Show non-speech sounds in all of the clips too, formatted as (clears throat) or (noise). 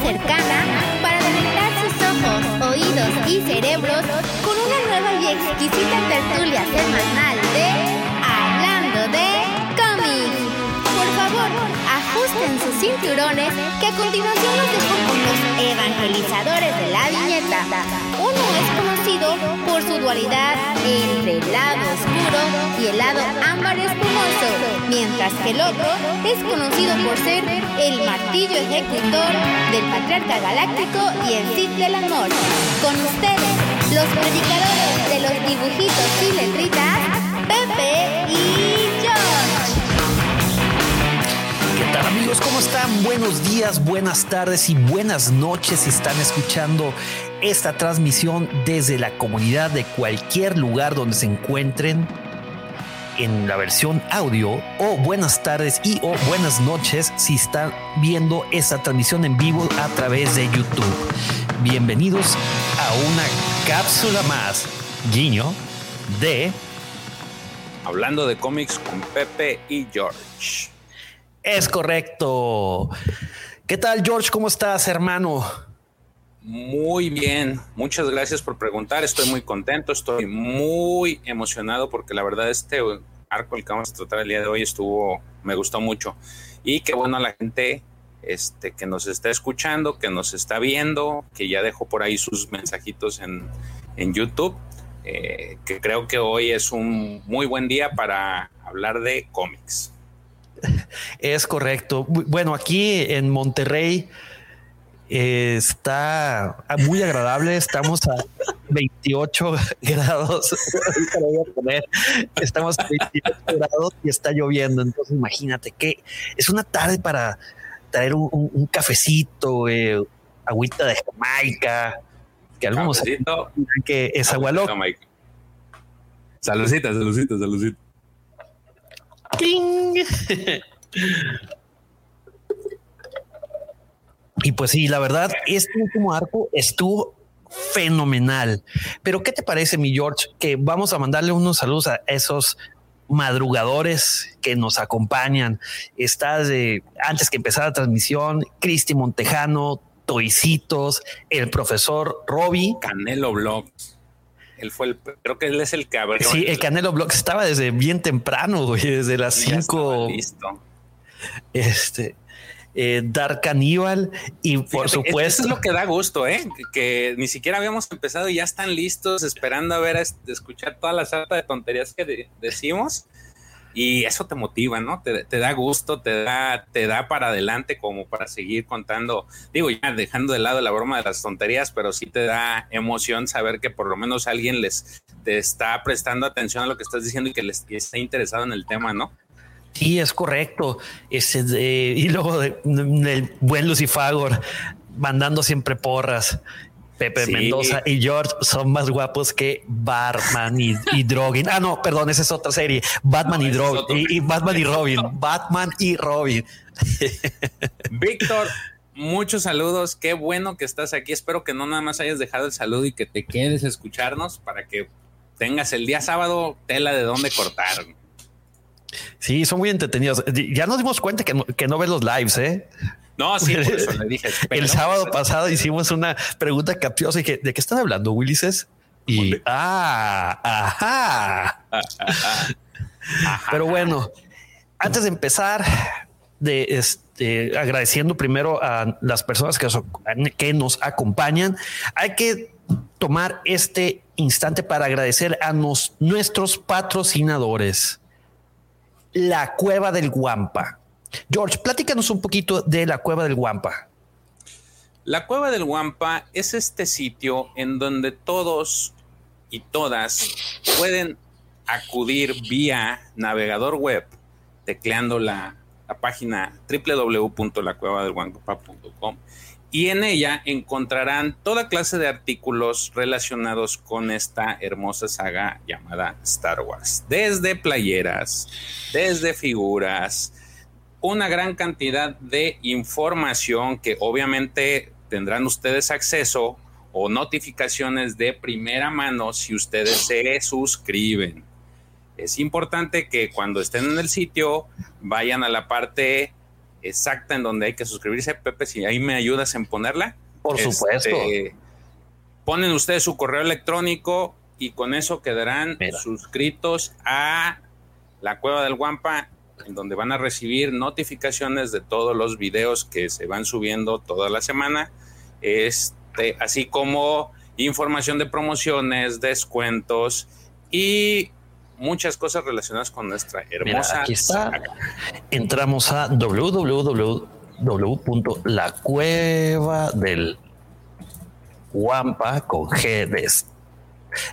cercana para deleitar sus ojos, oídos y cerebros con una nueva y exquisita tertulia semanal de Hablando de cómics. Por favor, ajusten sus cinturones que a continuación los dejo con los evangelizadores de la viñeta. Por su dualidad entre el lado oscuro y el lado ámbar espumoso, mientras que el otro es conocido por ser el martillo ejecutor del patriarca galáctico y el Cid del amor. Con ustedes, los predicadores de los dibujitos y letritas, Pepe y amigos? ¿Cómo están? Buenos días, buenas tardes y buenas noches si están escuchando esta transmisión desde la comunidad de cualquier lugar donde se encuentren en la versión audio o buenas tardes y o buenas noches si están viendo esta transmisión en vivo a través de YouTube. Bienvenidos a una cápsula más, guiño, de Hablando de cómics con Pepe y George. Es correcto. ¿Qué tal, George? ¿Cómo estás, hermano? Muy bien, muchas gracias por preguntar. Estoy muy contento, estoy muy emocionado porque la verdad este arco el que vamos a tratar el día de hoy estuvo, me gustó mucho. Y qué bueno a la gente este, que nos está escuchando, que nos está viendo, que ya dejó por ahí sus mensajitos en, en YouTube, eh, que creo que hoy es un muy buen día para hablar de cómics. (laughs) Es correcto. Bueno, aquí en Monterrey eh, está muy agradable. Estamos a 28 (laughs) grados. Estamos a 28 grados y está lloviendo. Entonces, imagínate que es una tarde para traer un, un- un cafecito, eh, agüita de Jamaica, que algunos que es agua loca. Saludcita, saludcita, saludcita. Y pues sí, la verdad, este último arco estuvo fenomenal. Pero ¿qué te parece, mi George? Que vamos a mandarle unos saludos a esos madrugadores que nos acompañan. Está de antes que empezara la transmisión, Cristi Montejano, Toicitos, el profesor Robbie. Canelo Blogs. Él fue el, creo que él es el cabrón. Sí, el Canelo Blog estaba desde bien temprano, güey, desde las Ya estaba cinco. Listo. este eh, Dark Caníbal y por Fíjate, supuesto Eso es lo que da gusto, ¿eh? Que, que ni siquiera habíamos empezado y ya están listos esperando a ver, a es- escuchar toda la sarta de tonterías que de- decimos. Y eso te motiva, ¿no? Te, te da gusto, te da, te da para adelante como para seguir contando. Digo, ya dejando de lado la broma de las tonterías, pero sí te da emoción saber que por lo menos alguien les te está prestando atención a lo que estás diciendo y que les está interesado en el tema, ¿no? sí es correcto Ese y luego de- buen Lucifagor mandando siempre porras Pepe Sí. Mendoza y George son más guapos que Batman y, y Drogin. Ah, no, perdón, esa es otra serie. Batman No, y. Y, y Batman y Robin. Batman y Robin. (laughs) Víctor, muchos saludos. Qué bueno que estás aquí. Espero que no nada más hayas dejado el saludo y que te quedes a escucharnos para que tengas el día sábado tela de dónde cortar. Sí, son muy entretenidos. Ya nos dimos cuenta que no, que no ves los lives, ¿eh? No, sí, por eso le dije. (laughs) El sábado pasado hicimos una pregunta capciosa y que ¿de qué están hablando, Willises? Y ah, ajá. (laughs) Ajá. Pero bueno, antes de empezar, de este, agradeciendo primero a las personas que, nos- que nos acompañan, hay que tomar este instante para agradecer a nos- nuestros patrocinadores. La Cueva del Guampa. George, platícanos un poquito de la Cueva del Guampa. La Cueva del Guampa es este sitio en donde todos y todas pueden acudir vía navegador web, tecleando la, la página www.lacuevadelguampa.com y en ella encontrarán toda clase de artículos relacionados con esta hermosa saga llamada Star Wars. Desde playeras, desde figuras, una gran cantidad de información que obviamente tendrán ustedes acceso o notificaciones de primera mano si ustedes se suscriben. Es importante que cuando estén en el sitio vayan a la parte exacta en donde hay que suscribirse. Pepe, si ahí me ayudas en ponerla. Por Este, supuesto. ponen ustedes su correo electrónico y con eso quedarán Mira. suscritos a la Cueva del Guampa, en donde van a recibir notificaciones de todos los videos que se van subiendo toda la semana, este, así como información de promociones, descuentos y muchas cosas relacionadas con nuestra Mira, hermosa aquí está. Entramos a www.lacueva del Guampa con G de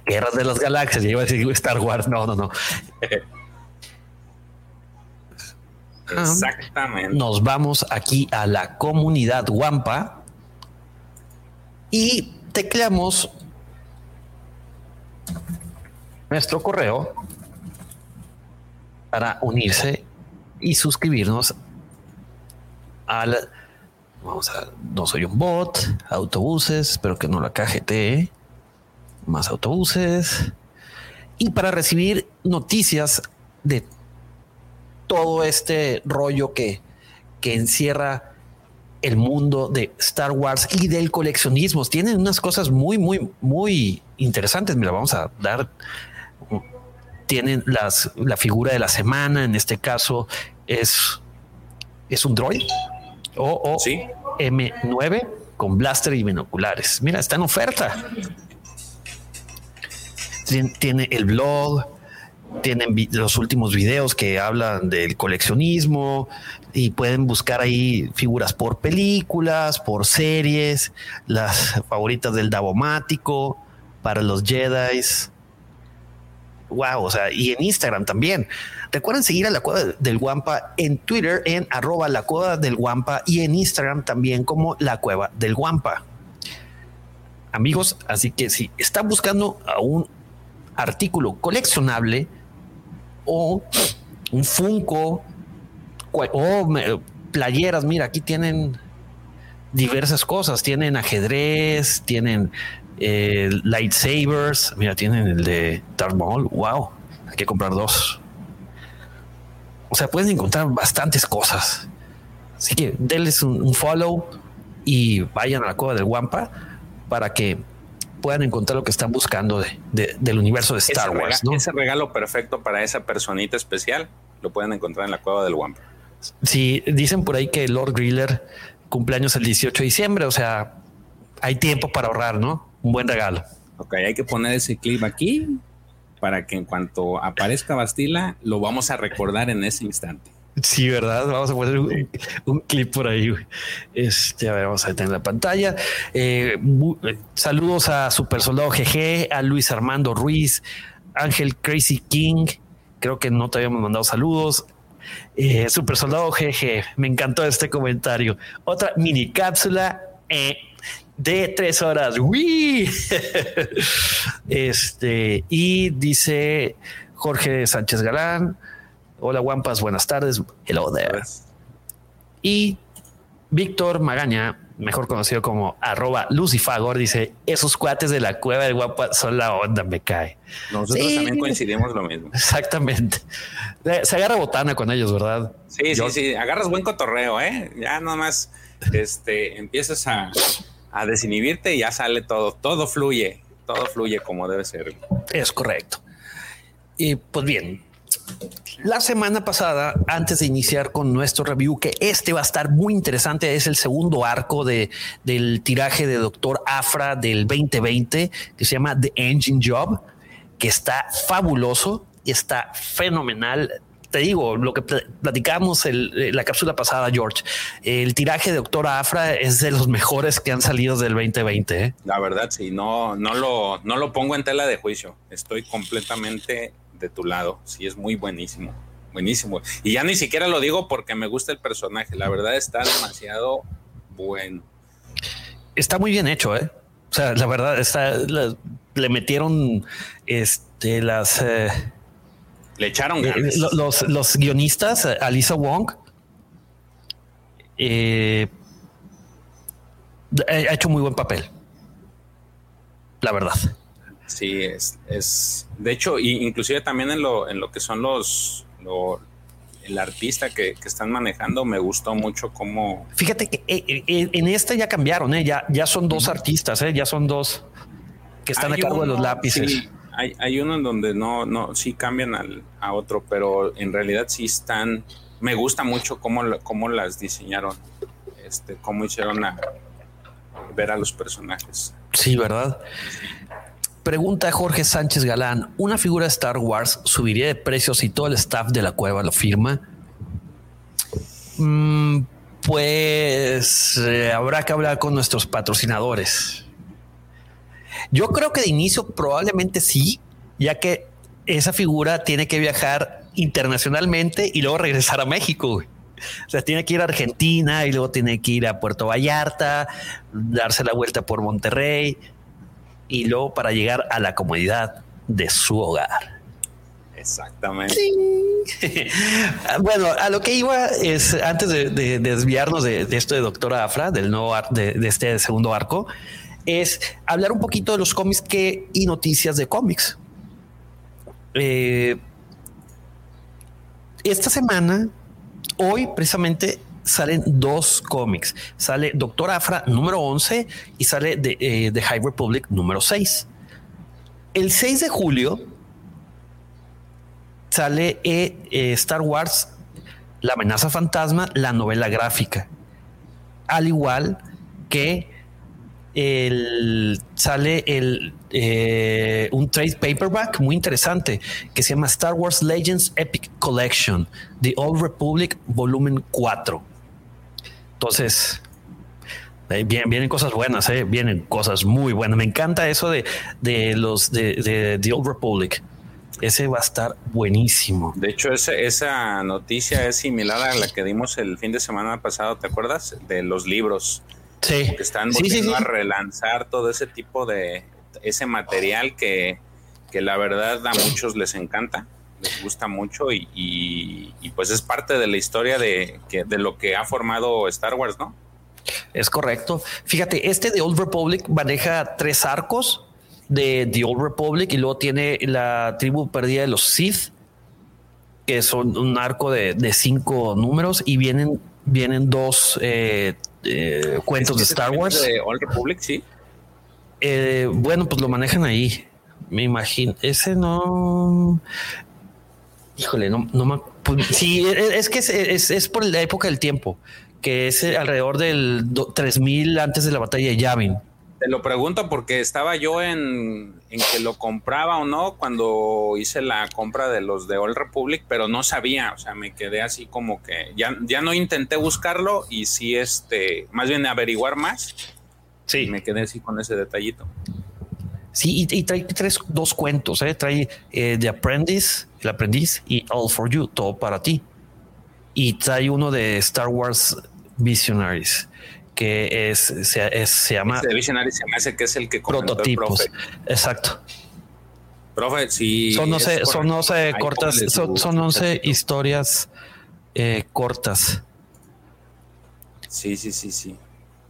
Guerras de las Galaxias. Yo iba a decir Star Wars. No, no, no. (laughs) Exactamente. Nos vamos aquí a la comunidad Guampa y tecleamos nuestro correo para unirse y suscribirnos al vamos a no soy un bot autobuses espero que no la KGT más autobuses. Y para recibir noticias de todo este rollo que, que encierra el mundo de Star Wars y del coleccionismo. Tienen unas cosas muy, muy, muy interesantes. Mira, vamos a dar. Tienen las, la figura de la semana. En este caso es, es un droid o, o Sí. M9 con blaster y binoculares. Mira, está en oferta. Tien- Tiene el blog, tienen los últimos videos que hablan del coleccionismo y pueden buscar ahí figuras por películas, por series, las favoritas del Davomático, para los Jedi. Wow, o sea, y en Instagram también. Recuerden seguir a la Cueva del Guampa en Twitter en arroba la Cueva del Guampa y en Instagram también como la Cueva del Guampa. Amigos, así que si están buscando a un artículo coleccionable o un Funko o playeras, mira, aquí tienen diversas cosas, tienen ajedrez, tienen eh, lightsabers, mira, tienen el de Darth wow, hay que comprar dos. O sea, pueden encontrar bastantes cosas. Así que denles un, un follow y vayan a la cueva del Wampa para que puedan encontrar lo que están buscando de- de- del universo de Star ese, Wars. ese regalo perfecto para esa personita especial lo pueden encontrar en la cueva del Wampa. Sí, dicen por ahí que Lord Griller cumpleaños el 18 de diciembre, o sea, hay tiempo para ahorrar, ¿no? Un buen regalo. Ok, hay que poner ese clip aquí para que en cuanto aparezca Bastila lo vamos a recordar en ese instante. Sí, ¿verdad? Vamos a poner un, un clip por ahí. güey. Este, a ver, vamos a tener la pantalla. Eh, eh, saludos a Super Soldado GG, a Luis Armando Ruiz, Ángel Crazy King. Creo que no te habíamos mandado saludos. Eh, Super Soldado GG, me encantó este comentario. Otra mini cápsula eh, de tres horas. ¡Uy! (laughs) este, y dice Jorge Sánchez Galán. Hola, Guampas, buenas tardes. Hello there. Y Víctor Magaña, mejor conocido como arroba Lucifagor, dice: Esos cuates de la cueva del Guampa son la onda, me cae. Nosotros Sí. también coincidimos lo mismo. Exactamente. Se agarra botana con ellos, ¿verdad? Sí, Yo- sí, sí, agarras buen cotorreo, ¿eh? Ya nomás este, empiezas a, a desinhibirte y ya sale todo, todo fluye, todo fluye como debe ser. Es correcto. Y pues bien, la semana pasada, antes de iniciar con nuestro review, que este va a estar muy interesante, es el segundo arco de, del tiraje de Doctor Afra del 2020, que se llama The Engine Job, que está fabuloso, está fenomenal. Te digo, lo que pl- platicamos en la cápsula pasada, George, el tiraje de Doctor Afra es de los mejores que han salido del 2020. ¿eh? La verdad, sí, no, no, lo, no lo pongo en tela de juicio. Estoy completamente de tu lado. Sí, es muy buenísimo. Buenísimo. Y ya ni siquiera lo digo porque me gusta el personaje. La verdad está demasiado bueno. está muy bien hecho, ¿eh? O sea, la verdad, está, la- le metieron este, las, eh, Le echaron eh, ganas. los, los guionistas, Alisa Wong, eh, ha hecho muy buen papel. La verdad. Sí, es, es de hecho, y inclusive también en lo, en lo que son los, lo- el artista que, están manejando, me gustó mucho cómo. Fíjate que eh, eh, en esta ya cambiaron, ya, ya son dos artistas, ya son dos que están a cargo de los lápices. hay, hay, uno en donde no, no, sí cambian al, a otro, pero en realidad sí están. Me gusta mucho cómo, cómo las diseñaron, este, cómo hicieron a ver a los personajes. Sí, ¿verdad? Pregunta Jorge Sánchez Galán, ¿una figura de Star Wars subiría de precios si todo el staff de la cueva lo firma? Mm, pues eh, habrá que hablar con nuestros patrocinadores. Yo creo que de inicio probablemente sí, ya que esa figura tiene que viajar internacionalmente y luego regresar a México. O sea, tiene que ir a Argentina y luego tiene que ir a Puerto Vallarta, darse la vuelta por Monterrey, y luego para llegar a la comodidad de su hogar. Exactamente. (laughs) bueno, a lo que iba es antes de, desviarnos de, esto de Doctora Afra, del nuevo de, este segundo arco, es hablar un poquito de los cómics que, y noticias de cómics. Eh, esta semana, hoy precisamente salen dos cómics. Sale Doctor Afra número 11 y sale de, eh, The High Republic número 6. El 6 de julio sale eh, eh, Star Wars, La amenaza fantasma, la novela gráfica. Al igual que el, sale el, un trade paperback muy interesante que se llama Star Wars Legends Epic Collection, The Old Republic, volumen 4. Entonces, vienen, cosas buenas, ¿eh? vienen cosas muy buenas. Me encanta eso de, los de, The Old Republic. Ese va a estar buenísimo. De hecho, esa noticia es similar a la que dimos el fin de semana pasado, ¿te acuerdas? De los libros. Sí. Que están volviendo a relanzar todo ese tipo de ese material que, que la verdad a muchos les encanta les gusta mucho y, pues es parte de la historia de, de lo que ha formado Star Wars, ¿no? Es correcto. Fíjate, este de Old Republic maneja tres arcos de The Old Republic y luego tiene la tribu perdida de los Sith, que son un arco de, cinco números y vienen, vienen dos eh, eh, cuentos de Star Wars. De Old Republic, sí. Eh, bueno, pues lo manejan ahí. Me imagino. Ese no. Híjole, no, no me. Pues, sí, es, que es, por la época del tiempo, que es alrededor del 3000 antes de la batalla de Yavin. Te lo pregunto porque estaba yo en, que lo compraba o no cuando hice la compra de los de Old Republic, pero no sabía, o sea, me quedé así como que ya, ya no intenté buscarlo y sí, este, más bien averiguar más. Sí. me quedé así con ese detallito. Sí, y, trae tres, dos cuentos, ¿eh? trae eh, The Apprentice, El Aprendiz y All for You, todo para ti. Y trae uno de Star Wars Visionaries, que es, se, se llama... Este de Visionaries se me hace que es el que Prototipos, exacto. Profe, sí. Son 11, son 11 cortas, son, son 11 historias eh, cortas. Sí, sí, sí, sí.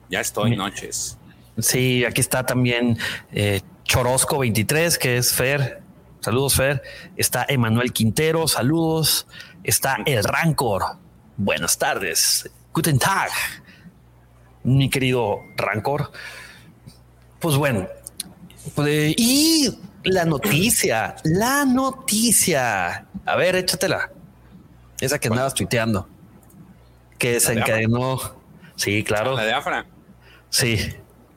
Ya estoy, noches. Sí, aquí está también eh, Chorosco 23, que es Fer. Saludos, Fer. Está Emanuel Quintero, saludos. Está El Rancor. Buenas tardes. Guten Tag. Mi querido Rancor. Pues bueno. Pues, y la noticia, la noticia. A ver, échatela. Esa que andabas tuiteando. Que se encadenó. Sí, claro. La de Afra. Sí.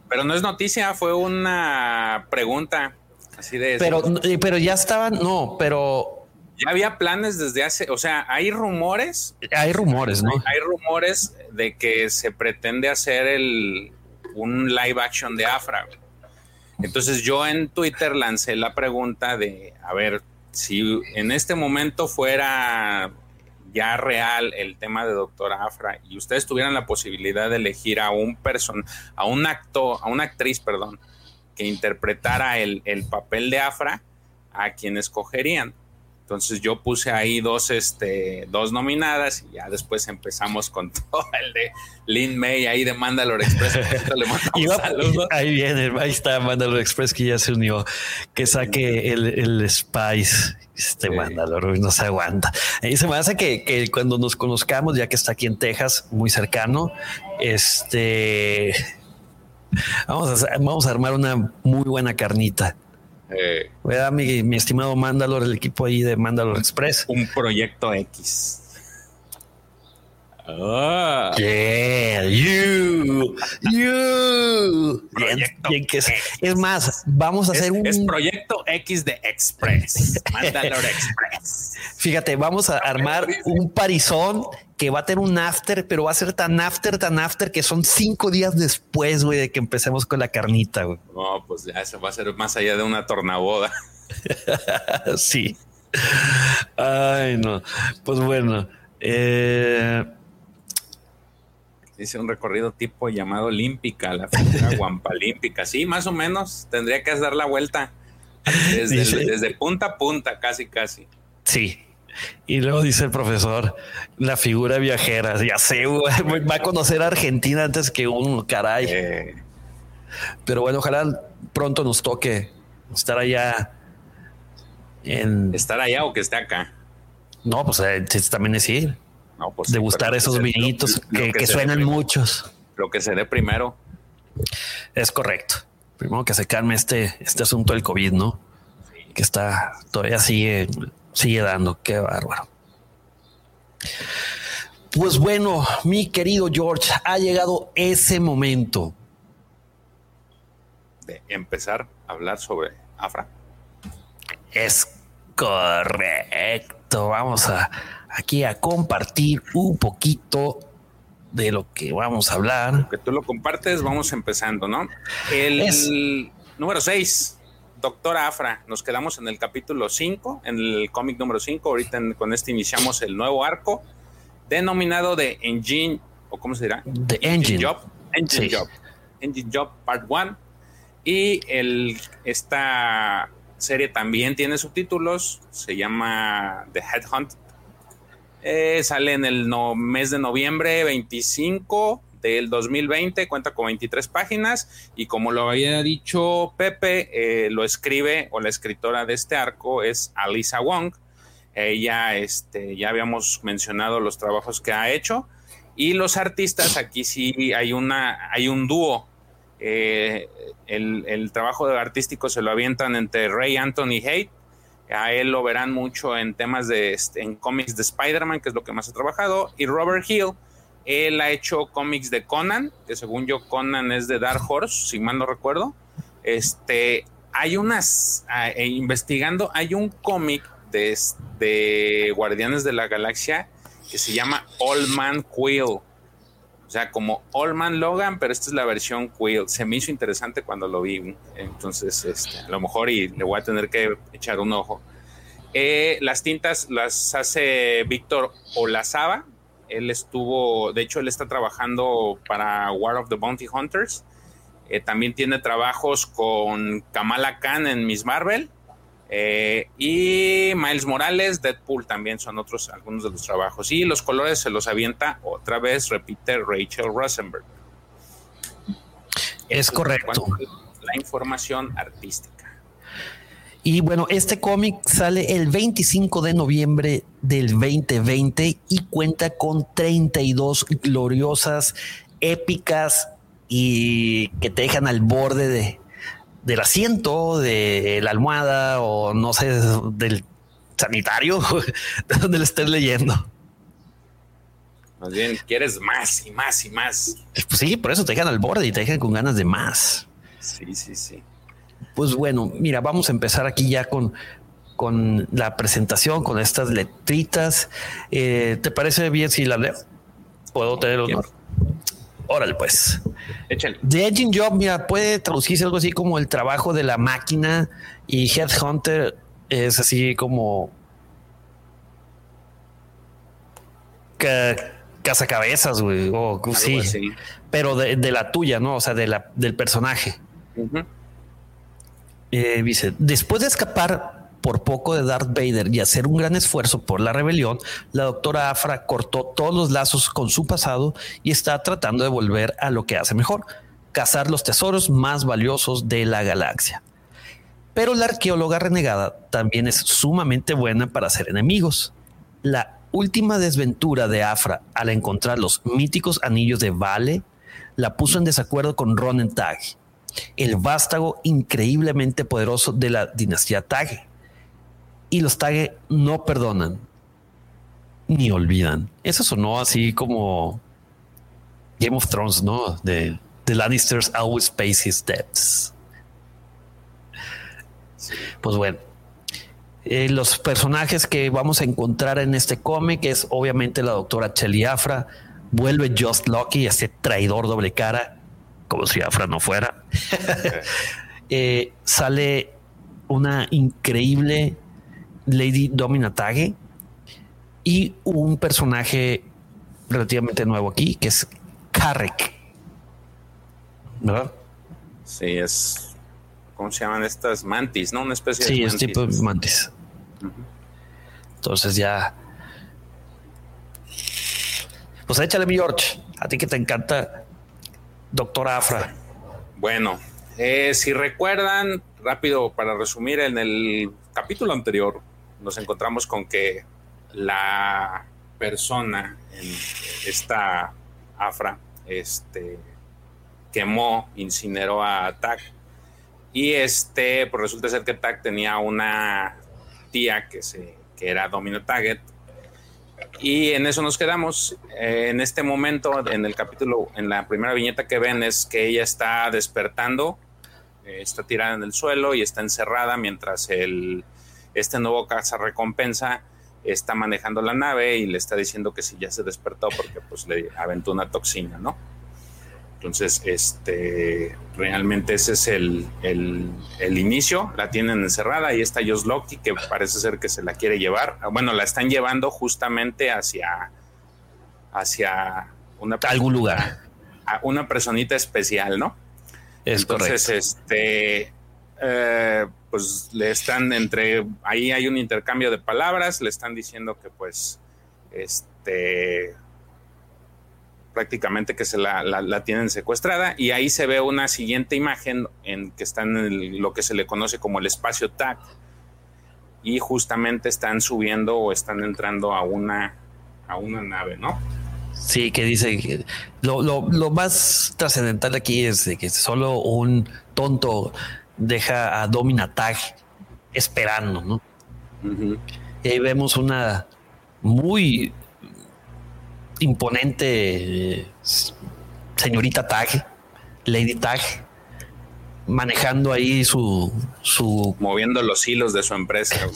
Pero no es noticia, fue una pregunta así de. Pero, eh, pero ya estaban, no, pero. Ya había planes desde hace, o sea, hay rumores. Hay rumores, ¿no? Hay, rumores de que se pretende hacer el, un live action de Afra. Entonces yo en Twitter lancé la pregunta de, a ver, si en este momento fuera ya real el tema de Doctor Afra y ustedes tuvieran la posibilidad de elegir a un person, a un actor, a una actriz, perdón, que interpretara el, papel de Afra, ¿a quién escogerían? Entonces yo puse ahí dos, este, dos nominadas y ya después empezamos con (laughs) todo el de Lin May ahí de Mandalore Express. (laughs) ahí viene, ahí está Mandalore Express que ya se unió, que saque el, el Spice. Este Mandalore no se aguanta. Y se me hace que, que, cuando nos conozcamos, ya que está aquí en Texas, muy cercano, este vamos a, vamos a armar una muy buena carnita. Eh, mi, mi, estimado Mandalor, el equipo ahí de Mandalor Express. Un proyecto X. Yeah, you, you. Bien, que es, es, más, vamos a hacer un. Es proyecto X de Express. (laughs) Express. Fíjate, vamos a armar un parizón que va a tener un after, pero va a ser tan after, tan after que son cinco días después, güey, de que empecemos con la carnita, güey. No, pues ya eso va a ser más allá de una tornaboda. (laughs) (laughs) sí. Ay, no. Pues bueno. Eh... Dice un recorrido tipo llamado Olímpica, la figura (laughs) Guampalímpica. Sí, más o menos. Tendría que dar la vuelta desde, desde punta a punta, casi, casi. Sí, y luego dice el profesor, la figura viajera, ya sé, va a conocer a Argentina antes que uno, caray. Eh. Pero bueno, ojalá pronto nos toque estar allá en... ¿Estar allá o que esté acá? No, pues eh, también es ir. No, pues Degustar esos vinitos que, suenan muchos. Lo que se dé primero. Es correcto. Primero que se calme este, este asunto del COVID, ¿no? Que está, todavía sigue sigue dando. Qué bárbaro. Pues bueno, mi querido George, ha llegado ese momento. De empezar a hablar sobre Afra. Es correcto. Vamos a aquí a compartir un poquito de lo que vamos a hablar. Que tú lo compartes, vamos empezando, ¿no? El número 6 Doctora Afra, nos quedamos en el capítulo 5, en el cómic número 5. Ahorita con este iniciamos el nuevo arco, denominado de Engine, o cómo se dirá? The Engine. Job. Engine Job. Engine Job Part 1. Y el, esta serie también tiene subtítulos, se llama The Headhunt. Eh, sale en el mes de noviembre 25 del 2020, cuenta con 23 páginas y como lo había dicho Pepe, eh, lo escribe o la escritora de este arco es Alisa Wong. Ella, este, ya habíamos mencionado los trabajos que ha hecho y los artistas, aquí sí hay, una, hay un dúo. Eh, el, trabajo artístico se lo avientan entre Ray Anthony Haight, a él lo verán mucho en temas de este, en cómics de Spider-Man, que es lo que más ha trabajado, y Robert Hill, él ha hecho cómics de Conan, que según yo Conan es de Dark Horse, si mal no recuerdo. Este, hay unas, e investigando, hay un cómic de, de, Guardianes de la Galaxia que se llama All Man Quill. O sea, como All Man Logan, pero esta es la versión Quill. Se me hizo interesante cuando lo vi. Entonces, este, a lo mejor y le voy a tener que echar un ojo. Eh, las tintas las hace Víctor Olazaba, él estuvo, de hecho, él está trabajando para War of the Bounty Hunters. Eh, también tiene trabajos con Kamala Khan en Miss Marvel. Eh, y Miles Morales, Deadpool también son otros, algunos de los trabajos. Y los colores se los avienta otra vez, repite Rachel Rosenberg. Es correcto. La información artística. Y bueno, este cómic sale el 25 de noviembre del 2020 y cuenta con 32 gloriosas, épicas y que te dejan al borde de, del asiento, de la almohada o no sé, del sanitario, (laughs) de donde le estés leyendo. Más bien, quieres más y más y más. Pues sí, por eso te dejan al borde y te dejan con ganas de más. Sí, sí, sí. Pues bueno, mira, vamos a empezar aquí ya con, con la presentación, con estas letritas. Eh, ¿Te parece bien si la leo? ¿Puedo tener honor? Órale, pues. Échale. The Engine Job, mira, puede traducirse algo así como el trabajo de la máquina y Headhunter es así como cazacabezas, güey, o sí, pero de, la tuya, ¿no? O sea, de la, del personaje. Eh, dice, después de escapar por poco de Darth Vader y hacer un gran esfuerzo por la rebelión, la doctora Afra cortó todos los lazos con su pasado y está tratando de volver a lo que hace mejor, cazar los tesoros más valiosos de la galaxia. Pero la arqueóloga renegada también es sumamente buena para hacer enemigos. La última desventura de Afra al encontrar los míticos anillos de Vale la puso en desacuerdo con Ronen Tag, el vástago increíblemente poderoso de la dinastía Tag. Y los Tag no perdonan ni olvidan. Eso sonó así como Game of Thrones, ¿no? De The Lannisters always face his debts. Pues bueno, eh, los personajes que vamos a encontrar en este cómic es obviamente la doctora Chelly Afra, vuelve Just Lucky, ese traidor doble cara, como si Afra no fuera. (laughs) Eh, sale una increíble Lady Dominatage y un personaje relativamente nuevo aquí, que es Carrick. ¿Verdad? Sí, es. ¿Cómo se llaman estas mantis? ¿No? Una especie de. Sí, es tipo de mantis. Entonces ya pues échale mi George, a ti que te encanta, doctor Afra. Bueno, eh, si recuerdan, rápido para resumir, en el capítulo anterior nos encontramos con que la persona en esta Afra este, quemó, incineró a Tak. Y este, pues resulta ser que Tak tenía una tía que, se, que era Domino Target y en eso nos quedamos. Eh, en este momento, en el capítulo, en la primera viñeta que ven es que ella está despertando, eh, está tirada en el suelo y está encerrada mientras el, este nuevo caza recompensa está manejando la nave y le está diciendo que si ya se despertó porque pues le aventó una toxina, ¿no? Entonces, este, realmente ese es el, inicio, la tienen encerrada y está Josh Loki que parece ser que se la quiere llevar, bueno, la están llevando justamente hacia, hacia una... Algún lugar. A una personita especial, ¿no? Es Entonces, este, eh, pues le están entre, ahí hay un intercambio de palabras, le están diciendo que pues, este, prácticamente que se la, tienen secuestrada y ahí se ve una siguiente imagen en que están en lo que se le conoce como el espacio TAC y justamente están subiendo o están entrando a una, a una nave, ¿no? Sí, que dice que lo, más trascendental aquí es que solo un tonto deja a Domina Tag esperando, ¿no? Y ahí vemos una muy imponente eh, señorita Tag, Lady Tag, manejando ahí su, su... Moviendo los hilos de su empresa.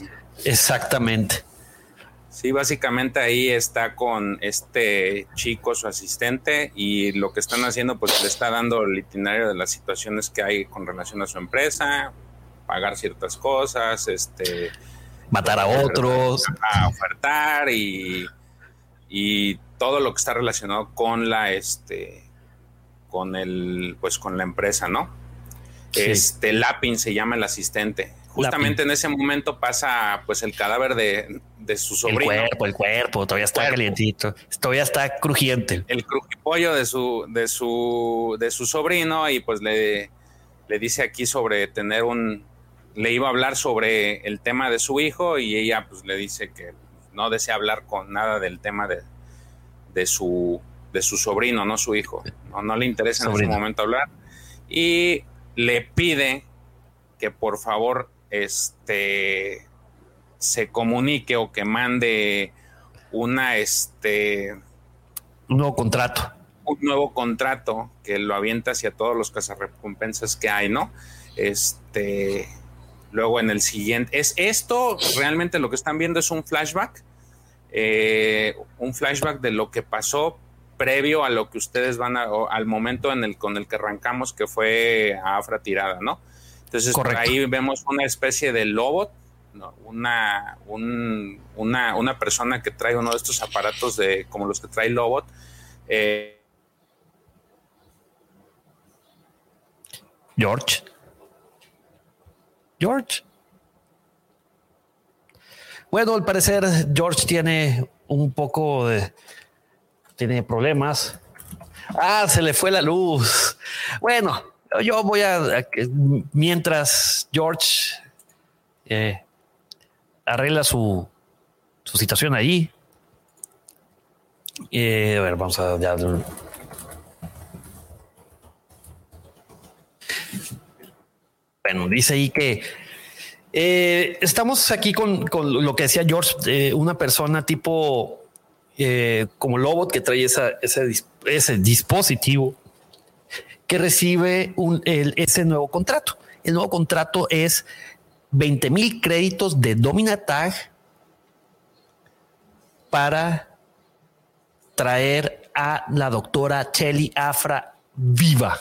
Exactamente. Sí, básicamente ahí está con este chico, su asistente, y lo que están haciendo, pues le está dando el itinerario de las situaciones que hay con relación a su empresa, pagar ciertas cosas, este... Matar a otros. A ofertar y, y todo lo que está relacionado con la este con el pues con la empresa, ¿no? Este Lapin se llama el asistente. Justamente en ese momento pasa pues el cadáver de, su sobrino. El cuerpo, el cuerpo, todavía está calientito, todavía está crujiente. El crujipollo de su, de su, de su sobrino, y pues le, le dice aquí sobre tener un, le iba a hablar sobre el tema de su hijo, y ella pues le dice que no desea hablar con nada del tema de, de su, de su sobrino, no su hijo. No, no le interesa en ese momento hablar. Y le pide que por favor este, se comunique o que mande una, este, un nuevo contrato. Un nuevo contrato que lo avienta hacia todos los cazarrecompensas que hay, ¿no? Este, luego en el siguiente, es esto realmente lo que están viendo es un flashback eh, un flashback de lo que pasó previo a lo que ustedes van a, al momento en el con el que arrancamos, que fue a Afra tirada, ¿no? Entonces, por ahí vemos una especie de lobo, una, una, una, persona que trae uno de estos aparatos de como los que trae Lobot. Eh, George. George. Bueno, al parecer George tiene un poco de... Tiene problemas. Ah, se le fue la luz. Bueno, yo voy a... Mientras George eh, arregla su, su situación ahí. Eh, a ver, vamos a... Bueno, dice ahí que eh, estamos aquí con, lo que decía George, una persona tipo como Lobot que trae ese, ese, dispositivo que recibe un, ese nuevo contrato. El nuevo contrato es 20 mil créditos de Dominatag para traer a la doctora Chelly Afra viva.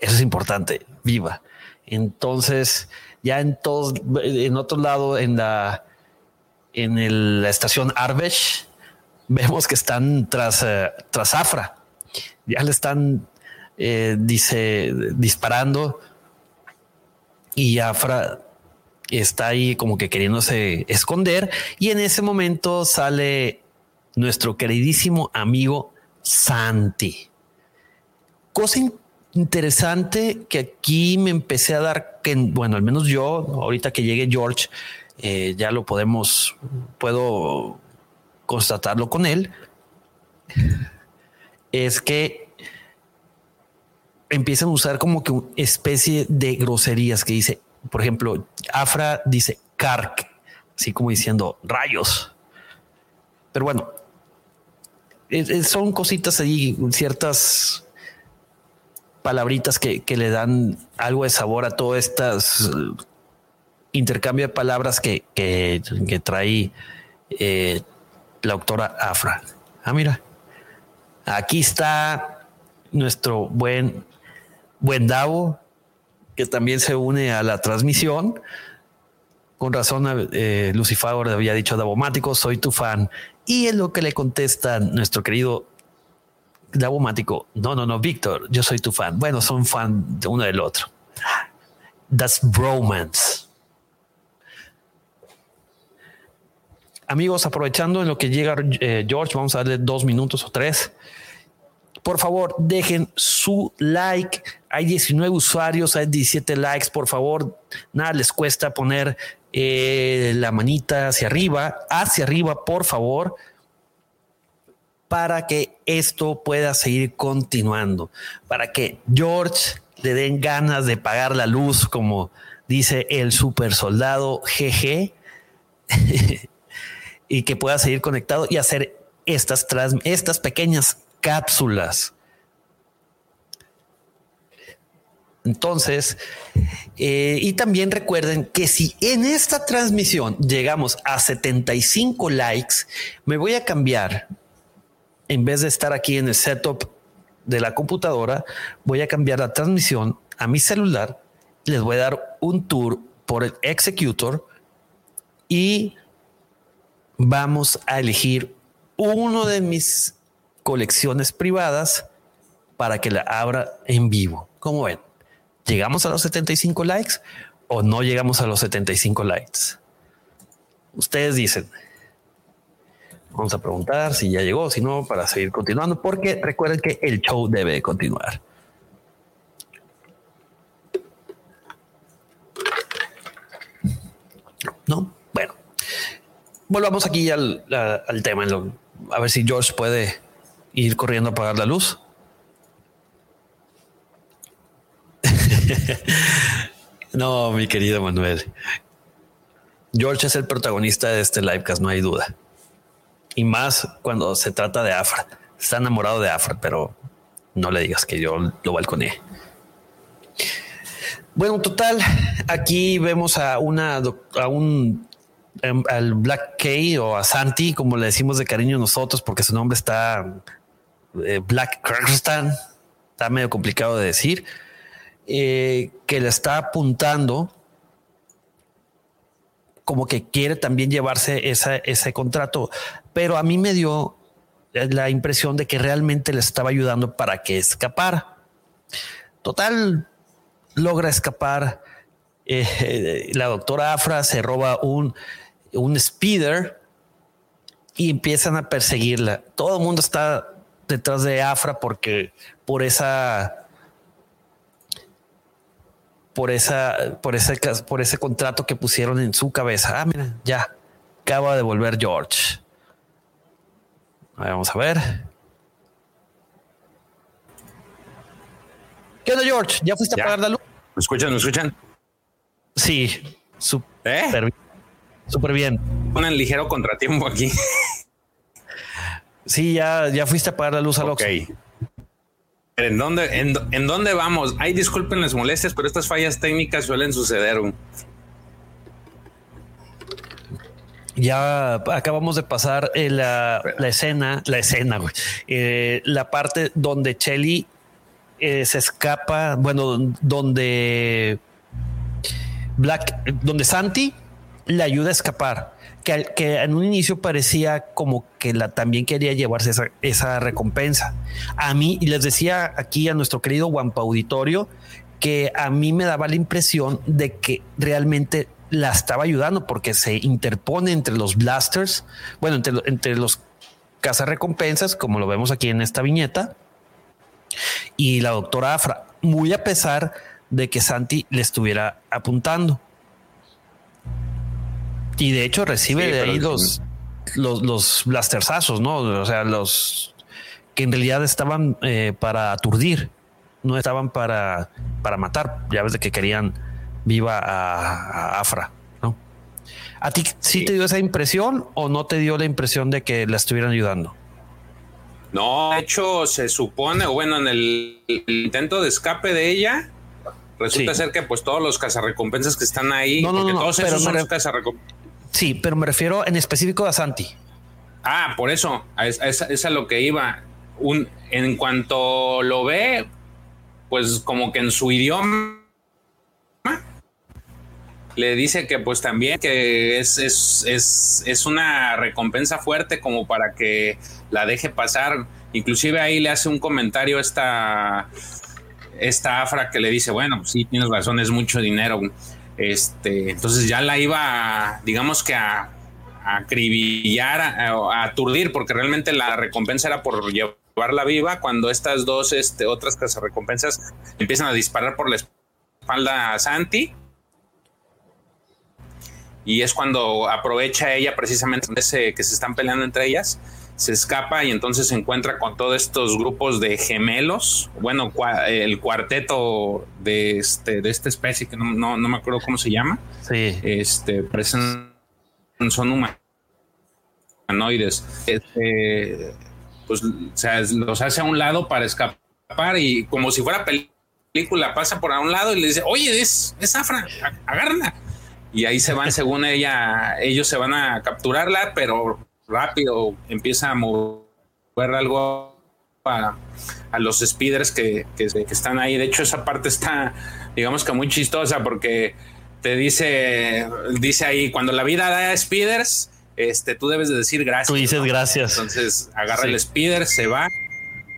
Eso es importante, viva. Entonces, ya en todos, en otro lado, en la, en la estación Arbesh, vemos que están tras, eh, tras Afra. Ya le están, eh, dice, disparando y Afra está ahí como que queriéndose esconder. Y en ese momento sale nuestro queridísimo amigo Santi. Cosa interesante que aquí me empecé a dar que, bueno, al menos yo, ahorita que llegue George, eh, ya lo podemos, puedo constatarlo con él, es que empiezan a usar como que una especie de groserías que dice, por ejemplo, Afra dice Kark, así como diciendo rayos. Pero bueno, son cositas ahí, ciertas palabritas que, le dan algo de sabor a todo estas uh, intercambio de palabras que, que, trae eh, la autora Afra. Ah, mira, aquí está nuestro buen, buen Davo, que también se une a la transmisión. Con razón, eh, Lucifer había dicho Davomático, soy tu fan. Y es lo que le contesta nuestro querido Davomático, no, no, no, Víctor, yo soy tu fan. Bueno, son fan de uno del otro. That's bromance. Amigos, aprovechando en lo que llega eh, George, vamos a darle dos minutos o tres. Por favor, dejen su like. Hay 19 usuarios, hay 17 likes. Por favor, nada les cuesta poner eh, la manita hacia arriba, hacia arriba, por favor para que esto pueda seguir continuando, para que George le den ganas de pagar la luz, como dice el super soldado GG, (laughs) y que pueda seguir conectado y hacer estas, estas pequeñas cápsulas. Entonces, eh, y también recuerden que si en esta transmisión llegamos a 75 likes, me voy a cambiar en vez de estar aquí en el setup de la computadora, voy a cambiar la transmisión a mi celular. Les voy a dar un tour por el executor y vamos a elegir uno de mis colecciones privadas para que la abra en vivo. Como ven, llegamos a los 75 likes o no llegamos a los 75 likes. Ustedes dicen. Vamos a preguntar si ya llegó, si no, para seguir continuando, porque recuerden que el show debe continuar. No, bueno, volvamos aquí al, tema. A ver si George puede ir corriendo a apagar la luz. (laughs) no, mi querido Manuel. George es el protagonista de este livecast, no hay duda y más cuando se trata de Afra. Está enamorado de Afra, pero no le digas que yo lo balconeé. Bueno, total, aquí vemos a una a un em, al Black K o a Santi, como le decimos de cariño nosotros, porque su nombre está eh, Black Kirsten, está medio complicado de decir, eh, que le está apuntando como que quiere también llevarse ese contrato, pero a mí me dio la impresión de que realmente le estaba ayudando para que escapara. Total, logra escapar eh, (laughs) la doctora Afra se roba un, un speeder y empiezan a perseguirla. Todo el mundo está detrás de Afra porque por esa por esa por ese por ese contrato que pusieron en su cabeza. Ah, mira, ya acaba de volver George. vamos a ver. ¿Qué onda, George? ¿Ya fuiste a pagar la luz? ¿Me escuchan? ¿Me escuchan? Sí, súper ¿Eh? Súper bien. Un ligero contratiempo aquí. Sí, ya, ya fuiste a apagar la luz al Ok. ¿En dónde, en, dónde vamos? Ay, disculpen las molestias, pero estas fallas técnicas suelen suceder. Ya acabamos de pasar eh, la, escena, la escena, eh, la parte donde Chelly eh, se escapa, bueno, donde Black, donde Santi le ayuda a escapar, que, que en un inicio parecía como que la también quería llevarse esa, recompensa. A mí, y les decía aquí a nuestro querido Wampa Auditorio, que a mí me daba la impresión de que realmente la estaba ayudando porque se interpone entre los blasters, bueno, entre, entre los cazarrecompensas, como lo vemos aquí en esta viñeta, y la doctora Afra, muy a pesar de que Santi le estuviera apuntando. Y de hecho recibe de ahí los, los, los blastersazos, ¿no? O sea, los que en realidad estaban eh, para aturdir, no estaban para, para matar. Ya ves de que querían viva a, Afra, ¿no? ¿A ti sí, te dio esa impresión o no te dio la impresión de que la estuvieran ayudando? No, de hecho, se supone, bueno, en el, intento de escape de ella, resulta ser que pues todos los cazarrecompensas que están ahí, no, no, no, todos esos son los cazarrecompensas Sí, pero me refiero en específico a Santi. Ah, por eso, es, a lo que iba. Un, en cuanto lo ve, pues como que en su idioma le dice que pues también que es, es, es, es, una recompensa fuerte como para que la deje pasar. Inclusive ahí le hace un comentario esta, esta Afra que le dice, bueno, pues sí, tienes razón, es mucho dinero. Este, entonces ya la iba, digamos que a, acribillar, a, aturdir, porque realmente la recompensa era por llevarla viva, cuando estas dos este, otras recompensas empiezan a disparar por la espalda a Santi. Y es cuando aprovecha ella precisamente que se están peleando entre ellas se escapa y entonces se encuentra con todos estos grupos de gemelos, bueno, el cuarteto de este de esta especie que no, me acuerdo cómo se llama. Sí. Este parecen son humanoides. Este, pues o sea, los hace a un lado para escapar y como si fuera película pasa por a un lado y le dice, "Oye, es es Afra, agárrala." Y ahí se van según ella, ellos se van a capturarla, pero rápido empieza a mover algo a, los speeders que, están ahí. De hecho, esa parte está, digamos que muy chistosa porque te dice, dice ahí, cuando la vida da speeders, este, tú debes de decir gracias. Tú dices gracias. Entonces agarra el speeder, se va,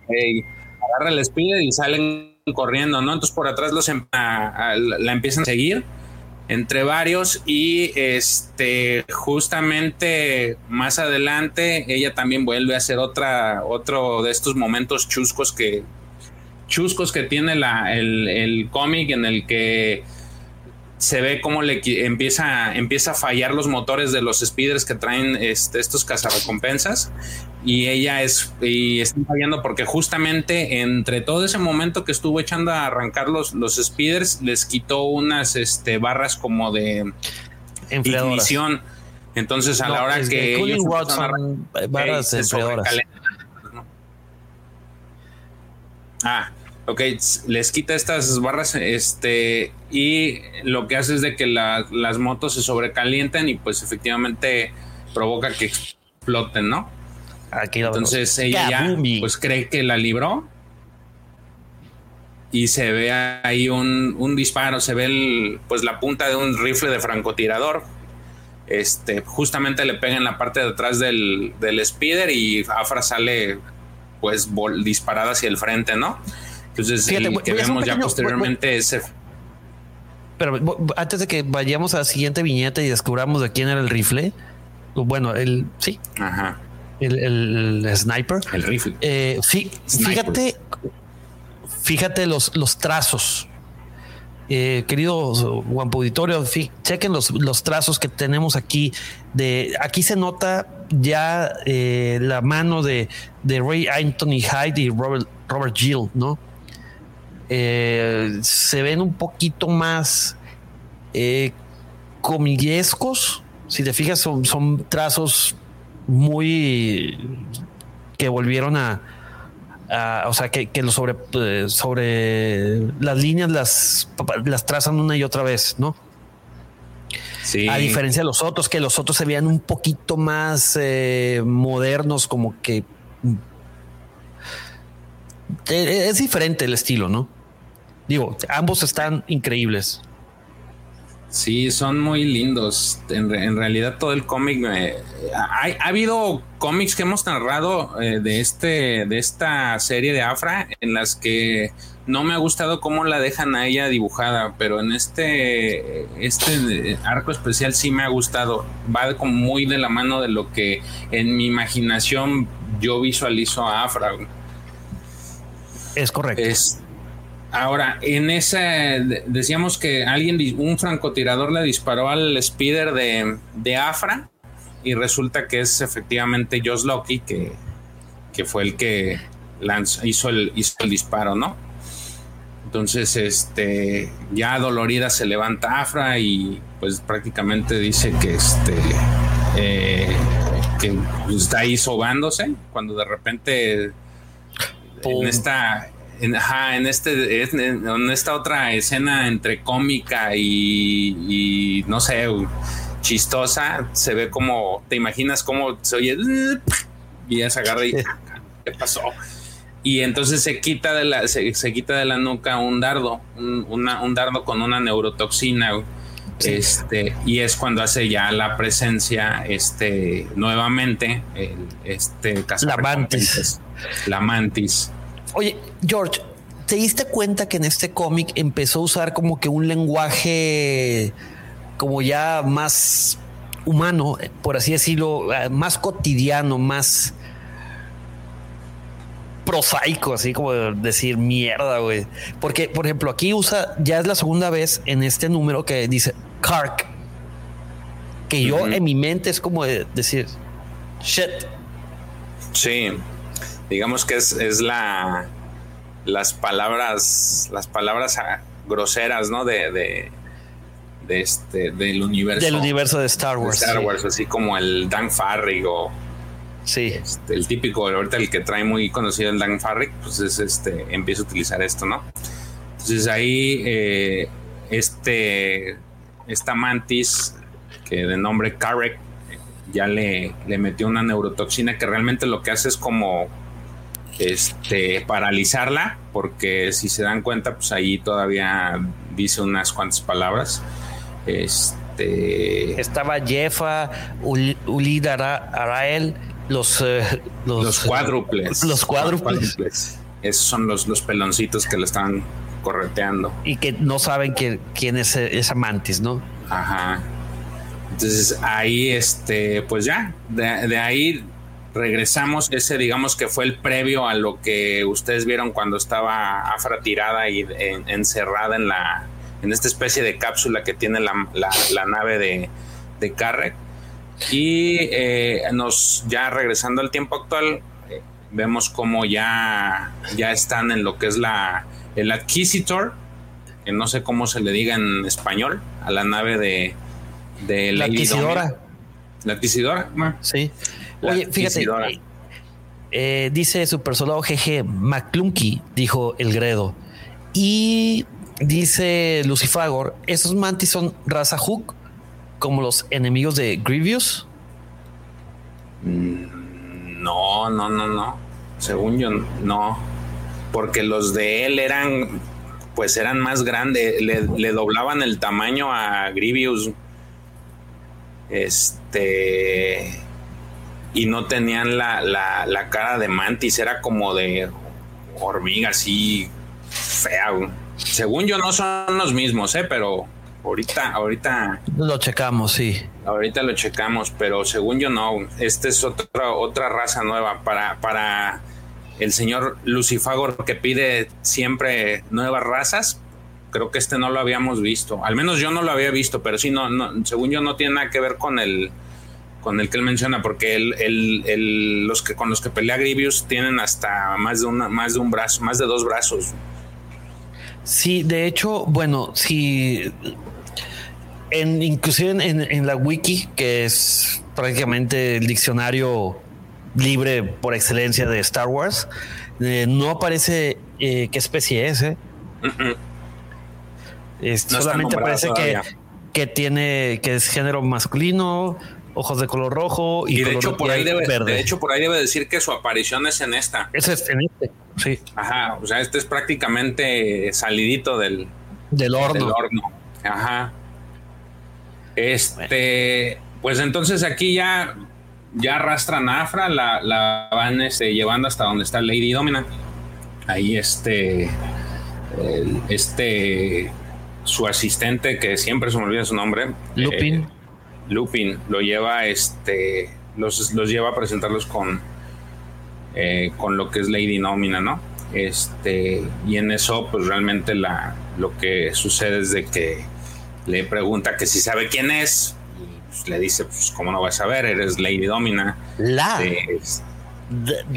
agarra el speeder y salen corriendo, ¿no? Entonces por atrás los em, la empiezan a seguir entre varios y este justamente más adelante ella también vuelve a hacer otra otro de estos momentos chuscos que chuscos que tiene la, el, el cómic en el que se ve cómo le empieza, empieza a fallar los motores de los speeders que traen este, estos cazarrecompensas y ella es y está fallando porque justamente entre todo ese momento que estuvo echando a arrancar los, los speeders les quitó unas este, barras como de ignición. Entonces a la hora que ellos son barras ah ok, les quita estas barras este, y lo que hace es de que las motos se sobrecalientan y pues efectivamente provoca que exploten, ¿no? Aquí Entonces ella ya pues cree que la libró y se ve ahí un, disparo, se ve pues la punta de un rifle de francotirador. Este, justamente le pega en la parte de atrás del, del speeder y Afra sale pues disparada hacia el frente, ¿no? Entonces, el que vemos ya posteriormente ese. Pero antes de que vayamos a la siguiente viñeta y descubramos de quién era el rifle, bueno, el sí, Ajá. El, sniper, el rifle. Eh, fíjate, fíjate los, los trazos. Eh, queridos Juan Auditorio, chequen los, los trazos que tenemos aquí. De aquí se nota ya eh, la mano de, de, Ray Anthony Hyde y Robert, Robert Gill, ¿no? Eh, se ven un poquito más eh, comillescos. Si te fijas, son, son trazos muy que volvieron a, o sea, que, que sobre, eh, sobre las líneas las, las trazan una y otra vez, ¿no? Sí. A diferencia de los otros, que los otros se veían un poquito más eh, modernos, como que es diferente el estilo, ¿no? Digo, ambos están increíbles. Sí, son muy lindos. En, realidad todo el cómic ha, habido cómics que hemos narrado eh, de este de esta serie de Afra en las que no me ha gustado cómo la dejan a ella dibujada, pero en este este arco especial sí me ha gustado. Va como muy de la mano de lo que en mi imaginación yo visualizo a Afra. Es correcto. Es, Ahora, en esa, decíamos que alguien, un francotirador le disparó al speeder de, Afra y resulta que es efectivamente Josh Loki que, que fue el que hizo, el, hizo el disparo, ¿no? Entonces, este, ya dolorida se levanta Afra y pues prácticamente dice que este, eh, que está ahí sobándose cuando de repente en esta en, en, este, en, esta otra escena entre cómica y, no sé, chistosa, se ve como, te imaginas cómo se oye y ya se agarra y ¿qué pasó? Y entonces se quita de la, se, quita de la nuca un dardo, un, un dardo con una neurotoxina. Este, y es cuando hace ya la presencia, este, nuevamente, el, este, la mantis. La mantis. Oye, George, ¿te diste cuenta que en este cómic empezó a usar como que un lenguaje como ya más humano, por así decirlo, más cotidiano, más prosaico, así como decir mierda, güey. Porque, por ejemplo, aquí usa, ya es la segunda vez en este número que dice Kark, que yo en mi mente es como decir shit. Sí digamos que es, es la las palabras las palabras groseras no de, de, este del universo. Del universo de Star Wars Star Wars así como el Dan Farrig o sí. este, el típico ahorita el que trae muy conocido el Dan Farrig pues es este empieza a utilizar esto no entonces ahí eh, este esta mantis que de nombre Karek ya le, le metió una neurotoxina que realmente lo que hace es como este, paralizarla, porque si se dan cuenta, pues ahí todavía dice unas cuantas palabras. Este. Estaba Jefa, Ulidara, Arael, los, eh, los, los, cuádruples. (laughs) Los cuádruples. Esos son los, los peloncitos que le están correteando. Y que no saben que, quién es esa mantis, ¿no? Ajá. Entonces ahí, este, pues ya, de, de ahí regresamos, ese digamos que fue el previo a lo que ustedes vieron cuando estaba Afra tirada y encerrada en la en esta especie de cápsula que tiene la, nave de, de Carrec. Y eh, nos ya regresando al tiempo actual, eh, vemos como ya, ya están en lo que es la el Adquisitor, que no sé cómo se le diga en español, a la nave de, de la adquisidora. La adquisidora. Sí. Oye, fíjate, eh, eh, dice Super Soldado GG, McClunky, dijo el Gredo. Y dice Lucifagor, ¿esos mantis son raza Hook como los enemigos de Grievous? Mm, no, no, no, no. Según yo, no. Porque los de él eran, pues eran más grandes, le, le doblaban el tamaño a Grievous. Este y no tenían la, la, cara de mantis, era como de hormiga así fea. Según yo no son los mismos, ¿eh? pero Ahorita, ahorita. Lo checamos, sí. Ahorita lo checamos, pero según yo no. Esta es otra, otra raza nueva para, para el señor Lucifagor que pide siempre nuevas razas. Creo que este no lo habíamos visto. Al menos yo no lo había visto, pero sí, no, no según yo no tiene nada que ver con el con el que él menciona, porque el, los que con los que pelea Grievous tienen hasta más de una, más de un brazo, más de dos brazos. Sí, de hecho, bueno, si en, inclusive en, la wiki, que es prácticamente el diccionario libre por excelencia de Star Wars, eh, no aparece eh, qué especie es. ¿eh? solamente aparece que, que tiene que es género masculino, ojos de color rojo y, de hecho por ahí debe, verde. De hecho, por ahí debe decir que su aparición es en esta. Es en este, sí. Ajá, o sea, este es prácticamente salidito del, del horno. Del horno. Ajá. Este, pues entonces aquí ya, ya arrastran a Afra, la, la van este, llevando hasta donde está Lady Domina. Ahí este, este, su asistente, que siempre se me olvida su nombre. Lupin. Eh, Lupin lo lleva, este, los, los lleva a presentarlos con, eh, con lo que es Lady Nómina, ¿no? Este, y en eso, pues realmente la, lo que sucede es de que le pregunta que si sabe quién es, y pues, le dice, pues, ¿cómo no vas a saber? Eres Lady Domina. La.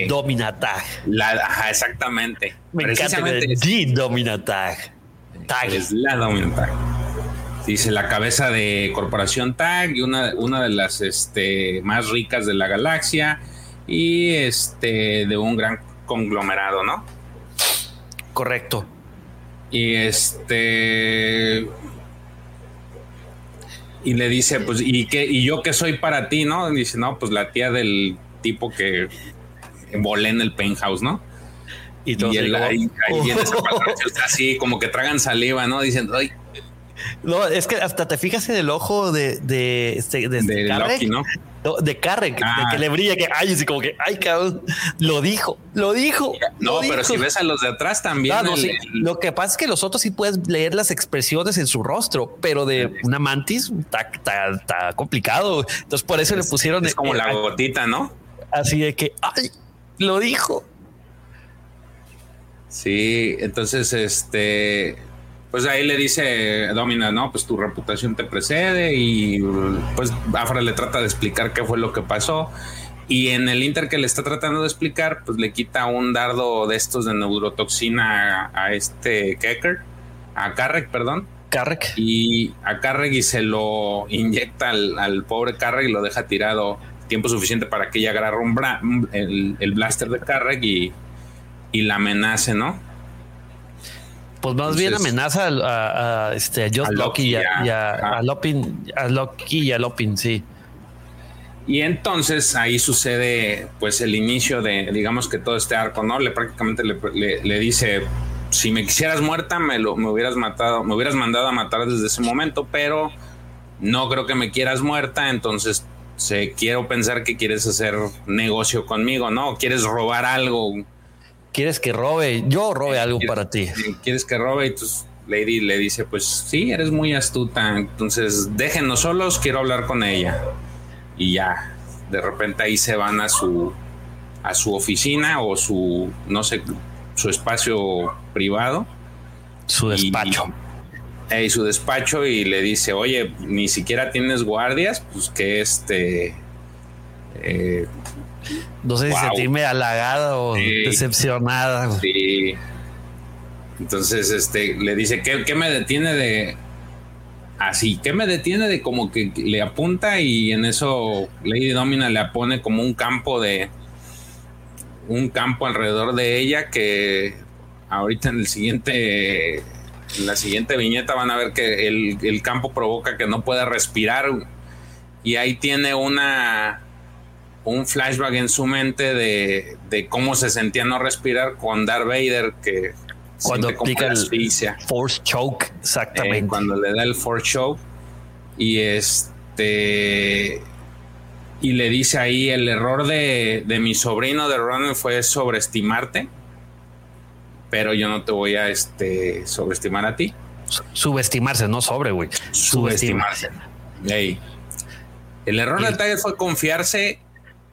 Dominatag. La, ajá, exactamente. Me encanta Dominatag. Tag. Es la Dominatag. Dice la cabeza de Corporación TAG y una, una de las este, más ricas de la galaxia y este de un gran conglomerado, ¿no? Correcto. Y este y le dice, pues, ¿y qué? ¿Y yo qué soy para ti, no? dice, no, pues la tía del tipo que volé en el penthouse, ¿no? Y, y él, ahí, ahí así como que tragan saliva, ¿no? Dicen, ay, no, es que hasta te fijas en el ojo de, de, este, de, de Carrec, ¿no? de Carrec, de ah. que le brilla, que ay, así como que, ay, cabrón, lo dijo, lo dijo. No, pero si ves a los de atrás también. Lo que pasa es que los otros sí puedes leer las expresiones en su rostro, pero de una mantis está, complicado. Entonces, por eso le pusieron. Es como la gotita, ¿no? Así de que, ay, lo dijo. Sí, entonces, este pues ahí le dice Domina, no, pues tu reputación te precede y pues Afra le trata de explicar qué fue lo que pasó. Y en el Inter que le está tratando de explicar, pues le quita un dardo de estos de neurotoxina a, este Kecker, a Carrek, perdón. Carrek. Y a Carrek y se lo inyecta al, pobre Carrek y lo deja tirado tiempo suficiente para que ella agarre un el, blaster de Carrek y, y la amenace, ¿no? Pues más bien amenaza a, a, este, a Just Loki y a, a, Lopin, a Loki y a Lopin, sí. Y entonces ahí sucede pues el inicio de, digamos que todo este arco, ¿no? Le prácticamente le, dice, si me quisieras muerta, me, lo, me hubieras matado, me hubieras mandado a matar desde ese momento, pero no creo que me quieras muerta, entonces se, quiero pensar que quieres hacer negocio conmigo, ¿no? Quieres robar algo ¿Quieres que robe? Yo robe algo para ti. ¿Quieres que robe? Y entonces Lady le dice, pues sí, eres muy astuta. Entonces déjenos solos, quiero hablar con ella. Y ya, de repente ahí se van a su, a su oficina o su, no sé, su espacio privado. Su despacho. Y, su despacho y le dice, oye, ni siquiera tienes guardias, pues que este... Eh, no sé si sentirme halagada o decepcionada. Sí. Entonces, este, le dice, ¿qué, ¿qué, me detiene de...? Así, ¿qué me detiene de como que le apunta y en eso Lady Domina le pone como un campo de... Un campo alrededor de ella que ahorita en el siguiente... En la siguiente viñeta van a ver que el, el campo provoca que no pueda respirar y ahí tiene una un flashback en su mente de, cómo se sentía no respirar con Darth Vader que cuando aplica el Force Choke, exactamente. Eh, cuando le da el Force Choke y este y le dice ahí el error de, mi sobrino de Ronan fue sobreestimarte, pero yo no te voy a este sobreestimar a ti. Subestimarse, no sobre, güey. Subestimarse. El error de Tiger fue confiarse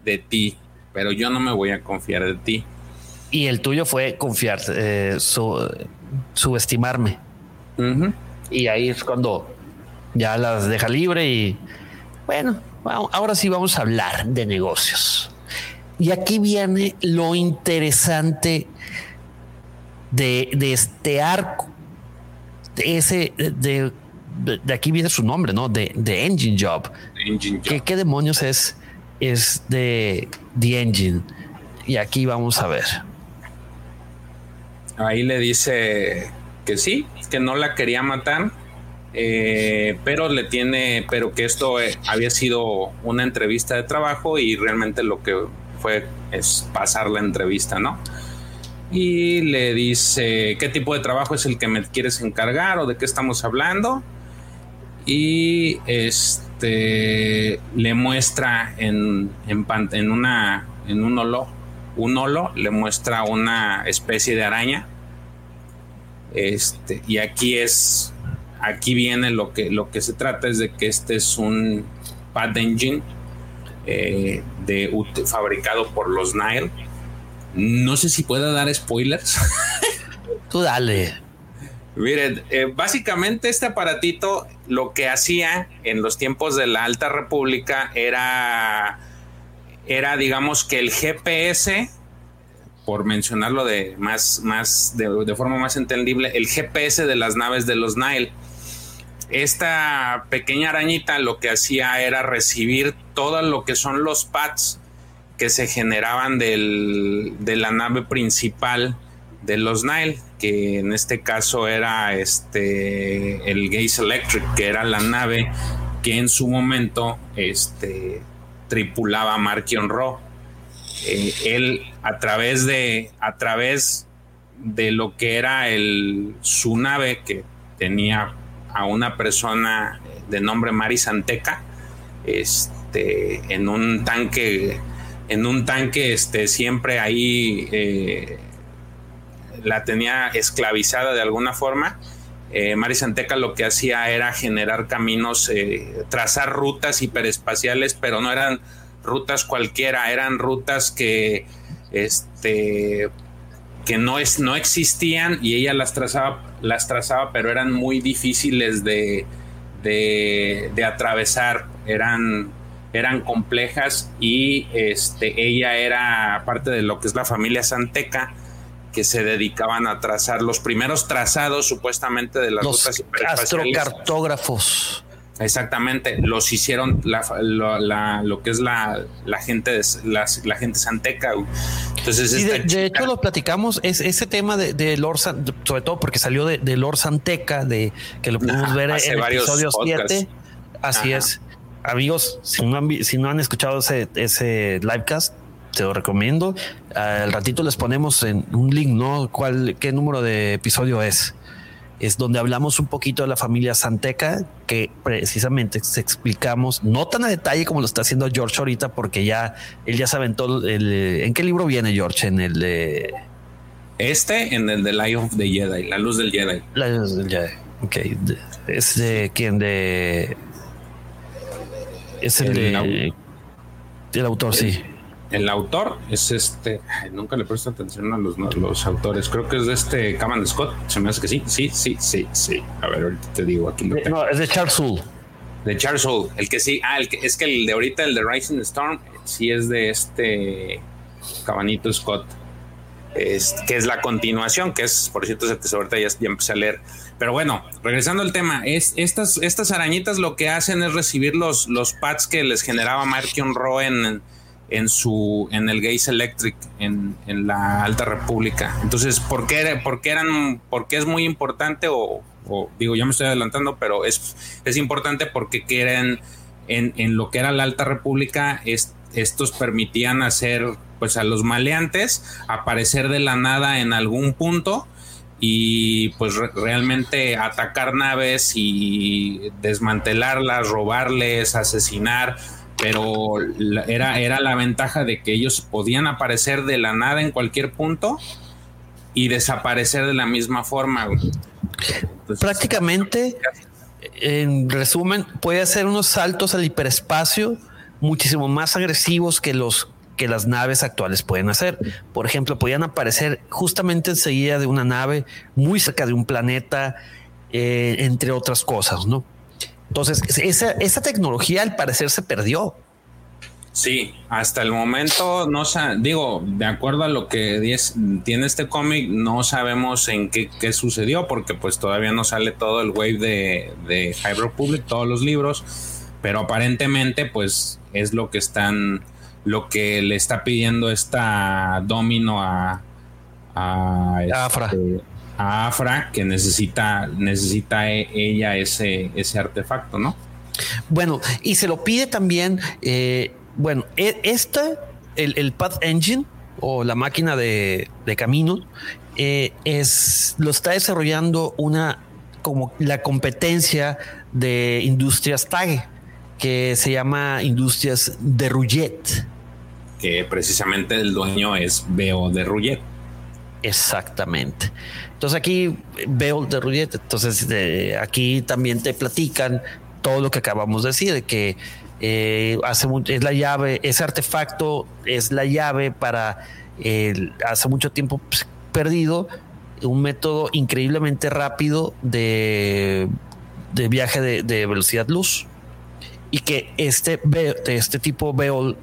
de ti, pero yo no me voy a confiar de ti. Y el tuyo fue confiar, eh, subestimarme. Y ahí es cuando ya las deja libre y bueno, ahora sí vamos a hablar de negocios. Y aquí viene lo interesante de, este arco. De ese, de, de, aquí viene su nombre, ¿no? De, de Engine Job. ¿Qué, ¿Qué, demonios es, es de The Engine? Y aquí vamos a ver. Ahí le dice que sí, que no la quería matar, eh, pero le tiene, pero que esto eh, había sido una entrevista de trabajo y realmente lo que fue es pasar la entrevista, ¿no? Y le dice qué tipo de trabajo es el que me quieres encargar o de qué estamos hablando. Y este le muestra en, en, en una en un holo, un le muestra una especie de araña. Este, y aquí es aquí viene lo que, lo que se trata es de que este es un pad engine eh, de, fabricado por los Nile. No sé si pueda dar spoilers. Tú dale. Miren, eh, básicamente este aparatito lo que hacía en los tiempos de la Alta República era, era digamos que el GPS, por mencionarlo de más, más de, de forma más entendible, el GPS de las naves de los Nile. Esta pequeña arañita lo que hacía era recibir todo lo que son los pads que se generaban de la nave principal de los Nile, que en este caso era este el Gaze Electric, que era la nave que en su momento este, tripulaba Markion Ro. Eh, él a través de a través de lo que era el su nave que tenía a una persona de nombre Mari Santeca este, en un tanque, en un tanque este, siempre ahí eh, la tenía esclavizada de alguna forma. Eh, Mari Santeca lo que hacía era generar caminos, eh, trazar rutas hiperespaciales, pero no eran rutas cualquiera, eran rutas que este, que no, es, no existían y ella las trazaba, las trazaba, pero eran muy difíciles de, de, atravesar, eran, eran complejas y este, ella era parte de lo que es la familia Santeca que se dedicaban a trazar los primeros trazados supuestamente de las los rutas astrocartógrafos Exactamente, los hicieron lo que es la, gente de, la, gente santeca. Entonces, de, hecho lo platicamos, es ese tema de, de Lord, sobre todo porque salió de, de Lord Santeca, de que lo pudimos ver en el episodio 7. Así es. Amigos, si no han, si no han escuchado ese, ese livecast, te lo recomiendo. Al ratito les ponemos en un link, ¿no? ¿Cuál, qué número de episodio es? es donde hablamos un poquito de la familia Santeca, que precisamente explicamos, no tan a detalle como lo está haciendo George ahorita, porque ya él ya sabe en todo el, ¿En qué libro viene George? En el de. Este, en el de Light of the Jedi, la luz del Jedi. La luz del Jedi. Ok. Es de quien de. Es el, de. El autor, sí el autor es este, nunca le presto atención a los, los autores, creo que es de este Cameron Scott, se me hace que sí, sí, sí, sí, sí. A ver, ahorita te digo aquí. no, es de Charles Soule. De Charles Soule, el que sí, ah, el que, es que el de ahorita, el de Rising Storm, sí es de este Cabanito Scott, es, que es la continuación, que es, por cierto, ahorita ya, ya empecé a leer. Pero bueno, regresando al tema, es, estas, estas arañitas lo que hacen es recibir los, los pads que les generaba Markion Ro en en su en el Gaze Electric en, la Alta República. Entonces, ¿por qué, por eran por es muy importante o, digo, ya me estoy adelantando, pero es, es importante porque quieren en, en lo que era la Alta República estos permitían hacer pues a los maleantes aparecer de la nada en algún punto y pues realmente atacar naves y desmantelarlas, robarles, asesinar pero era, era la ventaja de que ellos podían aparecer de la nada en cualquier punto y desaparecer de la misma forma. prácticamente, en resumen, puede hacer unos saltos al hiperespacio muchísimo más agresivos que los que las naves actuales pueden hacer. Por ejemplo, podían aparecer justamente enseguida de una nave muy cerca de un planeta, eh, entre otras cosas, ¿no? Entonces, esa, esa tecnología al parecer se perdió. Sí, hasta el momento no digo, de acuerdo a lo que tiene este cómic, no sabemos en qué, sucedió, porque pues todavía no sale todo el wave de, de High Republic, todos los libros, pero aparentemente pues es lo que están, lo que le está pidiendo esta Domino a, a, Afra. A Afra, que necesita, necesita e, ella ese, ese artefacto, ¿no? Bueno, y se lo pide también eh, bueno, e, esta, el, Path Engine o la máquina de, camino, eh, es, lo está desarrollando una como la competencia de Industrias TAG, que se llama Industrias de Rouget. Que precisamente el dueño es Beo de Rouget. Exactamente. Entonces aquí veo de Rouget, entonces aquí también te platican todo lo que acabamos de decir, de que eh, hace es la llave, ese artefacto es la llave para hace mucho tiempo pues, perdido, un método increíblemente rápido de, de viaje de, velocidad luz y que este, este tipo Beol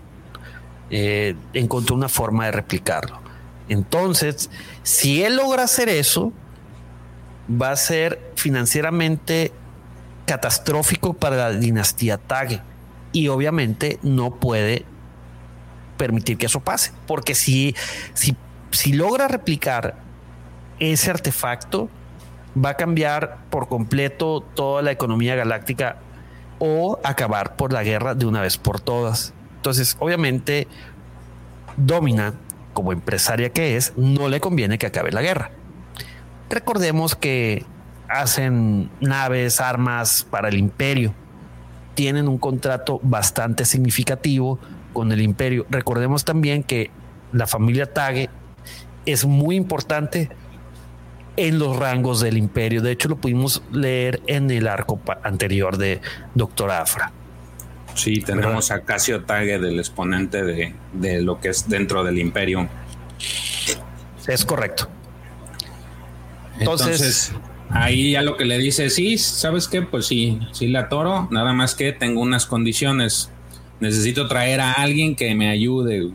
eh, encontró una forma de replicarlo. Entonces, si él logra hacer eso, va a ser financieramente catastrófico para la dinastía Tage y obviamente no puede permitir que eso pase, porque si, si, si logra replicar ese artefacto, va a cambiar por completo toda la economía galáctica o acabar por la guerra de una vez por todas. Entonces, obviamente, Domina, como empresaria que es, no le conviene que acabe la guerra. Recordemos que hacen naves, armas para el imperio tienen un contrato bastante significativo con el imperio. Recordemos también que la familia Tage es muy importante en los rangos del imperio. De hecho, lo pudimos leer en el arco anterior de Doctor Afra. Sí, tenemos a Casio Tage del exponente de, lo que es dentro del imperio. Es correcto. Entonces Ahí ya lo que le dice, sí, ¿sabes qué? Pues sí, sí la toro, nada más que tengo unas condiciones. Necesito traer a alguien que me ayude.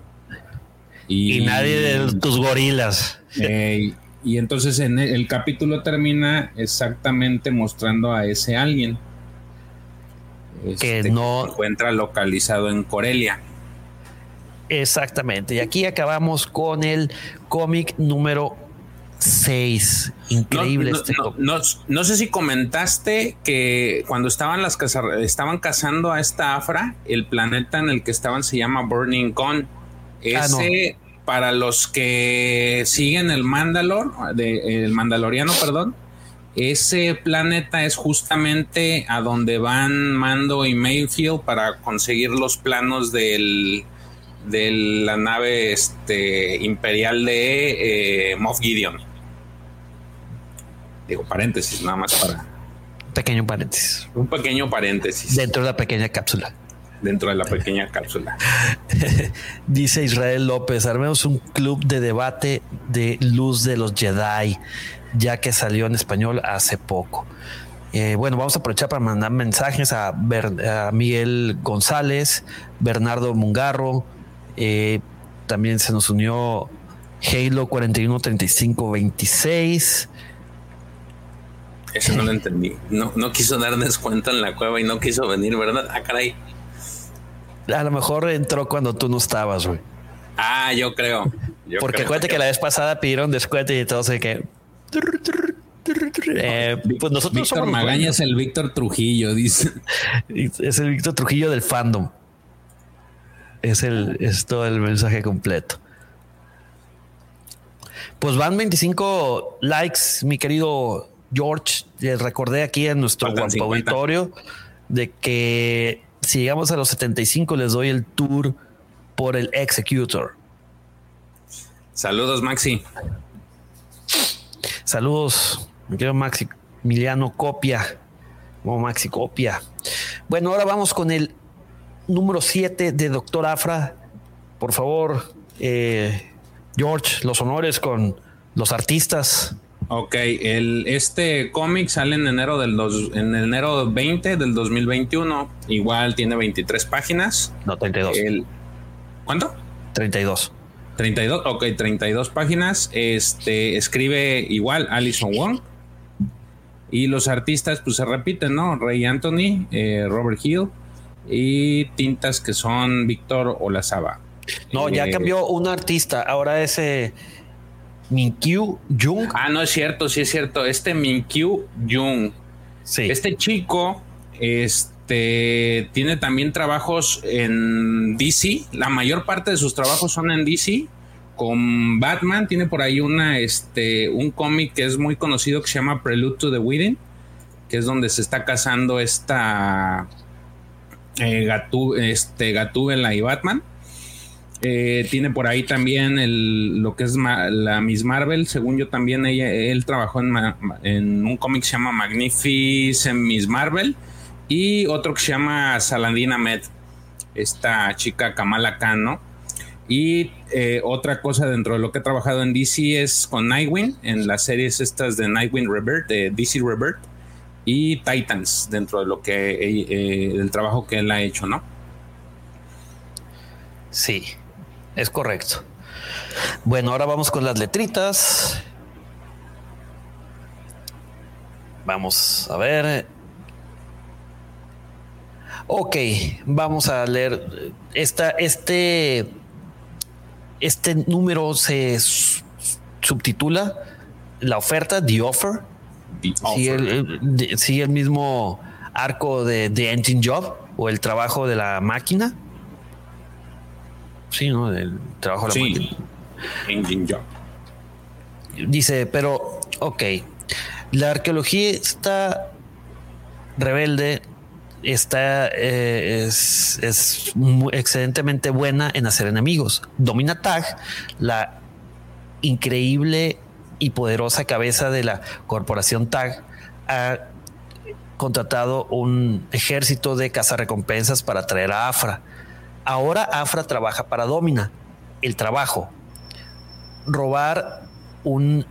Y, nadie de tus gorilas. Eh, y entonces en el, capítulo termina exactamente mostrando a ese alguien. Que este, no se encuentra localizado en Corelia. Exactamente. Y aquí acabamos con el cómic número 6. Increíble no, este no, sé si comentaste que cuando estaban las estaban cazando a esta Afra, el planeta en el que estaban se llama Burning Con. Ah, Ese, para los que siguen el Mandalor, de, el Mandaloriano, perdón, ese planeta es justamente a donde van Mando y Mayfield para conseguir los planos del de la nave este, imperial de eh, Moff Gideon. Digo, paréntesis, nada más para. Pequeño paréntesis. Un pequeño paréntesis. Dentro de la pequeña cápsula. Dentro de la pequeña cápsula. (laughs) Dice Israel López, armemos un club de debate de luz de los Jedi, ya que salió en español hace poco. Eh, bueno, vamos a aprovechar para mandar mensajes a, Miguel González, Bernardo Mungarro, eh, también se nos unió Halo 413526. Eso no lo entendí. No, no quiso dar descuento en la cueva y no quiso venir, ¿verdad? Ah, caray. A lo mejor entró cuando tú no estabas, güey. Ah, yo creo. Porque acuérdate que... la vez pasada pidieron descuento y todo se que. Eh, pues nosotros Víctor Magaña es el Víctor Trujillo, dice. (laughs) Es el Víctor Trujillo del fandom. Es el, es todo el mensaje completo. Pues van 25 likes, mi querido George, les recordé aquí en nuestro auditorio de que si llegamos a los 75 les doy el tour por el Executor. Saludos, Maxi. Saludos, mi querido Maxi. Emiliano Copia, como Maxi Copia. Bueno, ahora vamos con el número 7 de Doctor Afra. Por favor, eh, George, los honores con los artistas. Ok, el, este cómic sale en enero del dos, en enero 20 del 2021. Igual tiene 23 páginas. No, 32. El, ¿Cuánto? 32. 32, ok, 32 páginas. Este escribe igual Alison Wong. Y los artistas, pues se repiten, ¿no? Ray Anthony, eh, Robert Hill y tintas que son Víctor Olazaba. No, ya Eh, cambió un artista. Ahora es eh, Minkyu Jung. Ah, no es cierto, sí es cierto. Este Minkyu Jung. Sí. Este chico, este, tiene también trabajos en DC. La mayor parte de sus trabajos son en DC. Con Batman tiene por ahí una, este, un cómic que es muy conocido que se llama Prelude to the Within, que es donde se está casando esta eh, Gatú- este, Gatúbela y Batman. Eh, tiene por ahí también el, lo que es la Miss Marvel. Según yo también él trabajó en, en un cómic que se llama Magnificent Miss Marvel y otro que se llama Saladin Ahmed. Esta chica Kamala Khan, ¿no? Y eh, otra cosa dentro de lo que he trabajado en DC es con Nightwing, en las series estas de Nightwing Rebirth, de DC Rebirth, y Titans, dentro de lo que eh, eh, el trabajo que él ha hecho, ¿no? Sí, es correcto. Bueno, ahora vamos con las letritas. Vamos a ver. Ok, vamos a leer. Esta, este, este número se subtitula La oferta, The Offer. The Sigue Offer. el, el- sigue el mismo arco de The Engine Job o el trabajo de la máquina. Sí, ¿no? Del trabajo de la Sí. máquina. Engine Job. Dice, pero, ok, la arqueología está rebelde, está, eh, es, es excelentemente buena en hacer enemigos. Domina Tag, la increíble y poderosa cabeza de la corporación Tag, ha contratado un ejército de cazarrecompensas para traer a Afra. Ahora Afra trabaja para Domina. El trabajo, robar un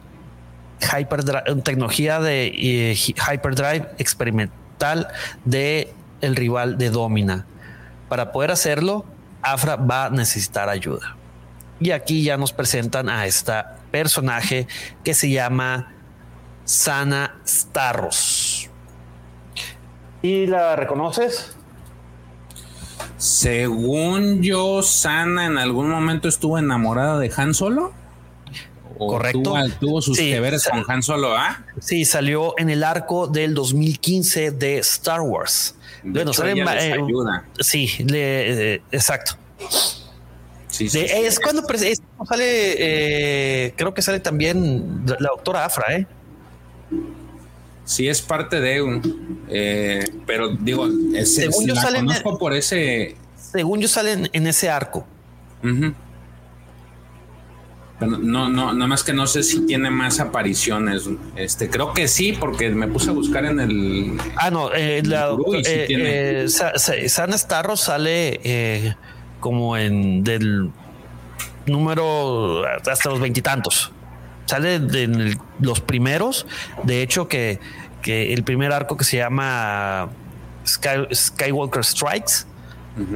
hyperdrive, tecnología de eh, hyperdrive experimental de el rival de Domina. Para poder hacerlo, Afra va a necesitar ayuda. Y aquí ya nos presentan a esta personaje que se llama Sana Starros. ¿Y la reconoces? Según yo, Sana en algún momento estuvo enamorada de Han Solo. ¿O Correcto. Tuvo, tuvo sus Sí, que veres con Han Solo, ¿ah? Sí, salió en el arco del 2015 de Star Wars. De Bueno, hecho, sale eh, ayuda. Sí, le- eh, exacto. Sí, sí, De- sí. es cuando es sale, eh, creo que sale también la, doctora Afra, ¿eh? Sí, es parte de un. eh, pero digo, es, Según yo la sale en conozco por ese. Según yo sale en, ese arco. Ujú. Pero no, no, nada más que no sé si tiene más apariciones. Este, creo que sí, porque me puse a buscar en el. Ah, no, eh, la sí eh, tiene. eh, Sa- Sa- Sana Starros sale como en del número hasta los veintitantos. Sale de los primeros. De hecho, que, que el primer arco que se llama Sky- Skywalker Strikes.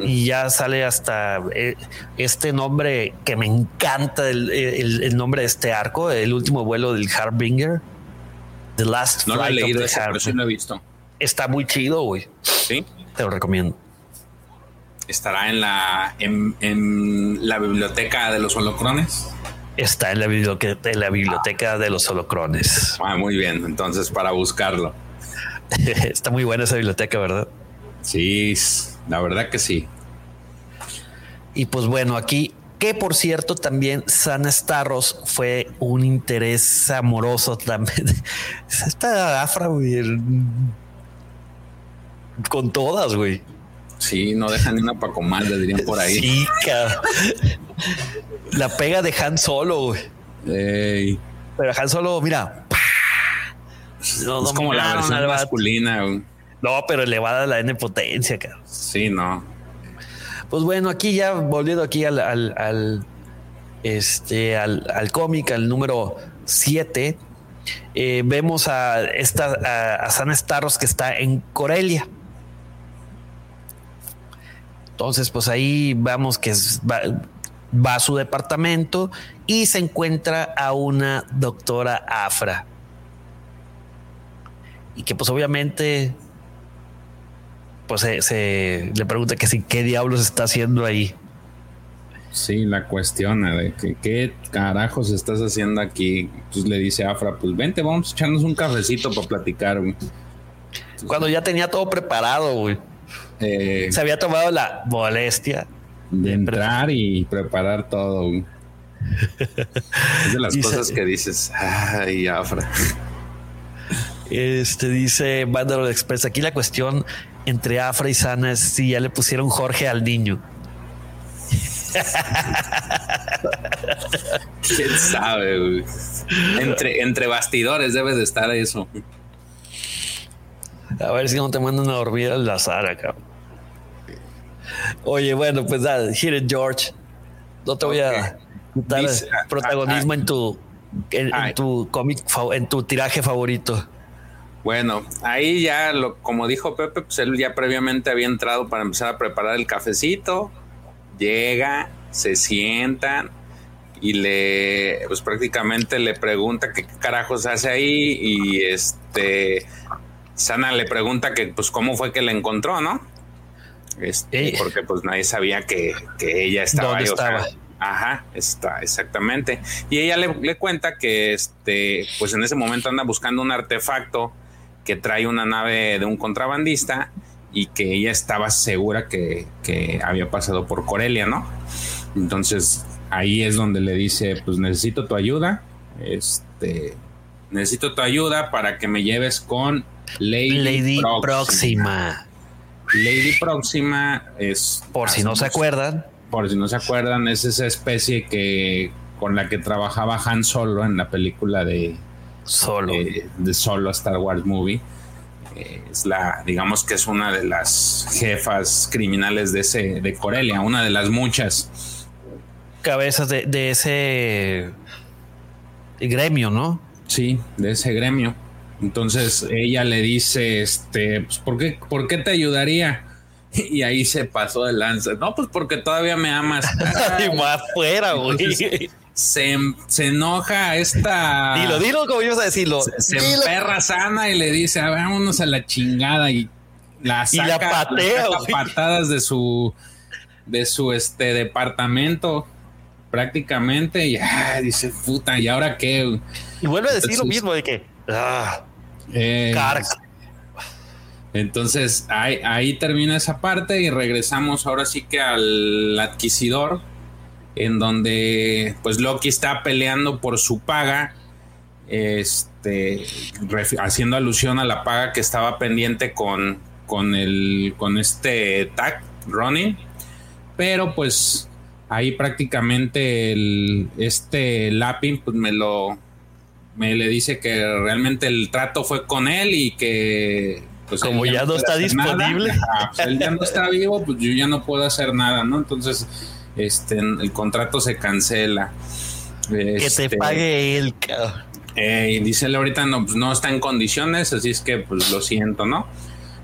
Y ya sale hasta eh, este nombre que me encanta el, el- el nombre de este arco, el último vuelo del Harbinger. The Last No lo he Flight of leído the ese, pero sí Harbinger. lo he visto. Está muy chido, güey. Sí. Te lo recomiendo. Estará en la, en, en la biblioteca de los holocrones. Está en la biblioteca, en la biblioteca de los holocrones. Ah, muy bien. Entonces, para buscarlo. (laughs) Está muy buena esa biblioteca, ¿verdad? Sí, la verdad que sí. Y pues bueno, aquí, que por cierto, también Sana Starros fue un interés amoroso también. (laughs) Esta afra, güey. Con todas, güey. Sí, no dejan ni una pa' comadre, dirían por ahí. Sí. La pega de Han Solo, güey. Ey, Pero Han Solo, mira, No, es como la versión masculina. No, pero elevada la N potencia, cabrón. Sí, no. Pues bueno, aquí ya volviendo aquí al, al, este, al, al cómic, al número 7, eh, vemos a esta a, San Starros que está en Corelia. Entonces, pues ahí vamos que va, a su departamento y se encuentra a una doctora Afra. Y que pues obviamente pues se, le pregunta que si qué diablos está haciendo ahí. Sí, la cuestiona de que qué carajos estás haciendo aquí. Pues le dice Afra, pues vente, vamos a echarnos un cafecito para platicar, güey. Cuando ya tenía todo preparado, güey. Eh, se había tomado la molestia de entrar y preparar todo. (laughs) es de las cosas que dices, ay, Afra. Este dice Vandalo Express. Aquí la cuestión entre Afra y Sana es si ya le pusieron Jorge al niño. ¿Quién sabe? Entre, entre bastidores debe de estar eso. A ver si no te mandan a dormir al azar acá. Oye, bueno, pues dale, hit George. No te voy a quitar protagonismo en tu en, tu cómic, en tu tiraje favorito. Bueno, ahí ya, lo, como dijo Pepe, pues él ya previamente había entrado para empezar a preparar el cafecito. Llega, se sientan y le, pues prácticamente le pregunta qué carajos hace ahí y este, Sana le pregunta que, pues, cómo fue que la encontró, ¿no? Este, porque pues nadie sabía que, ella estaba ahí. Estaba? ajá, está, exactamente. Y ella le, le, cuenta que este, pues en ese momento anda buscando un artefacto que trae una nave de un contrabandista y que ella estaba segura que, había pasado por Corelia, ¿no? Entonces ahí es donde le dice, pues necesito tu ayuda, este, necesito tu ayuda para que me lleves con Lady, Próxima. Lady Próxima es... Por si no se acuerdan. Por si no se acuerdan, es esa especie que con la que trabajaba Han Solo en la película de Solo. Eh, de Solo Star Wars Movie. Eh, es la, digamos que es una de las jefas criminales de ese, de Corelia, una de las muchas cabezas de, ese gremio, ¿no? Sí, de ese gremio. Entonces ella le dice, este, pues, ¿por qué, ¿por qué te ayudaría? Y ahí se pasó de lanza. No, pues porque todavía me amas. (laughs) y más fuera, güey se, se enoja esta. Dilo, dilo como ibas a decirlo. Se, emperra sana y le dice, a vámonos a la chingada y la saca, y la patea, patadas de su de su este departamento prácticamente y dice puta y ahora qué y vuelve a decir lo mismo de que ah, eh, entonces ahí, ahí termina esa parte y regresamos ahora sí que al adquisidor en donde pues Loki está peleando por su paga, este, haciendo alusión a la paga que estaba pendiente con, con, el, con este tag, Ronin, pero pues ahí prácticamente el, este Lapin pues me lo me le dice que realmente el trato fue con él y que pues como ya, no está disponible. Pues, él ya no está vivo pues yo ya no puedo hacer nada no entonces este, el contrato se cancela. que te este, pague él. Eh, y dice él ahorita no, pues no está en condiciones, así es que pues lo siento, ¿no?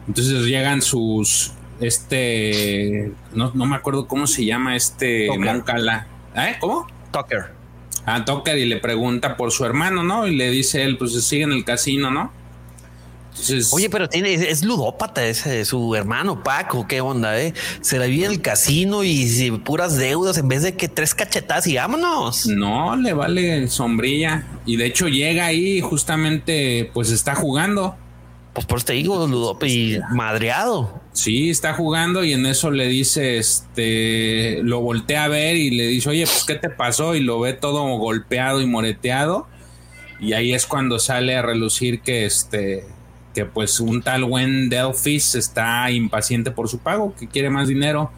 Entonces llegan sus, este, no, me acuerdo cómo se llama este Moncala. ¿Eh? ¿Cómo? Tucker. Ah, Tucker y le pregunta por su hermano, ¿no? Y le dice él, pues sigue en el casino, ¿no? Oye, pero tiene, es ludópata ese, su hermano Paco, qué onda, eh. Se la vive en el casino y, puras deudas en vez de que tres cachetadas y vámonos. No, le vale sombrilla. Y de hecho llega ahí justamente, pues está jugando. Pues por eso te digo, ludope y madreado. Sí, está jugando y en eso le dice, este, lo voltea a ver y le dice, oye, pues, ¿qué te pasó? Y lo ve todo golpeado y moreteado. Y ahí es cuando sale a relucir que, este, que pues un tal buen Delphis está impaciente por su pago, que quiere más dinero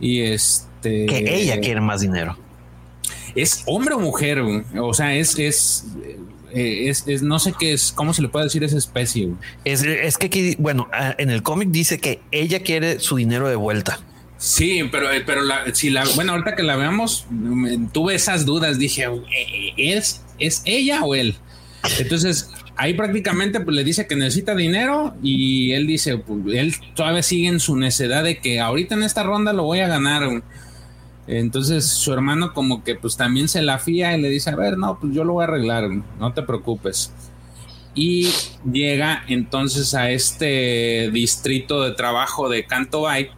y este... Que ella quiere más dinero. Es hombre o mujer, o sea, es, es eh, es, no sé qué es, cómo se le puede decir esa especie. Es, es que aquí, bueno, ah, en el cómic dice que ella quiere su dinero de vuelta. Sí, pero, eh, pero si la, bueno, ahorita que la veamos, tuve esas dudas, dije, ¿es, es ella o él? Entonces, ahí prácticamente pues, le dice que necesita dinero y él dice, pues, él todavía sigue en su necedad de que ahorita en esta ronda lo voy a ganar. Entonces su hermano como que pues también se la fía y le dice, a ver, no, pues yo lo voy a arreglar, no te preocupes. Y llega entonces a este distrito de trabajo de Canto Bay,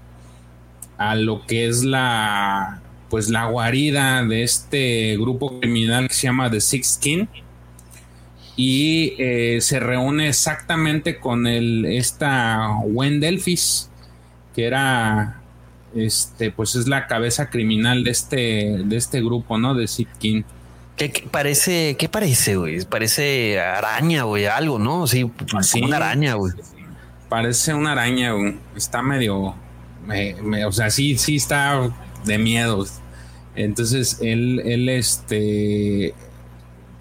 a lo que es la pues la guarida de este grupo criminal que se llama The Six King y eh, se reúne exactamente con el esta Wendelfis que era este pues es la cabeza criminal de este de este grupo no de Sitkin ¿Qué, parece qué parece güey parece araña güey algo no sí, una araña güey. parece una araña güey. está medio o sea sí sí está de miedo. Entonces él él este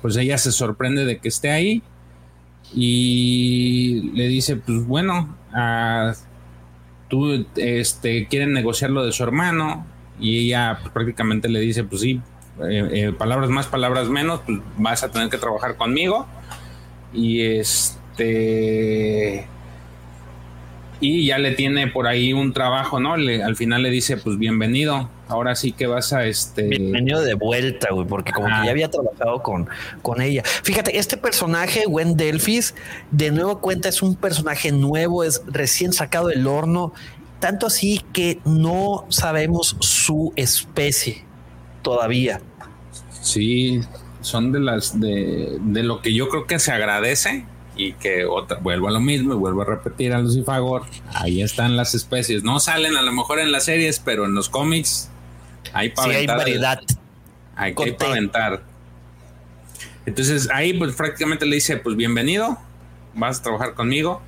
pues ella se sorprende de que esté ahí y le dice, pues bueno, tú este, quieren negociar lo de su hermano y ella prácticamente le dice, pues sí, eh, eh, palabras más, palabras menos, pues vas a tener que trabajar conmigo y este y ya le tiene por ahí un trabajo, ¿no? al final le dice, pues bienvenido, ahora sí que vas a este. Bienvenido de vuelta, güey, porque como que ya había trabajado con, con ella. Fíjate, este personaje, Gwen Delphis, de nuevo cuenta, es un personaje nuevo, es recién sacado del horno, tanto así que no sabemos su especie todavía. Sí, son de las de, de lo que yo creo que se agradece y que otra, vuelvo a lo mismo y vuelvo a repetir a Lucifagor, ahí están las especies, no salen a lo mejor en las series, pero en los cómics hay para sí, hay variedad. Hay que paventar. Entonces ahí pues prácticamente le dice, pues bienvenido, vas a trabajar conmigo.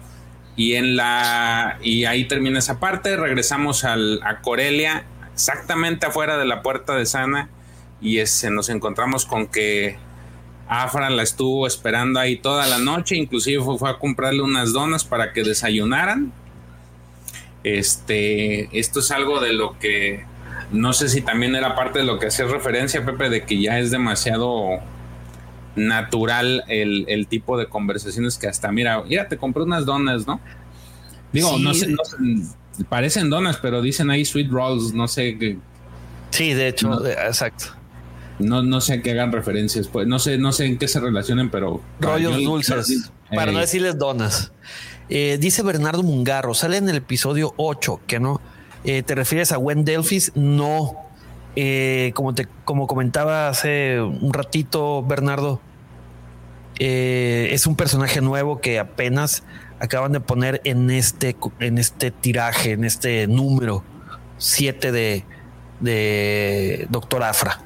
Y en la y ahí termina esa parte, regresamos al, a Corelia, exactamente afuera de la puerta de Sana y ese, nos encontramos con que Afra la estuvo esperando ahí toda la noche, inclusive fue, a comprarle unas donas para que desayunaran. Este, esto es algo de lo que no sé si también era parte de lo que hacía referencia, Pepe, de que ya es demasiado natural el, tipo de conversaciones que hasta, mira, mira, te compré unas donas, ¿no? Digo, no, sé, parecen donas, pero dicen ahí sweet rolls, no sé qué. Sí, de hecho, exacto. No, no sé a qué hagan referencias, pues no sé, no sé en qué se relacionen, pero. Rollos dulces. para no decirles donas. Eh, dice Bernardo Mungarro, sale en el episodio 8, que no. Eh, ¿Te refieres a Gwen Delphis? No. Eh, como, te, como comentaba hace un ratito, Bernardo, es un personaje nuevo que apenas acaban de poner en este, en este tiraje, en este número 7 de, de Doctor Afra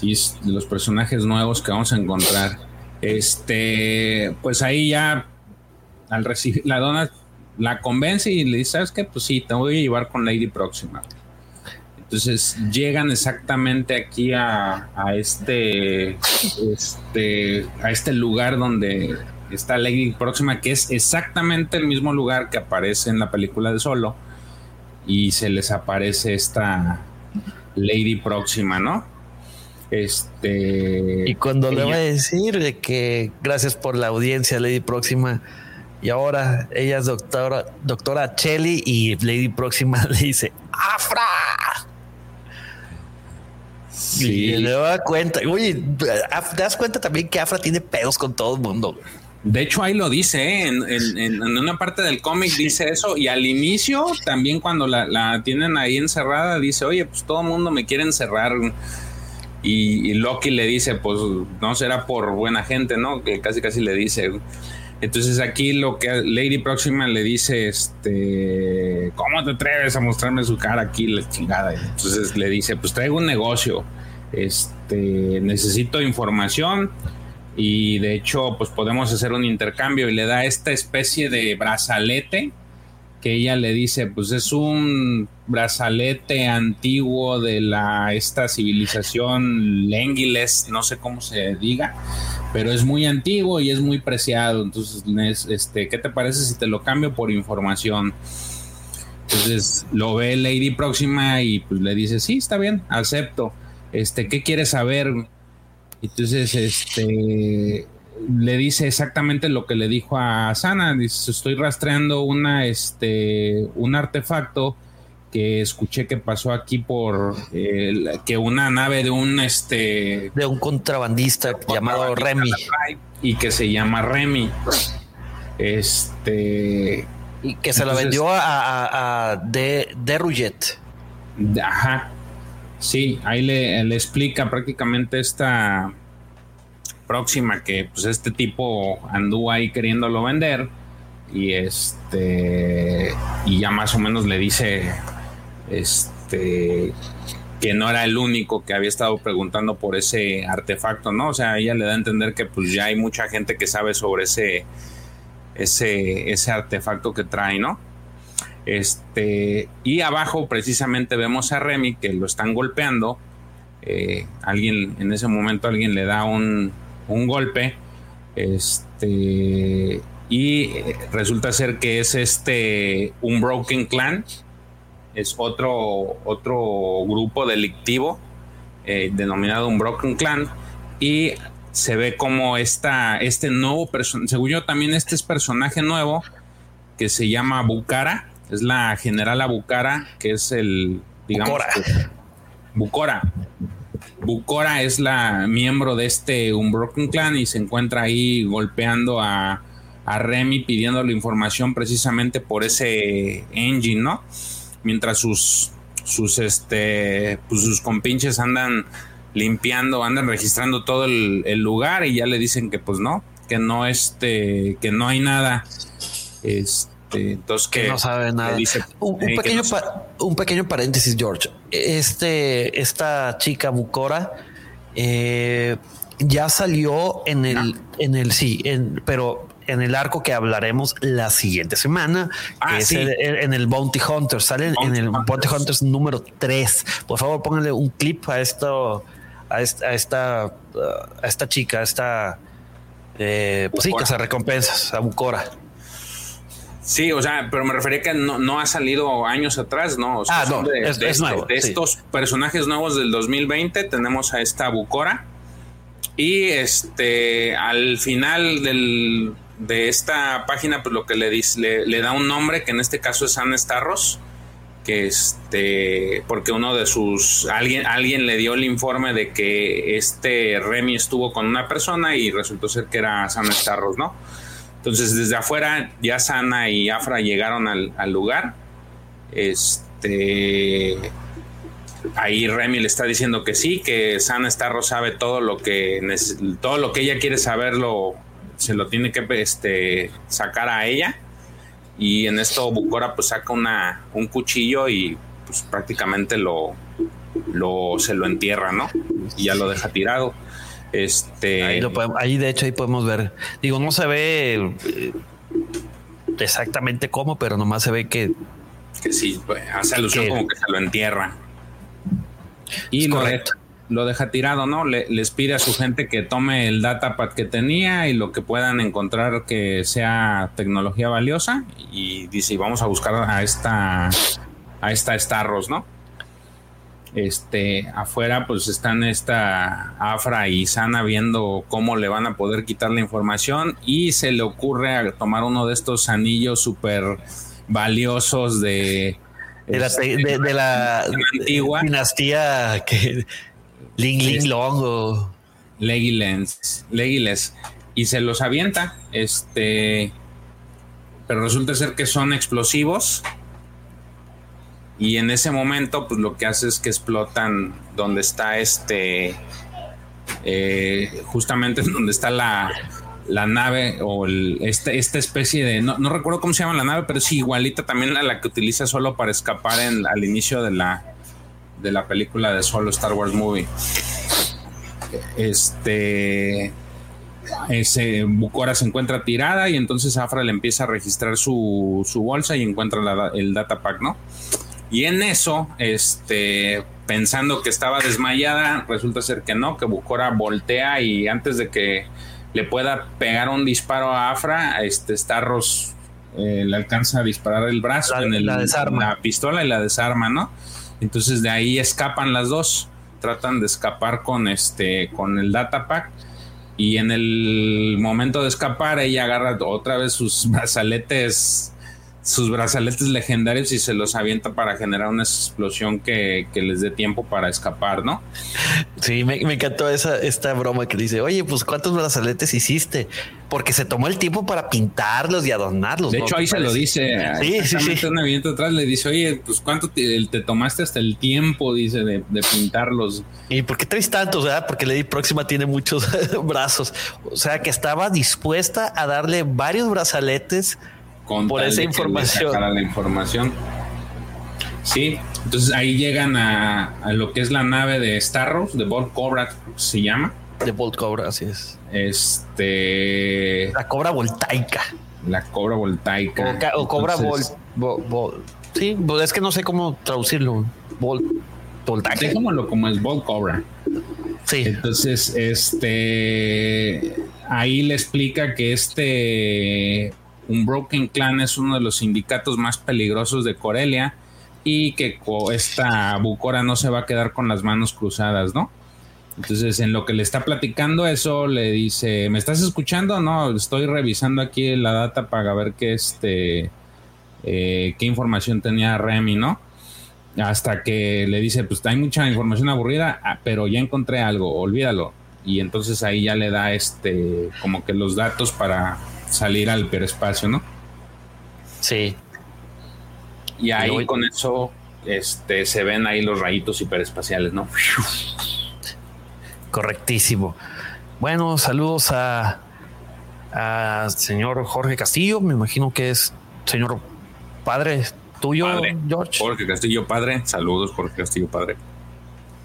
de los personajes nuevos que vamos a encontrar. Este, pues ahí ya al recibir la dona la convence y le dice, ¿sabes qué? Pues sí, te voy a llevar con Lady Próxima. Entonces llegan exactamente aquí a, a este, este, a este lugar donde está Lady Próxima, que es exactamente el mismo lugar que aparece en la película de Solo. Y se les aparece esta Lady Próxima, ¿no? Este. Y cuando le voy a decir de que gracias por la audiencia, Lady Próxima. Y ahora ella es doctora, doctora Chelly y Lady Próxima (laughs) le dice ¡Afra! Sí. Y le da cuenta. Oye, te das cuenta también que Afra tiene pedos con todo el mundo. De hecho, ahí lo dice, ¿eh? en, una parte del cómic dice eso. Y al inicio, también cuando la, la, tienen ahí encerrada, dice, oye, pues todo el mundo me quiere encerrar. Y, Loki le dice, pues no será por buena gente, ¿no? Que casi casi le dice. Entonces aquí lo que Lady Próxima le dice, este, ¿cómo te atreves a mostrarme su cara aquí, la chingada? Entonces le dice, pues traigo un negocio, este, necesito información y de hecho, pues podemos hacer un intercambio y le da esta especie de brazalete que ella le dice, pues es un brazalete antiguo de la esta civilización Lengiles, no sé cómo se diga, pero es muy antiguo y es muy preciado. Entonces, este, ¿qué te parece si te lo cambio por información? Entonces lo ve Lady Próxima y pues le dice, sí, está bien, acepto. Este, ¿qué quieres saber? Entonces, este, le dice exactamente lo que le dijo a Sana. Dice, estoy rastreando una, este, un artefacto que escuché que pasó aquí por que una nave de un este de un contrabandista, llamado Remy y que se llama Remy este y que se la vendió a, de, de Ajá. Sí, ahí le, le explica prácticamente esta próxima que pues este tipo anduvo ahí queriéndolo vender y este y ya más o menos le dice este que no era el único que había estado preguntando por ese artefacto, ¿no? O sea, ella le da a entender que pues ya hay mucha gente que sabe sobre ese ese ese artefacto que trae, ¿no? Este, y abajo precisamente vemos a Remy que lo están golpeando. Eh, alguien, en ese momento alguien le da un, un golpe. Este, y resulta ser que es este un Broken Clan. Es otro, otro grupo delictivo eh, denominado un Broken Clan. Y se ve como esta, este nuevo personaje, según yo también este es personaje nuevo que se llama Bukara, es la general Bukara, que es el, digamos, Bukora. Bukora es la miembro de este Unbroken Clan y se encuentra ahí golpeando a, a Remy pidiéndole información precisamente por ese engine, ¿no? Mientras sus sus este pues sus compinches andan limpiando, andan registrando todo el, el, lugar y ya le dicen que pues no, que no este, que no hay nada. Este, entonces que, no sabe nada. un, pequeño un pequeño paréntesis, George. Este, esta chica Bucora eh, ya salió en el, en el sí, pero en el arco que hablaremos la siguiente semana, ah, es en el Bounty Hunter, sale en el Bounty Hunters número 3. Por favor, pónganle un clip a esto, a esta, a esta, a esta chica, a esta, eh, pues sí, que se recompensas, a Bucora. Sí, o sea, pero me refería que no, ha salido años atrás, ¿no? ah, no, de, es, nuevo, de estos personajes nuevos del 2020 tenemos a esta Bucora y este al final del, de esta página pues lo que le dice le, da un nombre que en este caso es Anne Starros que este porque uno de sus alguien alguien le dio el informe de que este Remy estuvo con una persona y resultó ser que era San Starros, ¿no? Entonces, desde afuera, ya Sana y Afra llegaron al, lugar. Este. Ahí Remy le está diciendo que sí, que Sana Starro sabe todo lo que todo lo que ella quiere saberlo, se lo tiene que este, sacar a ella. Y en esto Bucora pues saca una, un cuchillo y pues prácticamente lo, lo se lo entierra, ¿no? Y ya lo deja tirado. Este. Ahí, de hecho ahí podemos ver. Digo, no se ve eh, exactamente cómo, pero nomás se ve que. Que sí, pues, hace alusión como que se lo entierra. Y lo deja, lo deja, tirado, ¿no? Le, les pide a su gente que tome el datapad que tenía y lo que puedan encontrar que sea tecnología valiosa. Y dice, vamos a buscar a esta a esta Starros, ¿no? Este, afuera pues están esta Afra y Sana viendo cómo le van a poder quitar la información y se le ocurre tomar uno de estos anillos súper valiosos de, de la, antigua. dinastía que Ling Ling Long o Legiles y se los avienta este pero resulta ser que son explosivos y en ese momento, pues lo que hace es que explotan donde está este, eh, justamente (laughs) donde está la, la nave o este, esta especie de, no, recuerdo cómo se llama la nave, pero es igualita también a la que utiliza solo para escapar en, al inicio de la, de la película de solo Star Wars Movie. Este, ese Bucora se encuentra tirada y entonces Afra le empieza a registrar su, su bolsa y encuentra el datapack, ¿no? Y en eso, este, pensando que estaba desmayada, resulta ser que no, que Bucora voltea y antes de que le pueda pegar un disparo a Afra, este Starros eh, le alcanza a disparar el brazo en el, la pistola y la desarma, ¿no? Entonces de ahí escapan las dos, tratan de escapar con este, con el datapack y en el momento de escapar ella agarra otra vez sus (laughs) brazaletes sus brazaletes legendarios y se los avienta para generar una explosión que, les dé tiempo para escapar, ¿no? Sí, me, encantó esa, esta broma que dice, oye, pues ¿cuántos brazaletes hiciste? Porque se tomó el tiempo para pintarlos y adornarlos. De hecho, ahí se lo dice. Sí, sí, sí. Un viento atrás le dice, oye, pues ¿cuánto te, tomaste hasta el tiempo, dice, de, pintarlos? ¿Y por qué traes tantos? ¿verdad? Porque Lady Próxima tiene muchos (laughs) brazos. O sea, que estaba dispuesta a darle varios brazaletes por esa información. la información. Sí, entonces ahí llegan a, lo que es la nave de Starros, de Bolt Cobra se llama. De Bolt Cobra, así es. Este. La cobra voltaica. La cobra voltaica. O, cobra Volt. sí, pues es que no sé cómo traducirlo. Volt. Voltaica. Déjamelo como es Bolt Cobra. Sí. Entonces, este. Ahí le explica que este un Broken Clan es uno de los sindicatos más peligrosos de Corelia y que esta Bucora no se va a quedar con las manos cruzadas, ¿no? Entonces, en lo que le está platicando eso, le dice, ¿me estás escuchando? No, estoy revisando aquí la data para ver qué este, eh, qué información tenía Remy, ¿no? Hasta que le dice, pues hay mucha información aburrida, ah, pero ya encontré algo, olvídalo. Y entonces ahí ya le da este, como que los datos para salir al hiperespacio, ¿no? Sí. Y ahí con eso este, se ven ahí los rayitos hiperespaciales, ¿no? Correctísimo. Bueno, saludos a, a señor Jorge Castillo, me imagino que es señor padre tuyo, George. Jorge Castillo, padre. Saludos, Jorge Castillo, padre.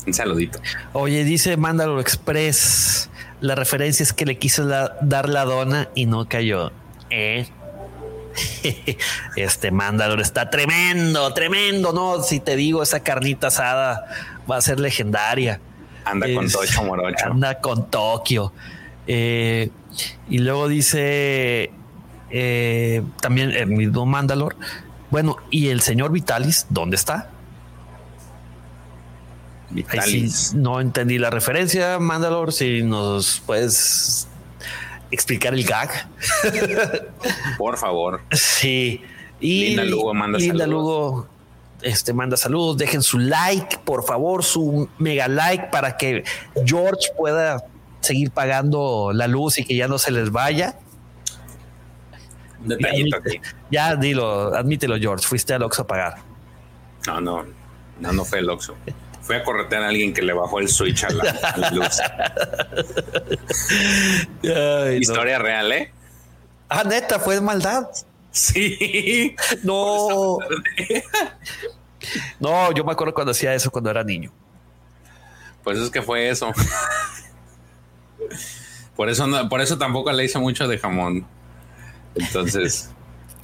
Un saludito. Oye, dice Mándalo Express. La referencia es que le quiso dar la dona y no cayó. ¿Eh? (laughs) Este Mandalor está tremendo, tremendo, ¿no? Si te digo, esa carnita asada va a ser legendaria. Anda con Tocho Morocho. Anda con Tokio. Eh, y luego dice eh, también el mismo Mandalor. Bueno, ¿y el señor Vitalis dónde está? No entendí la referencia, Mandalor. Si nos puedes explicar el gag. (laughs) Por favor. Sí. Y Linda Lugo manda Lugo este, manda saludos. Dejen su like, por favor, su mega like para que George pueda seguir pagando la luz y que ya no se les vaya. detallito aquí. Ya dilo, admítelo, George. Fuiste al Oxxo a pagar. No, no, no, no fue el Oxxo. (laughs) Fue a corretear a alguien que le bajó el switch a la, luz. Historia real, ¿eh? Ah, neta, fue maldad. Sí. No. no, yo me acuerdo cuando hacía eso cuando era niño. Pues es que fue eso. Por eso, por eso tampoco le hice mucho de jamón. Entonces,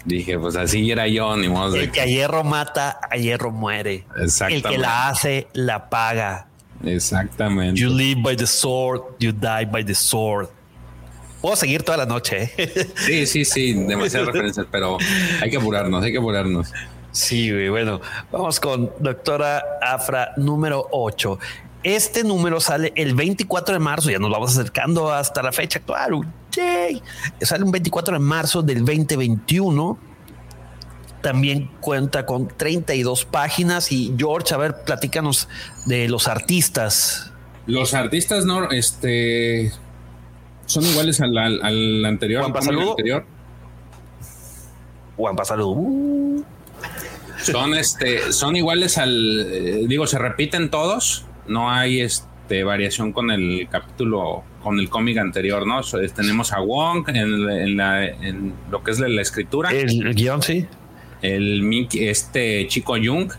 Dije, pues así era yo, ni modo. El que a hierro mata, a hierro muere. Exactamente. El que la hace, la paga. Exactamente. You live by the sword, you die by the sword. Puedo seguir toda la noche. ¿eh? Sí, sí, sí, demasiadas referencias, pero hay que apurarnos, hay que apurarnos. Sí, bueno, vamos con doctora Afra número 8. Este número sale el 24 de marzo, ya nos vamos acercando hasta la fecha actual. Sale un 24 de marzo del 2021. También cuenta con 32 páginas. Y George, a ver, platícanos de los artistas. Los artistas no, este, son iguales al, anterior. Juan Pasaludo. Juan Pasaludo. Son este, son iguales al, eh, digo, se repiten todos. No hay este variación con el capítulo con el cómic anterior, ¿no? tenemos a Wong en, la, en, lo que es la, escritura. El, guion, sí. El este chico Jung,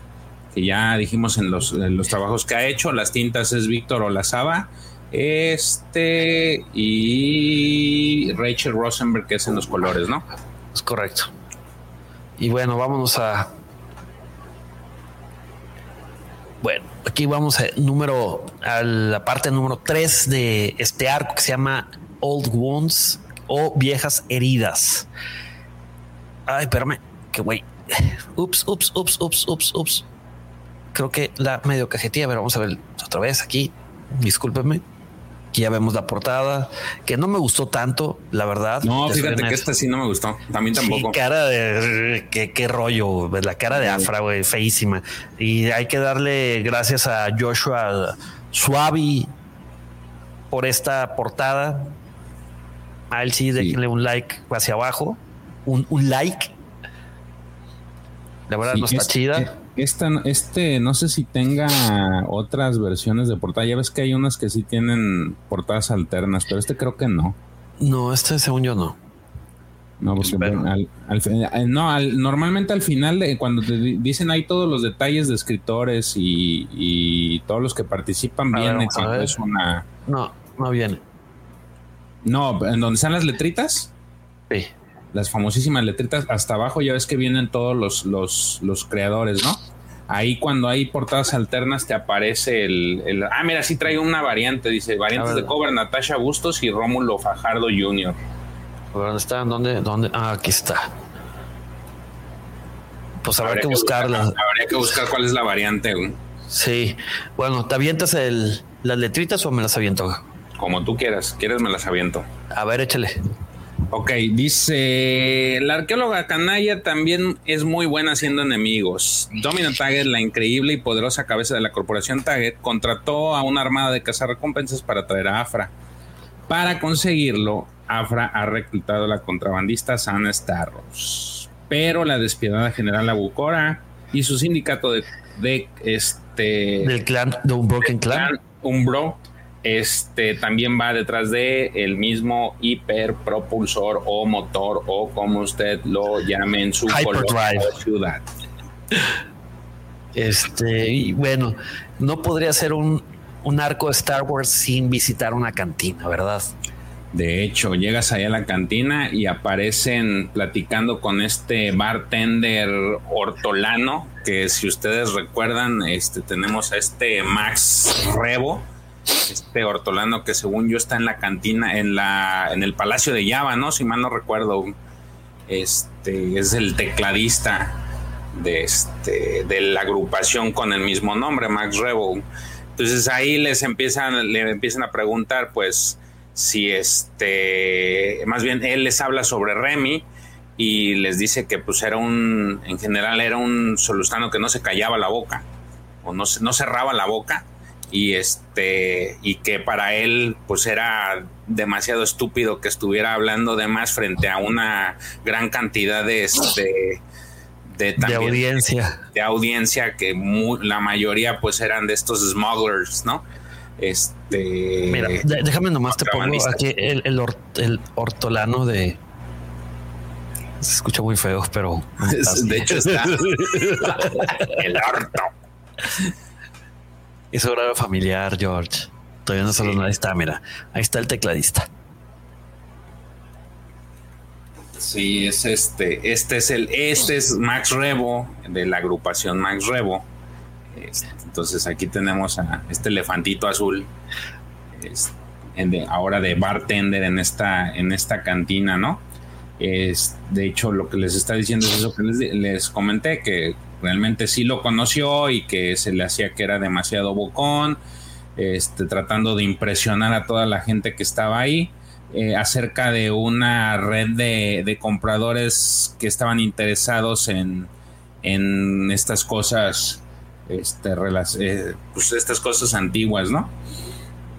que ya dijimos en los, trabajos que ha hecho. Las tintas es Víctor Olazaba. Este y Rachel Rosenberg, que es en los colores, ¿no? Es correcto. Y bueno, vámonos a. Bueno, aquí vamos a número a la parte número 3 de este arco que se llama Old Wounds o Viejas Heridas. Ay, espérame, que güey. Ups, ups, ups, ups, ups, ups. Creo que la medio cajetilla, pero vamos a ver otra vez aquí. Discúlpenme. Aquí ya vemos la portada, que no me gustó tanto, la verdad. No, fíjate que esta sí no me gustó. También tampoco. Sí, cara de qué, qué rollo, la cara de Afra, güey, feísima. Y hay que darle gracias a Joshua Suavi por esta portada. A él sí, déjenle un like hacia abajo. Un, un like. La verdad Sí, no está es- chida. Esta, este, no sé si tenga otras versiones de portada. Ya ves que hay unas que sí tienen portadas alternas, pero este creo que no. No, este según yo no. No, bueno, al- eh, no, al- normalmente al final, de, cuando te di- dicen ahí todos los detalles de escritores y, y todos los que participan, A viene es una. No, no viene. No, en donde están las letritas, Sí. Las famosísimas letritas, hasta abajo ya ves que vienen todos los, los, los creadores, ¿no? Ahí cuando hay portadas alternas te aparece el, el- Ah, mira, sí trae una variante, dice, variantes de cover, Natasha Bustos y Rómulo Fajardo Jr. ¿Dónde está? ¿Dónde? ¿Dónde? Ah, aquí está. Pues habrá que buscarla. buscar- habría que buscar cuál es la variante, güey. Sí. Bueno, ¿te avientas el, las letritas o me las aviento? como tú quieras. ¿Quieres? Me las aviento. A ver, échale. Ok, dice, la arqueóloga canalla también es muy buena haciendo enemigos. Domino Taggett, la increíble y poderosa cabeza de la corporación Taggett, contrató a una armada de cazarrecompensas para traer a Afra. Para conseguirlo, Afra ha reclutado a la contrabandista Sana Starros. Pero la despiadada general Abucora y su sindicato de, de este Del clan, de un Broken Clan. Clan Umbro este también va detrás de el mismo hiperpropulsor o motor o como usted lo llame en su ciudad. Este, y bueno, no podría ser un, un arco de Star Wars sin visitar una cantina, ¿verdad? De hecho, llegas ahí a la cantina y aparecen platicando con este bartender hortolano, que si ustedes recuerdan, este tenemos a este Max Rebo, este hortolano que según yo está en la cantina, en la, en el Palacio de Java, ¿no? Si mal no recuerdo. Este es el tecladista de este de la agrupación con el mismo nombre, Max Rebo. Entonces ahí les empiezan, le empiezan a preguntar, pues, si este, más bien él les habla sobre Remy y les dice que pues era un, en general era un solustano que no se callaba la boca o no, no cerraba la boca y este, y que para él pues era demasiado estúpido que estuviera hablando de más frente a una gran cantidad de este, de De audiencia. de audiencia que la mayoría pues eran de estos smugglers, ¿no? Este Mira, déjame nomás te pongo aquí el, el, or- el hortolano de. Se escucha muy feo, pero. (laughs) de hecho está (laughs) el orto. Es horario familiar, George. Todavía no solo Sí. nada está. Mira, ahí está el tecladista. Sí, es este, este es el, este es Max Rebo de la agrupación Max Rebo. Este, entonces aquí tenemos a este elefantito azul, es- en de- ahora de bartender en esta, en esta cantina, ¿no? Es, de hecho, lo que les está diciendo es eso que les, les comenté, que realmente sí lo conoció y que se le hacía que era demasiado bocón, este, tratando de impresionar a toda la gente que estaba ahí eh, acerca de una red de, compradores que estaban interesados en, en estas cosas, este, eh, pues estas cosas antiguas, ¿no?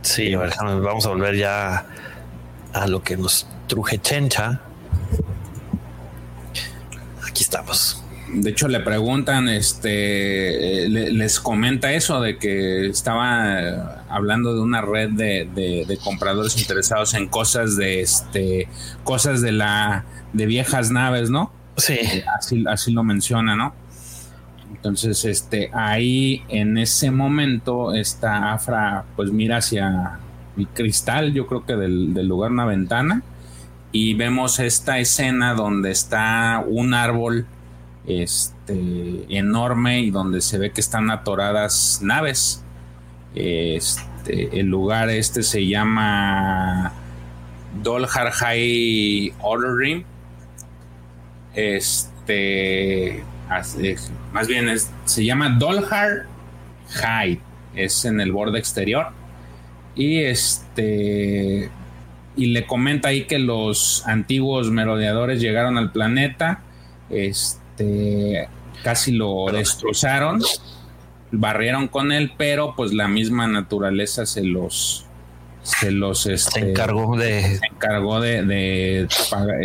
Sí, a vamos a volver ya a lo que nos truje Chencha. Aquí estamos. De hecho, le preguntan, este, eh, le- les comenta eso de que estaba eh, hablando de una red de, de- de compradores interesados en cosas de, este, cosas de la, de viejas naves, ¿no? Sí, así, así lo menciona, ¿no? Entonces, este, ahí en ese momento, esta Afra, pues mira hacia, cristal, yo creo que del, del lugar, una ventana, y vemos esta escena donde está un árbol este, enorme y donde se ve que están atoradas naves. Este, el lugar este se llama Dolhar High Order Este, más bien se llama Dolhar High, es en el borde exterior. Y este, y le comenta ahí que los antiguos merodeadores llegaron al planeta, este, casi lo destrozaron, barrieron con él, pero pues la misma naturaleza se los se los este, encargó de encargó de,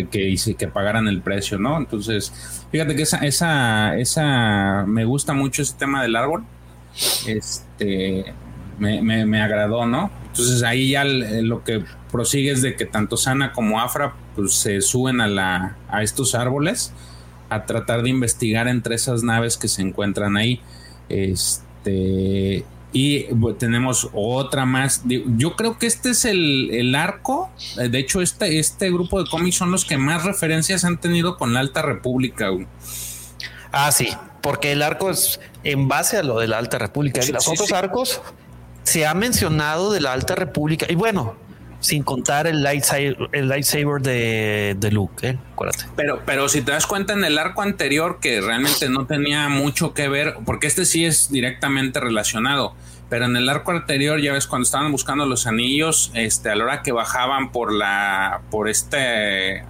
que que pagaran el precio, ¿no? Entonces, fíjate que esa esa esa me gusta mucho ese tema del árbol. Este me, me agradó, ¿no? Entonces ahí ya lo que prosigue es de que tanto Sana como Afra pues, se suben a, la, a estos árboles a tratar de investigar entre esas naves que se encuentran ahí. Este, y tenemos otra más. Yo creo que este es el, arco. De hecho, este, este grupo de cómics son los que más referencias han tenido con la Alta República. Ah, sí, porque el arco es en base a lo de la Alta República. y los otros arcos se ha mencionado de la Alta República. Y bueno, sin contar el lightsaber, el lightsaber de, de Luke, ¿eh? acuérdate. Pero, pero si te das cuenta en el arco anterior que realmente no tenía mucho que ver, porque este sí es directamente relacionado, pero en el arco anterior ya ves cuando estaban buscando los anillos, este, a la hora que bajaban por la, por este,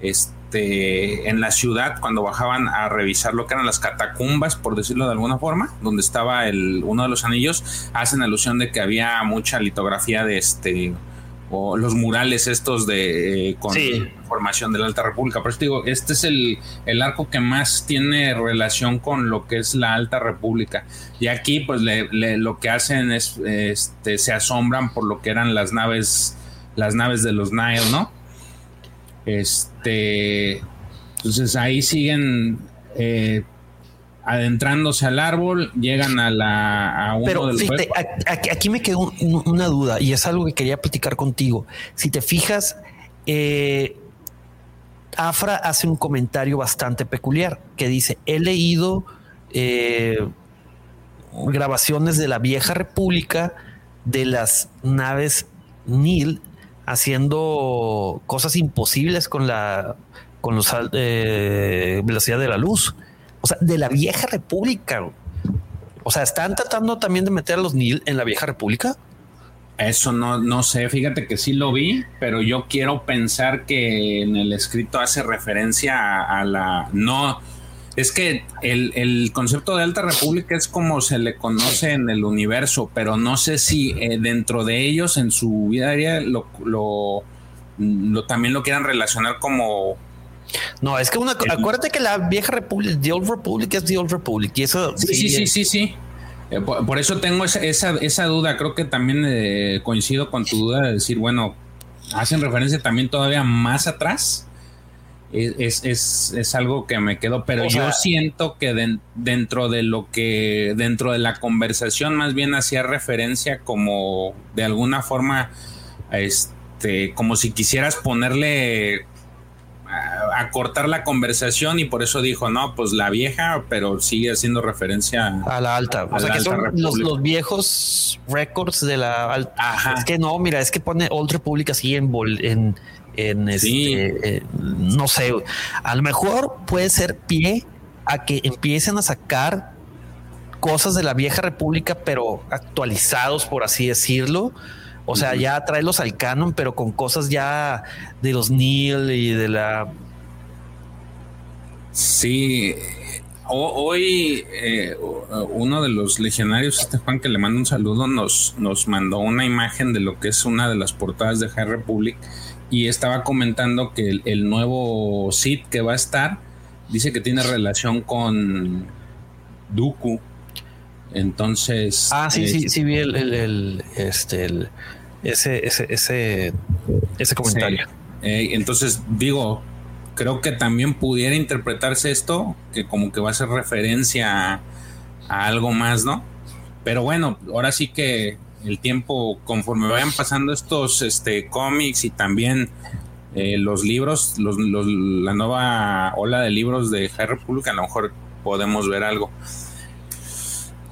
este, en la ciudad, cuando bajaban a revisar lo que eran las catacumbas, por decirlo de alguna forma, donde estaba el, uno de los anillos, hacen alusión de que había mucha litografía de este o los murales estos de eh, con formación de la Alta República. Pero digo, este es el, el, arco que más tiene relación con lo que es la Alta República. Y aquí, pues, lo que hacen es, este, se asombran por lo que eran las naves, las naves de los Nile, ¿no? Este, entonces ahí siguen eh, adentrándose al árbol, llegan a la a uno Pero fíjate, aquí, me quedó una duda y es algo que quería platicar contigo. Si te fijas, eh, Afra hace un comentario bastante peculiar que dice: He leído eh, grabaciones de la vieja república de las naves Nil haciendo cosas imposibles con la con los eh, velocidad de la luz o sea, de la vieja república. O sea, están tratando también de meter a los Nil en la vieja república. Eso no, no sé, fíjate que sí lo vi, pero yo quiero pensar que en el escrito hace referencia a, la... No, es que el, concepto de Alta República es como se le conoce en el universo, pero no sé si eh, dentro de ellos, en su vida diaria, lo, también lo quieran relacionar como no, es que una, acuérdate que la vieja república, The Old Republic es The Old Republic y eso. Sí, sí, sí, sí, sí. Eh, por, eso tengo esa, esa, duda. Creo que también eh, coincido con tu duda de decir, bueno, hacen referencia también todavía más atrás. Es, es, es, algo que me quedo, pero yo siento que dentro de lo que, dentro de la conversación, más bien hacía referencia como de alguna forma, este, como si quisieras ponerle a, cortar la conversación y por eso dijo, no, pues la vieja, pero sigue haciendo referencia a la alta. o sea, que son los, viejos records de la alta. Es que no, mira, es que pone Old Republic así en, en, en este, eh, no sé, a lo mejor puede ser pie a que empiecen a sacar cosas de la vieja república, pero actualizados, por así decirlo o sea, ya traerlos al canon, pero con cosas ya de los Neil y de la. Sí. hoy eh, uno de los legionarios, este Juan, que le mando un saludo, nos, nos mandó una imagen de lo que es una de las portadas de High Republic y estaba comentando que el, el nuevo Sith que va a estar dice que tiene relación con Dooku entonces. Ah, sí, sí, sí, vi el, este, el, ese, ese, ese, ese comentario. Eh, entonces, digo, creo que también pudiera interpretarse esto, que como que va a ser referencia a, algo más, ¿no? Pero bueno, ahora sí que el tiempo, conforme vayan pasando estos este, cómics y también eh, los libros, los, la nueva ola de libros de High Republic, a lo mejor podemos ver algo.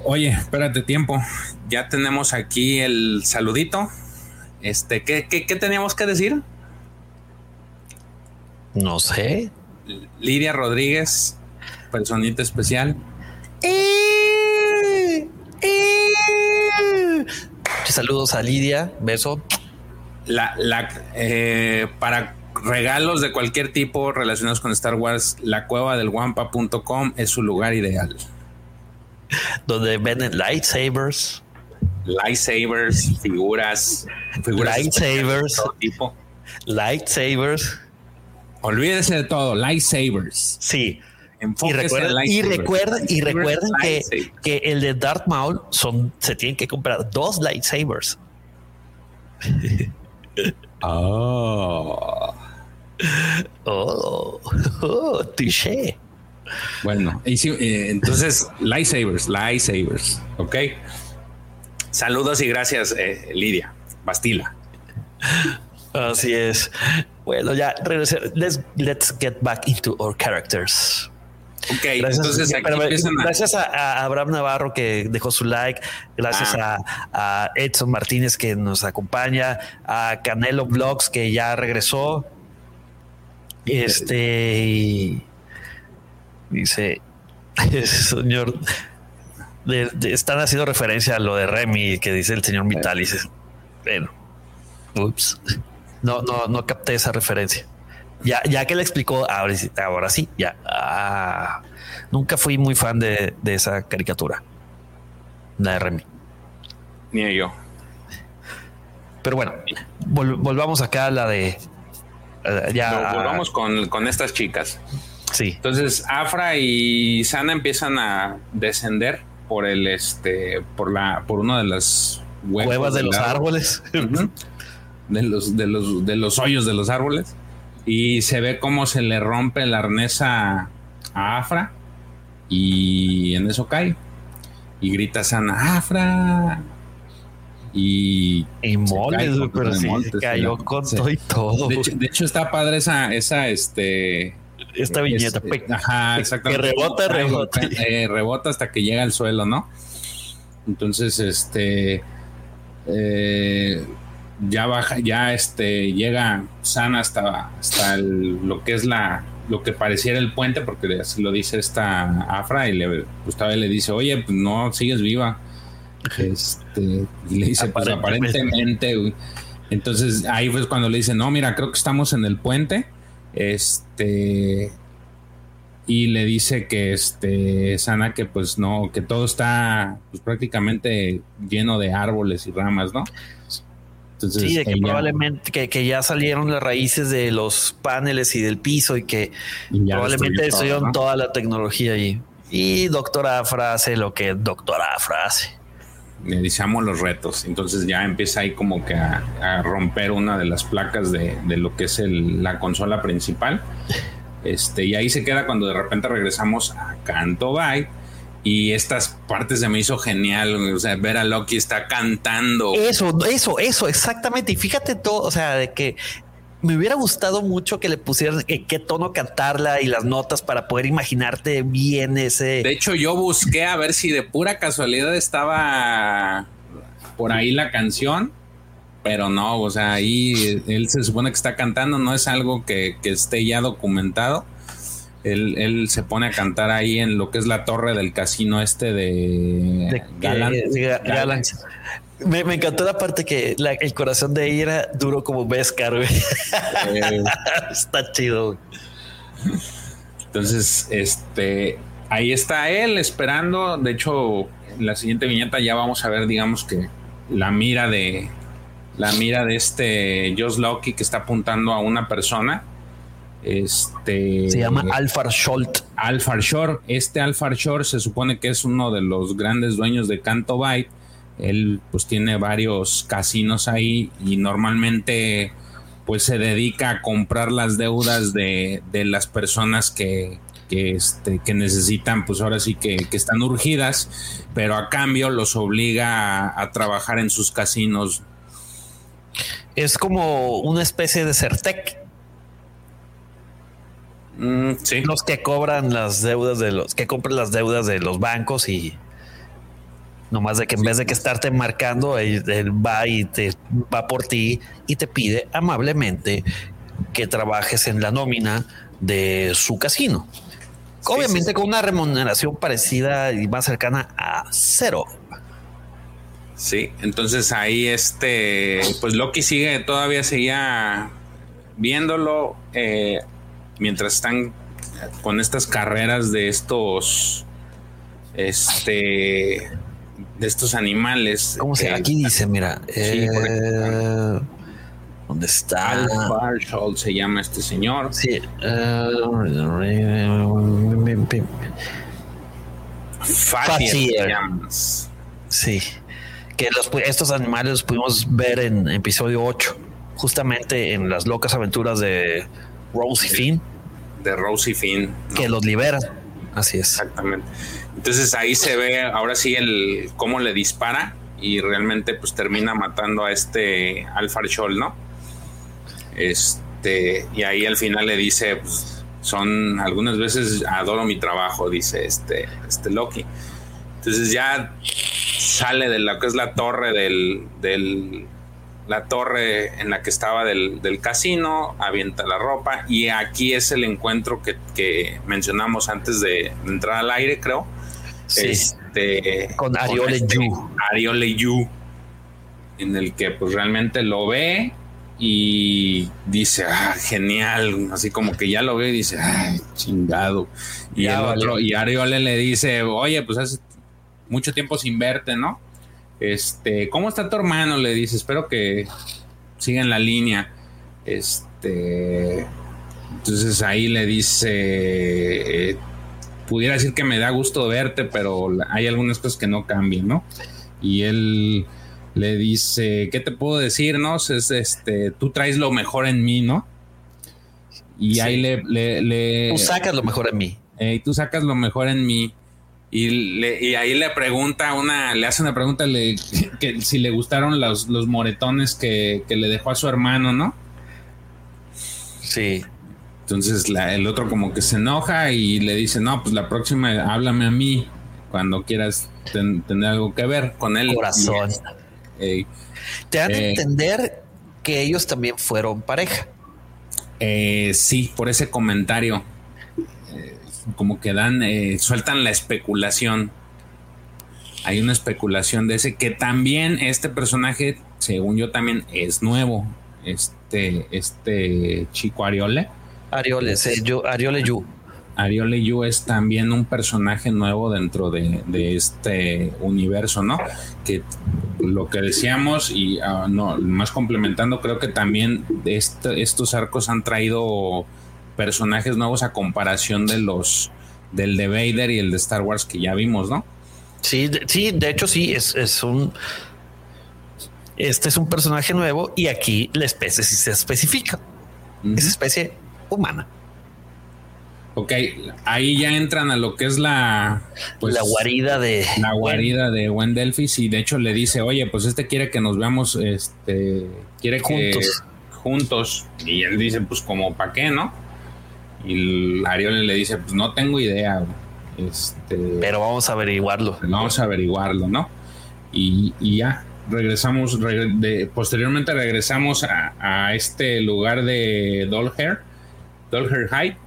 Oye, espérate tiempo. Ya tenemos aquí el saludito. Este, ¿qué, qué, qué teníamos que decir? No sé. Lidia Rodríguez, personita especial. Saludos a Lidia, beso. La, la, eh, para regalos de cualquier tipo relacionados con Star Wars, la cueva del wampa.com es su lugar ideal. Donde venden lightsabers. Lightsabers, figuras, figuras lightsabers, tipo. Lightsabers. Olvídese de todo, lightsabers. Sí. Y recuerden, y recuerden, y recuerden que, que, el de Darth Maul son, se tienen que comprar dos lightsabers. (laughs) oh. Oh, (laughs) oh touché. Bueno, eh, entonces, lightsabers, lightsabers, ok. Saludos y gracias, eh, Lidia, Bastila. Así es. Bueno, ya Let's, let's get back into our characters. Ok, gracias, entonces gracias a, Abraham Navarro que dejó su like, gracias ah. a, Edson Martínez que nos acompaña, a Canelo Vlogs que ya regresó. Este dice, (laughs) señor, están haciendo referencia a lo de Remy que dice el señor Vitalis. Bueno, ups. No, no, no capté esa referencia. Ya, ya que le explicó, ahora, ahora sí, ya. Ah, nunca fui muy fan de, esa caricatura. La de Remy. Ni yo. Pero bueno, volvamos acá a la de. Eh, ya. volvamos con, con estas chicas. Sí. Entonces, Afra y Sana empiezan a descender por el este, por la, por una de las huevas de los árboles de los, de los, de los hoyos de los árboles. Y se ve cómo se le rompe el arnés a, Afra. Y en eso cae. Y grita Sana, Afra. Y, y pero cayó con todo y todo. De hecho, está padre esa, esa este. Esta viñeta. Que rebota, rebota. Eh, rebota hasta que llega al suelo, ¿no? Entonces, este. Eh, ya baja, ya este, llega sana hasta, hasta lo que es la, lo que pareciera el puente, porque así lo dice esta Afra y le, Gustavo le dice, oye, pues no, sigues viva. Este, y le dice, pues aparentemente, entonces ahí fue cuando le dice, no, mira, creo que estamos en el puente. Este, y le dice que este Sana que pues no, que todo está pues prácticamente lleno de árboles y ramas, ¿no? sí, de que probablemente que, ya salieron las raíces de los paneles y del piso y que probablemente estudiaron toda la tecnología allí. Y doctora Afra hace lo que doctora Afra hace. Iniciamos los retos. Entonces ya empieza ahí como que a, romper una de las placas de, lo que es la consola principal. Este, y ahí se queda cuando de repente regresamos a Canto Byte y estas partes se me hizo genial, o sea, ver a Loki está cantando. Eso, eso, eso, exactamente. Y fíjate todo, o sea, de que me hubiera gustado mucho que le pusieran en qué tono cantarla y las notas para poder imaginarte bien ese. De hecho, yo busqué a ver si de pura casualidad estaba por ahí la canción, pero no, o sea, ahí él se supone que está cantando, no es algo que, que esté ya documentado. Él, se pone a cantar ahí en lo que es la torre del casino este de, de Me, encantó la parte que el corazón de ella duro como Beskar, eh. (laughs) está chido. Entonces, este, ahí está él esperando. De hecho, en la siguiente viñeta ya vamos a ver, digamos que la mira de la mira de este Josh Loki que está apuntando a una persona este, se llama Alfar Scholt. Alfar Shore. Este Alfar Shore se supone que es uno de los grandes dueños de Canto Byte. Él pues tiene varios casinos ahí y normalmente pues se dedica a comprar las deudas de, las personas que, que, este, que necesitan, pues ahora sí que, están urgidas, pero a cambio los obliga a, trabajar en sus casinos. Es como una especie de Certec. Mm, sí. Los que cobran las deudas de los que compran las deudas de los bancos y nomás de que en vez de que estarte marcando, él, va y te va por ti y te pide amablemente que trabajes en la nómina de su casino. Obviamente con una remuneración parecida y más cercana a cero. Sí, entonces ahí este, pues Loki sigue, todavía seguía viéndolo eh, mientras están con estas carreras de estos, este, de estos animales. ¿Cómo se Aquí dice, mira, eh, ¿Dónde está? Al se llama este señor. Sí. Sí. Que estos animales los pudimos ver en episodio 8, justamente en las locas aventuras de Rose y Finn. De Rose y Finn. Que los liberan. Así es. Exactamente. Entonces ahí se ve ahora sí el cómo le dispara y realmente pues termina matando a este Alfar Scholl, ¿no? Este, y ahí al final le dice, pues, son algunas veces adoro mi trabajo, dice este, este Loki. Entonces ya sale de lo que es la torre del, del la torre en la que estaba del, casino, avienta la ropa y aquí es el encuentro que, mencionamos antes de entrar al aire, creo. Este, con Ariole este Yu. Ariole Yu, en el que pues realmente lo ve y dice, ah, genial, así como que ya lo ve y dice, ay, chingado. Y el otro, y Ariole le dice, oye, pues hace mucho tiempo sin verte, ¿no? Este, ¿cómo está tu hermano? Le dice, espero que siga en la línea. Este, entonces ahí le dice, eh, pudiera decir que me da gusto verte, pero hay algunas cosas que no cambian, ¿no? Y él le dice, ¿qué te puedo decir? No, es este, tú traes lo mejor en mí, ¿no? Y ahí le, le, Tú sacas lo mejor en mí. y tú sacas lo mejor en mí. Y, le, y ahí le pregunta una, le hace una pregunta le, que si le gustaron los, los moretones que, que, le dejó a su hermano, ¿no? Sí. Entonces el otro como que se enoja y le dice, no, pues la próxima háblame a mí cuando quieras tener algo que ver con él. Corazón. Te dan a eh, entender que ellos también fueron pareja. Eh, sí, por ese comentario. Eh, como que dan, sueltan la especulación. Hay una especulación de ese que también este personaje, según yo, también es nuevo. Este, este chico Ariole. Ariole, yo, Ariole Yu. Ariole Yu es también un personaje nuevo dentro de, este universo, ¿no? Que lo que decíamos y ah, no, más complementando, creo que también este, estos arcos han traído personajes nuevos a comparación de los del de Vader y el de Star Wars que ya vimos, ¿no? Sí, de, sí, de hecho sí, es, un este es un personaje nuevo y aquí la especie sí se especifica. Es especie humana. Ok, ahí ya entran a lo que es la pues, la guarida de la guarida de Wendelfis y de hecho le dice, oye, pues este quiere que nos veamos, este, quiere juntos. que juntos y él dice, pues como para qué, ¿no? Y Ariel le dice, pues no tengo idea, este, pero vamos a averiguarlo. Vamos a averiguarlo, ¿no? Y, ya regresamos, de, posteriormente regresamos a, a este lugar de Dolher, Dolher Heights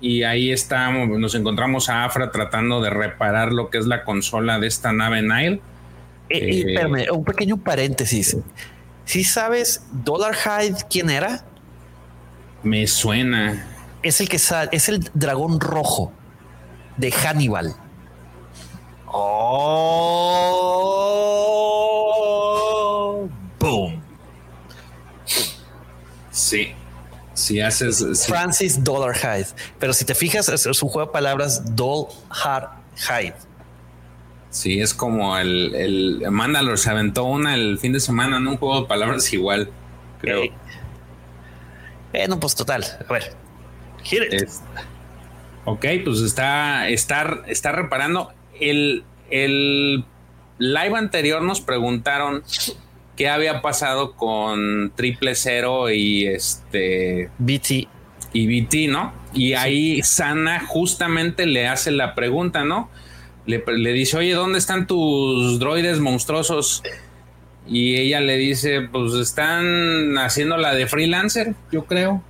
y ahí estamos, nos encontramos a Afra tratando de reparar lo que es la consola de esta nave Nile. Eh, eh, un pequeño paréntesis. Si sabes Dollar Hyde quién era? Me suena. Es el que es el dragón rojo de Hannibal. Oh, boom. Sí. Si haces. Francis Dollar Hyde. Pero si te fijas, es, un juego de palabras Doll Hard Hyde. Sí, es como el, el Mandalore se aventó una el fin de semana en un juego de palabras igual, creo. Eh, no, pues total. A ver. Ok, pues está, está, está reparando. El, el live anterior nos preguntaron qué había pasado con Triple Cero y este BT. Y BT, ¿no? Y ahí Sana justamente le hace la pregunta, ¿no? Le, le, dice, oye, ¿dónde están tus droides monstruosos? Y ella le dice, pues están haciendo la de freelancer, yo creo.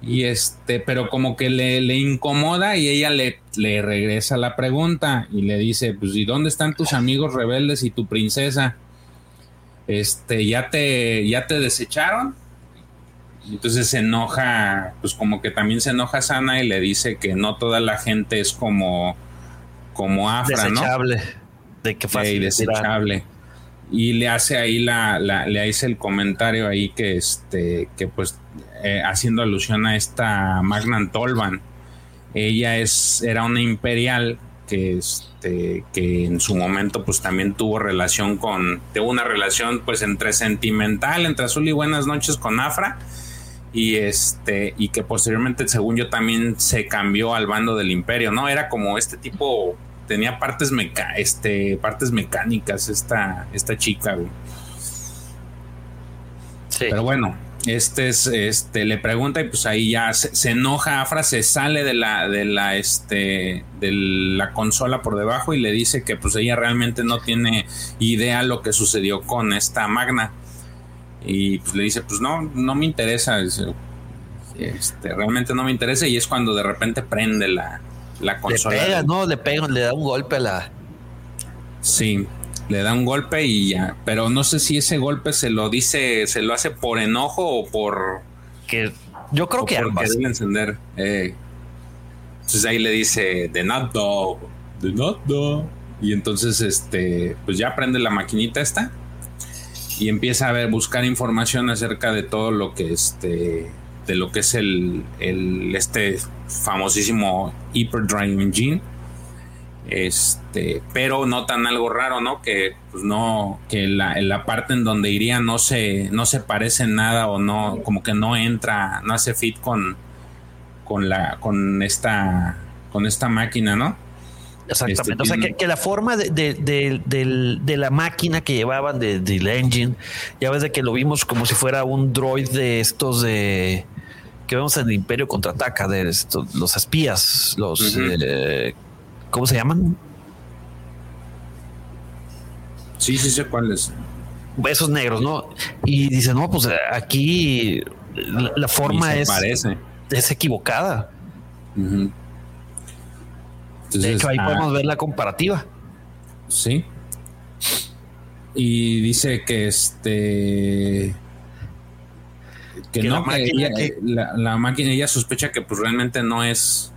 Y este, pero como que le, le incomoda y ella le, le, regresa la pregunta y le dice, pues, ¿y dónde están tus amigos rebeldes y tu princesa? Este, ¿ya te, ya te desecharon? Entonces se enoja, pues como que también se enoja Sana y le dice que no toda la gente es como, como Afra, desechable, De que fácil. desechable y le hace ahí la, la, le hace el comentario ahí que este que pues eh, haciendo alusión a esta Magnan Tolvan ella es era una imperial que este que en su momento pues también tuvo relación con tuvo una relación pues entre sentimental entre Azul y Buenas noches con Afra y este y que posteriormente según yo también se cambió al bando del imperio no era como este tipo tenía partes meca este partes mecánicas esta esta chica güey. Sí. pero bueno este es este le pregunta y pues ahí ya se, se, enoja Afra se sale de la de la este de la consola por debajo y le dice que pues ella realmente no tiene idea lo que sucedió con esta Magna y pues le dice pues no no me interesa este realmente no me interesa y es cuando de repente prende la la consola. Le pega, ¿no? Le pega, le da un golpe a la. Sí, le da un golpe y ya. Pero no sé si ese golpe se lo dice, se lo hace por enojo o por. Que yo creo que ambas. Debe encender. Eh. Entonces ahí le dice, de nada, de nada. Y entonces, este, pues ya prende la maquinita esta y empieza a ver, buscar información acerca de todo lo que este de lo que es el, el este famosísimo Hyperdrive Engine. Este, pero notan algo raro, ¿no? Que pues no, que la, la parte en donde iría no se, no se parece nada o no, como que no entra, no hace fit con, con la, con esta, con esta máquina, ¿no? Exactamente. o sea, que, que, la forma de, de, de, de, la máquina que llevaban de, del engine, ya ves de que lo vimos como si fuera un droid de estos de que vemos en el Imperio contraataca de estos, los espías, los eh, ¿cómo se llaman? Sí, sí sé cuáles. Esos negros, ¿no? Y dice, no, pues aquí la, la forma es, parece. es equivocada. Entonces, de hecho, ahí ah, podemos ver la comparativa. Sí. Y dice que este que, no, la, máquina ella, La, máquina ella sospecha que pues realmente no es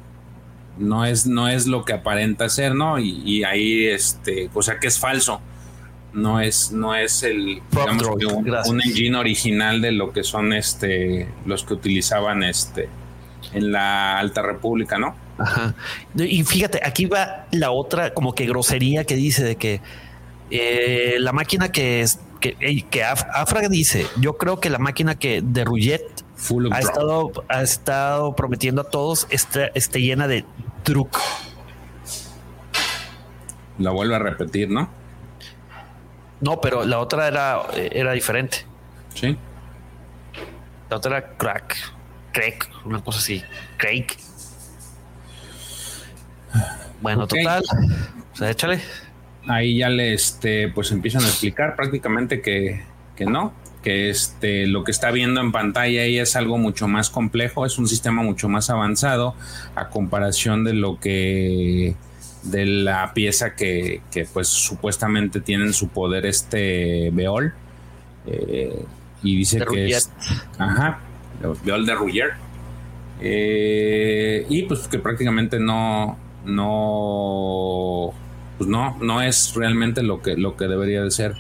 no es no es lo que aparenta ser, ¿no? Y, y ahí este, o sea que es falso. No es no es el digamos, un, un, engine original de lo que son este los que utilizaban este en la Alta República, ¿no? Ajá. Y fíjate, aquí va la otra como que grosería que dice de que eh, la máquina que es que, que Afra dice, yo creo que la máquina que de Rullet ha estado, ha estado prometiendo a todos esté, esté llena de truco. La vuelve a repetir, ¿no? No, pero la otra era, era diferente. Sí. La otra era crack, crack, una cosa así, crack. Bueno, okay. total. O sea, échale ahí ya le este, pues empiezan a explicar prácticamente que, que no, que este, lo que está viendo en pantalla ahí es algo mucho más complejo, es un sistema mucho más avanzado a comparación de lo que de la pieza que, que pues supuestamente tiene en su poder este Beol eh, y dice que es ajá Beol de Ruggier eh, y pues que prácticamente no no pues no, no es realmente lo que, lo que debería de ser.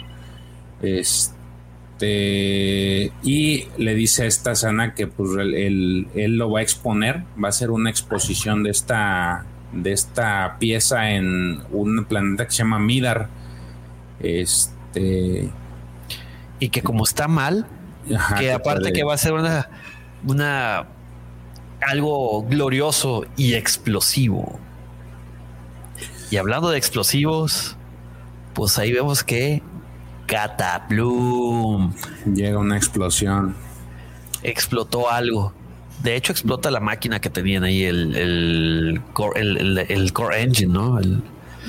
Este, y le dice a esta Sana que pues él, él, lo va a exponer, va a ser una exposición de esta, de esta pieza en un planeta que se llama Midar. Este. Y que como está mal, que aparte que va a ser una, una algo glorioso y explosivo. Y hablando de explosivos, pues ahí vemos que Cataplum. Llega una explosión. Explotó algo. De hecho, explota la máquina que tenían ahí, el, el, core, el, core engine, ¿no?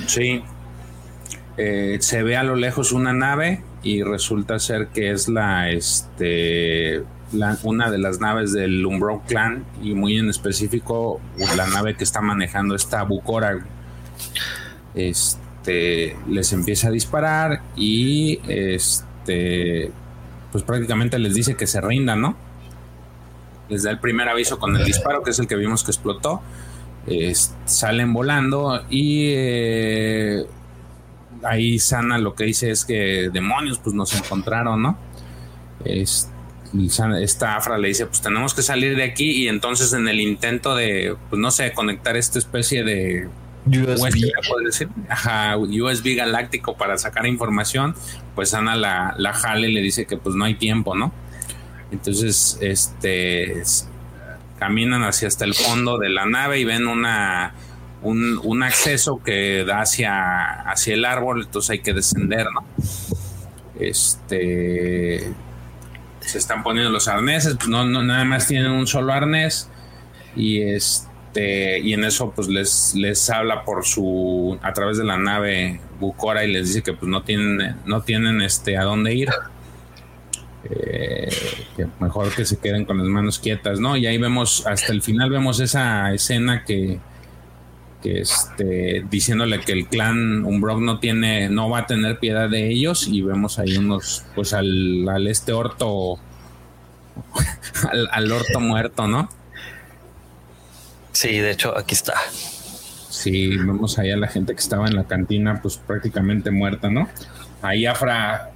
Sí. Eh, se ve a lo lejos una nave y resulta ser que es la, este, una de las naves del Umbro Clan y muy en específico la nave que está manejando esta Bukora. Este les empieza a disparar y este pues prácticamente les dice que se rindan, ¿no? Les da el primer aviso con el disparo, que es el que vimos que explotó. salen volando y eh, ahí Sana lo que dice es que demonios, pues nos encontraron, ¿no? esta Afra le dice, pues tenemos que salir de aquí y entonces en el intento de, pues no sé, conectar esta especie de USB, decir? Ajá, USB galáctico para sacar información, pues Ana la, la jale y le dice que pues no hay tiempo, ¿no? Entonces, este, caminan hacia hasta el fondo de la nave y ven una, un, acceso que da hacia, hacia el árbol, entonces hay que descender, ¿no? Este, se están poniendo los arneses, pues no, no nada más tienen un solo arnés y este, y en eso pues les, les habla por su, a través de la nave Bucora y les dice que pues no tienen, no tienen este, a dónde ir eh, que mejor que se queden con las manos quietas, ¿no? Y ahí vemos, hasta el final vemos esa escena que, que este, diciéndole que el clan Umbrock no tiene, no va a tener piedad de ellos, y vemos ahí unos, pues al, al este orto, (laughs) al, al, orto muerto, ¿no? Sí, de hecho, aquí está. Sí, vemos ahí a la gente que estaba en la cantina, pues prácticamente muerta, ¿no? Ahí Afra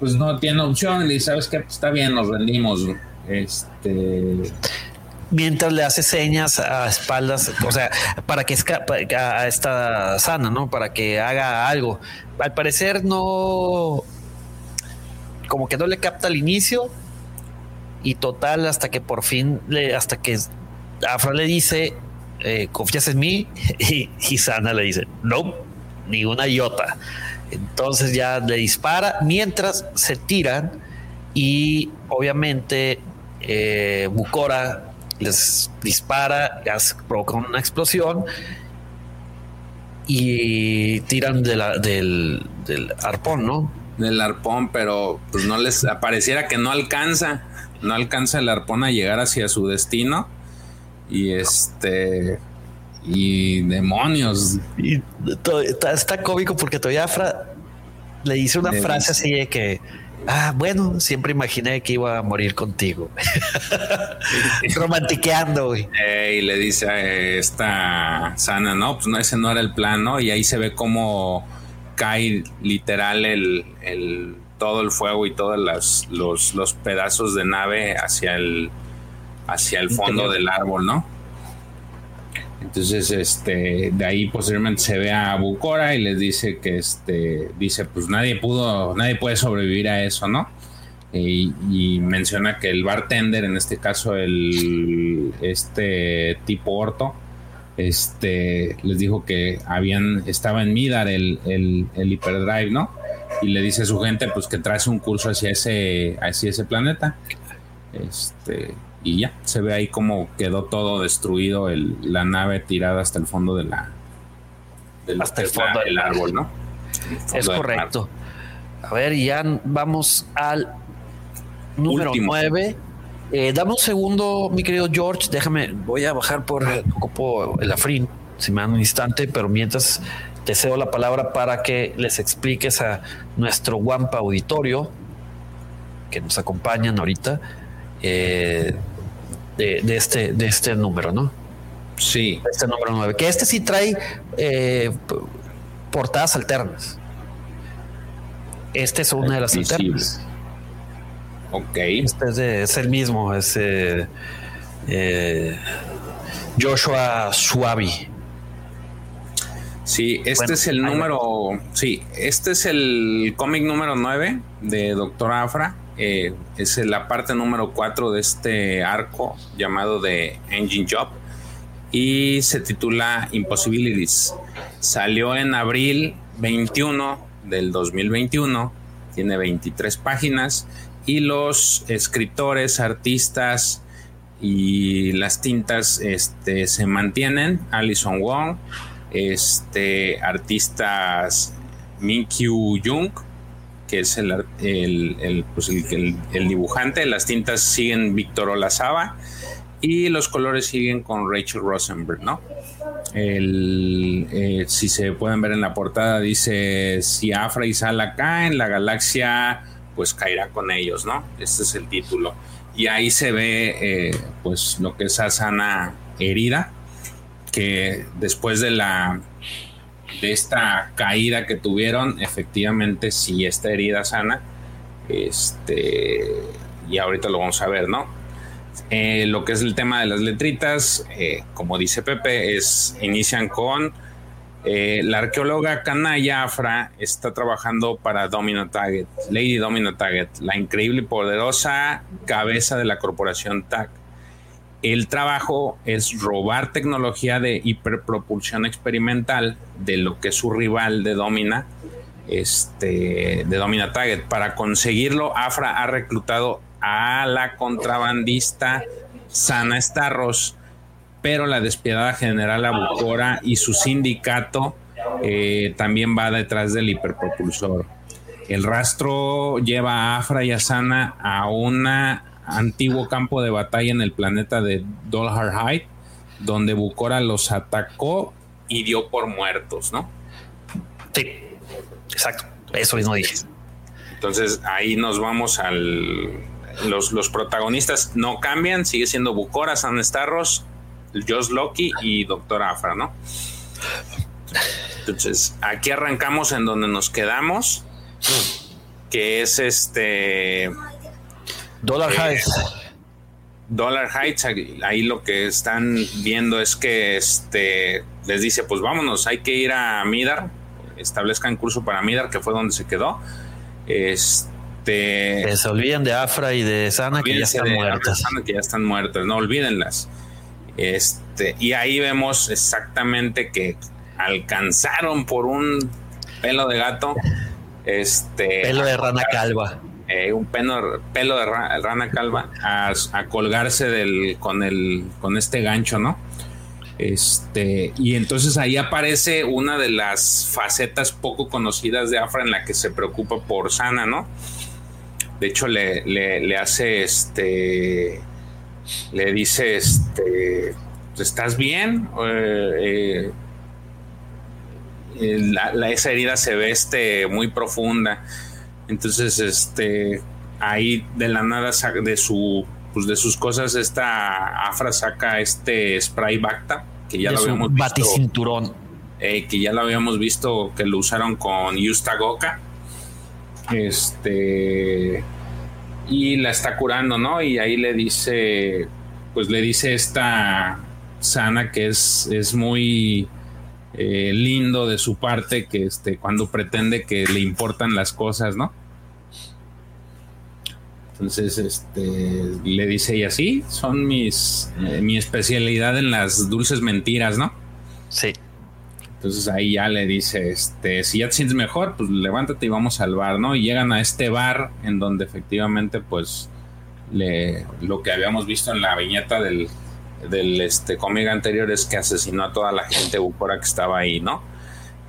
pues no tiene opción y sabes que está bien, nos rendimos. Este mientras le hace señas a espaldas, o sea, para que escape a esta sana, ¿no? Para que haga algo. Al parecer no, como que no le capta al inicio y total hasta que por fin, le, hasta que Afra le dice, eh, confías en mí (laughs) y, y Sana le dice, no, ni una iota. Entonces ya le dispara mientras se tiran y obviamente eh, Bukora les dispara, provoca una explosión y tiran de la, del, arpón, ¿no? Del arpón, pero pues no les apareciera que no alcanza, no alcanza el arpón a llegar hacia su destino y este y demonios. Y está, cómico porque todavía le dice una frase así de que, ah, bueno, siempre imaginé que iba a morir contigo. (laughs) Romantiqueando, güey. y le dice a esta sana, no, pues no, ese no era el plan, ¿no? Y ahí se ve cómo cae literal el, el todo el fuego y todos los, los pedazos de nave hacia el, hacia el fondo del árbol, ¿no? Entonces, este, de ahí posteriormente se ve a Bucora y les dice que, este, dice, pues nadie pudo, nadie puede sobrevivir a eso, ¿no? Y, menciona que el bartender, en este caso el, este tipo Orto, este, les dijo que habían, estaba en Midar el, el, el Hyperdrive, ¿no? Y le dice a su gente, pues que trae un curso hacia ese, hacia ese planeta. Este, y ya se ve ahí como quedó todo destruido, el, la nave tirada hasta el fondo de la hasta el fondo del árbol, ¿no? Es correcto. A ver, ya vamos al número 9. Eh, dame un segundo, mi querido George. Déjame, voy a bajar por ocupo el afrin, si me dan un instante, pero mientras te cedo la palabra para que les expliques a nuestro Wampa auditorio que nos acompañan ahorita. Eh, de, este, de este número, ¿no? Sí. Este número 9. Que este sí trae eh, portadas alternas. Este es una de las alternas. Ok. Este es, el mismo, es eh, eh, Joshua Suavi. Sí, este es el número. Sí, este es el cómic número 9 de Doctor Afra. Eh, es la parte número 4 de este arco llamado The Engine Job y se titula Impossibilities. Salió en abril 21 del 2021, tiene 23 páginas y los escritores, artistas y las tintas este, se mantienen. Alison Wong, este, artistas Minkyu Jung, que es el, pues el, el, dibujante. Las tintas siguen Víctor Olazaba y los colores siguen con Rachel Rosenberg, ¿no? El, eh, si se pueden ver en la portada, dice: Si Afra y Sala caen, la galaxia pues caerá con ellos, ¿no? Este es el título. Y ahí se ve, eh, pues, lo que es Asana herida, que después de la de esta caída que tuvieron, efectivamente sí está herida sana. Este, y ahorita lo vamos a ver, ¿no? Eh, lo que es el tema de las letritas, eh, como dice Pepe, es inician con eh, la arqueóloga Kanaya Afra está trabajando para Domino Target, Lady Domino Target, la increíble y poderosa cabeza de la corporación TAG. El trabajo es robar tecnología de hiperpropulsión experimental de lo que es su rival de Domina, este, de Domina Target. Para conseguirlo, Afra ha reclutado a la contrabandista Sana Starros, pero la despiadada general Abucora y su sindicato eh, también va detrás del hiperpropulsor. El rastro lleva a Afra y a Sana a un antiguo campo de batalla en el planeta de Dolhar Height, donde Bucora los atacó y dio por muertos, ¿no? Sí, exacto. Eso mismo dije. Entonces ahí nos vamos al los, protagonistas no cambian, sigue siendo Bucora, San Starros, Josh Loki y Doctor Afra, ¿no? Entonces, aquí arrancamos en donde nos quedamos, que es este... Dollar eh, Heights. Dollar Heights, ahí lo que están viendo es que este les dice, pues vámonos, hay que ir a Midar, establezcan curso para Midar, que fue donde se quedó. Este que se olviden de Afra y de Sana que ya están muertas. que ya están muertas, no olvídenlas. Este, y ahí vemos exactamente que alcanzaron por un pelo de gato. Este, pelo de rana calva. Eh, un pelo, de rana, calva a, colgarse del, con, el, con este gancho, ¿no? Este, y entonces ahí aparece una de las facetas poco conocidas de Afra en la que se preocupa por Sana, ¿no? De hecho, le, le, hace este. Le dice, este. ¿Estás bien? Eh, eh, la, esa herida se ve este, muy profunda. Entonces, este. Ahí de la nada de su. Pues de sus cosas, esta Afra saca este spray Bacta, que ya lo habíamos visto. Eh, que ya lo habíamos visto que lo usaron con Yusta Goka este. Y la está curando, ¿no? Y ahí le dice. Pues le dice esta Sana que es, es muy eh, lindo de su parte que este, cuando pretende que le importan las cosas, ¿no? Entonces, este, le dice ella, sí, son mis, eh, mi especialidad en las dulces mentiras, ¿no? Sí. Entonces ahí ya le dice, este, si ya te sientes mejor, pues levántate y vamos al bar, ¿no? Y llegan a este bar en donde efectivamente, pues, le, lo que habíamos visto en la viñeta del, del este cómic anterior es que asesinó a toda la gente Bucora que estaba ahí, ¿no?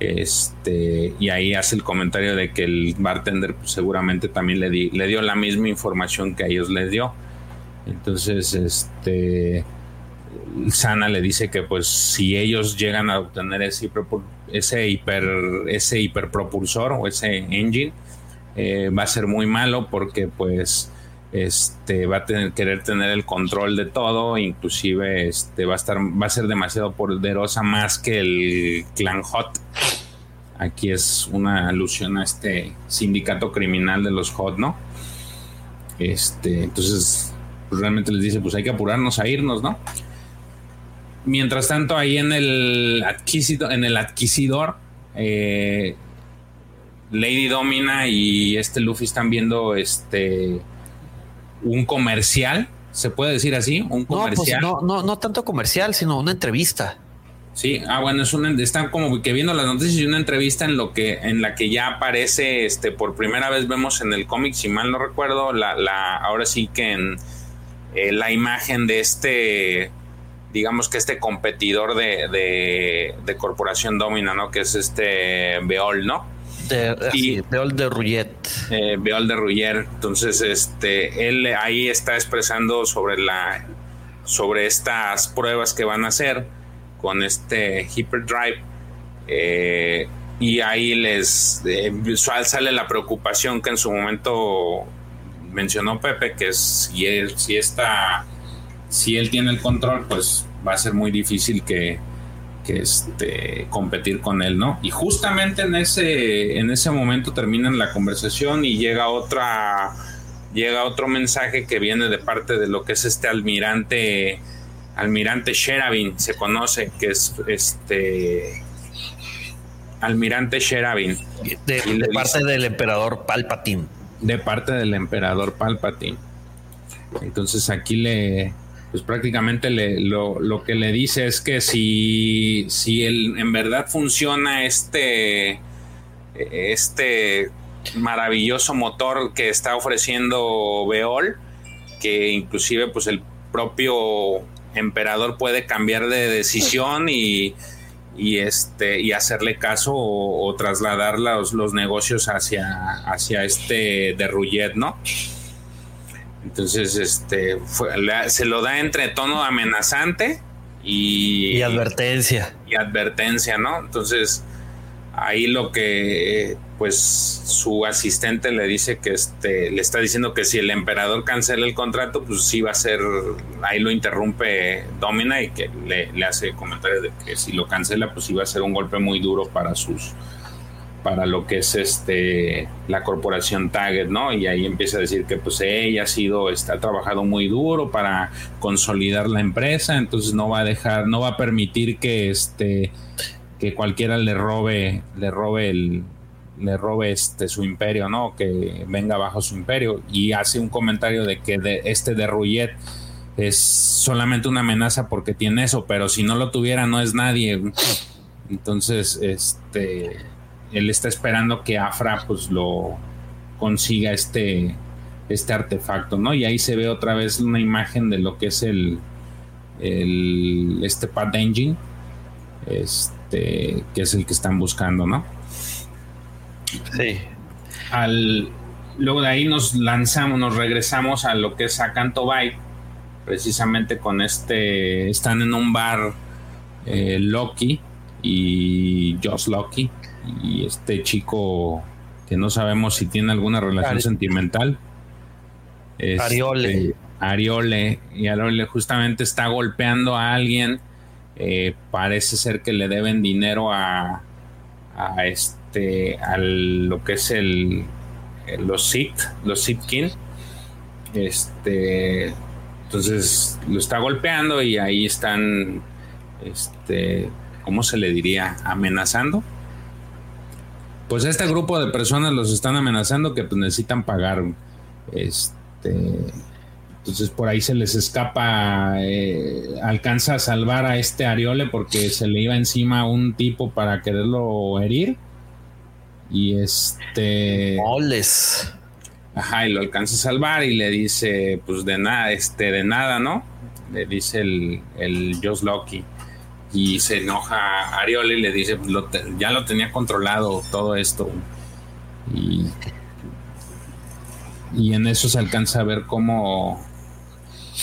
Este, y ahí hace el comentario de que el bartender pues, seguramente también le, le dio la misma información que a ellos les dio. Entonces, este Sana le dice que pues si ellos llegan a obtener ese, ese, hiper, ese hiperpropulsor o ese engine, eh, va a ser muy malo porque pues este va a querer tener el control de todo, inclusive este va a estar va a ser demasiado poderosa más que el clan Hot. Aquí es una alusión a este sindicato criminal de los Hot, ¿no? Este, entonces pues, realmente les dice, pues hay que apurarnos a irnos, ¿no? Mientras tanto, ahí en el, adquisidor, en el adquisidor, eh, Lady Domina y este Luffy están viendo este un comercial, se puede decir así, un pues comercial. No, no, no, tanto comercial, sino una entrevista. Sí, ah, bueno, es una, están como que viendo las noticias y una entrevista en lo que, en la que ya aparece, este, por primera vez vemos en el cómic, si mal no recuerdo, la, la, ahora sí que en eh, la imagen de este, digamos que este competidor de, de, Corporación Domina, ¿no? Que es este Beol, ¿no? De, y, Beol de Ruyet. Eh, Beol de Ruyer. Entonces, este, él ahí está expresando sobre la, sobre estas pruebas que van a hacer con este Hyperdrive. Eh, y ahí les eh, sale la preocupación que en su momento mencionó Pepe, que es si él, si está, si él tiene el control, pues va a ser muy difícil que, que este, competir con él, ¿no? Y justamente en ese, en ese momento terminan la conversación y llega otra, llega otro mensaje que viene de parte de lo que es este almirante Almirante Sheravin se conoce, que es este Almirante Sheravin. De, parte del emperador Palpatine. De parte del emperador Palpatine. Entonces aquí le, pues prácticamente le, lo, que le dice es que si, si el, en verdad funciona este, este maravilloso motor que está ofreciendo Beol, que inclusive pues el propio emperador puede cambiar de decisión y, y este y hacerle caso o, trasladar los, los, negocios hacia, hacia este de ¿no? Entonces, este se lo da entre tono amenazante y, y advertencia. Y advertencia, ¿no? Entonces, ahí lo que pues su asistente le dice que este le está diciendo que si el emperador cancela el contrato pues sí va a ser ahí lo interrumpe Domina y que le, hace comentarios de que si lo cancela pues sí va a ser un golpe muy duro para sus para lo que es este la corporación Target, ¿no? Y ahí empieza a decir que pues ella ha sido, está ha trabajado muy duro para consolidar la empresa, entonces no va a dejar, no va a permitir que este que cualquiera le robe, le robe el, le robe este su imperio, ¿no? Que venga bajo su imperio. Y hace un comentario de que de, este de Ruyet es solamente una amenaza porque tiene eso, pero si no lo tuviera no es nadie. Entonces, este él está esperando que Afra pues lo consiga este este artefacto, ¿no? Y ahí se ve otra vez una imagen de lo que es el, el este Pad Engine. Este que es el que están buscando, ¿no? Sí. Al, luego de ahí nos lanzamos, nos regresamos a lo que es a Canto Bay, precisamente con este, están en un bar eh, Loki y Josh Loki y este chico que no sabemos si tiene alguna relación sentimental. Este, Ariole. Ariole. Y Ariole justamente está golpeando a alguien eh, parece ser que le deben dinero a, a este a lo que es el, los Sith, los Sitkin. Este entonces lo está golpeando y ahí están este ¿cómo se le diría? amenazando. Pues este grupo de personas los están amenazando que pues, necesitan pagar este entonces por ahí se les escapa, eh, alcanza a salvar a este Ariole porque se le iba encima un tipo para quererlo herir. Y este... Moles. Ajá, y lo alcanza a salvar y le dice, pues de nada, este, de nada, ¿no? Le dice el, el Josh Loki. Y se enoja Ariole y le dice, pues ya lo tenía controlado todo esto. Y, y en eso se alcanza a ver cómo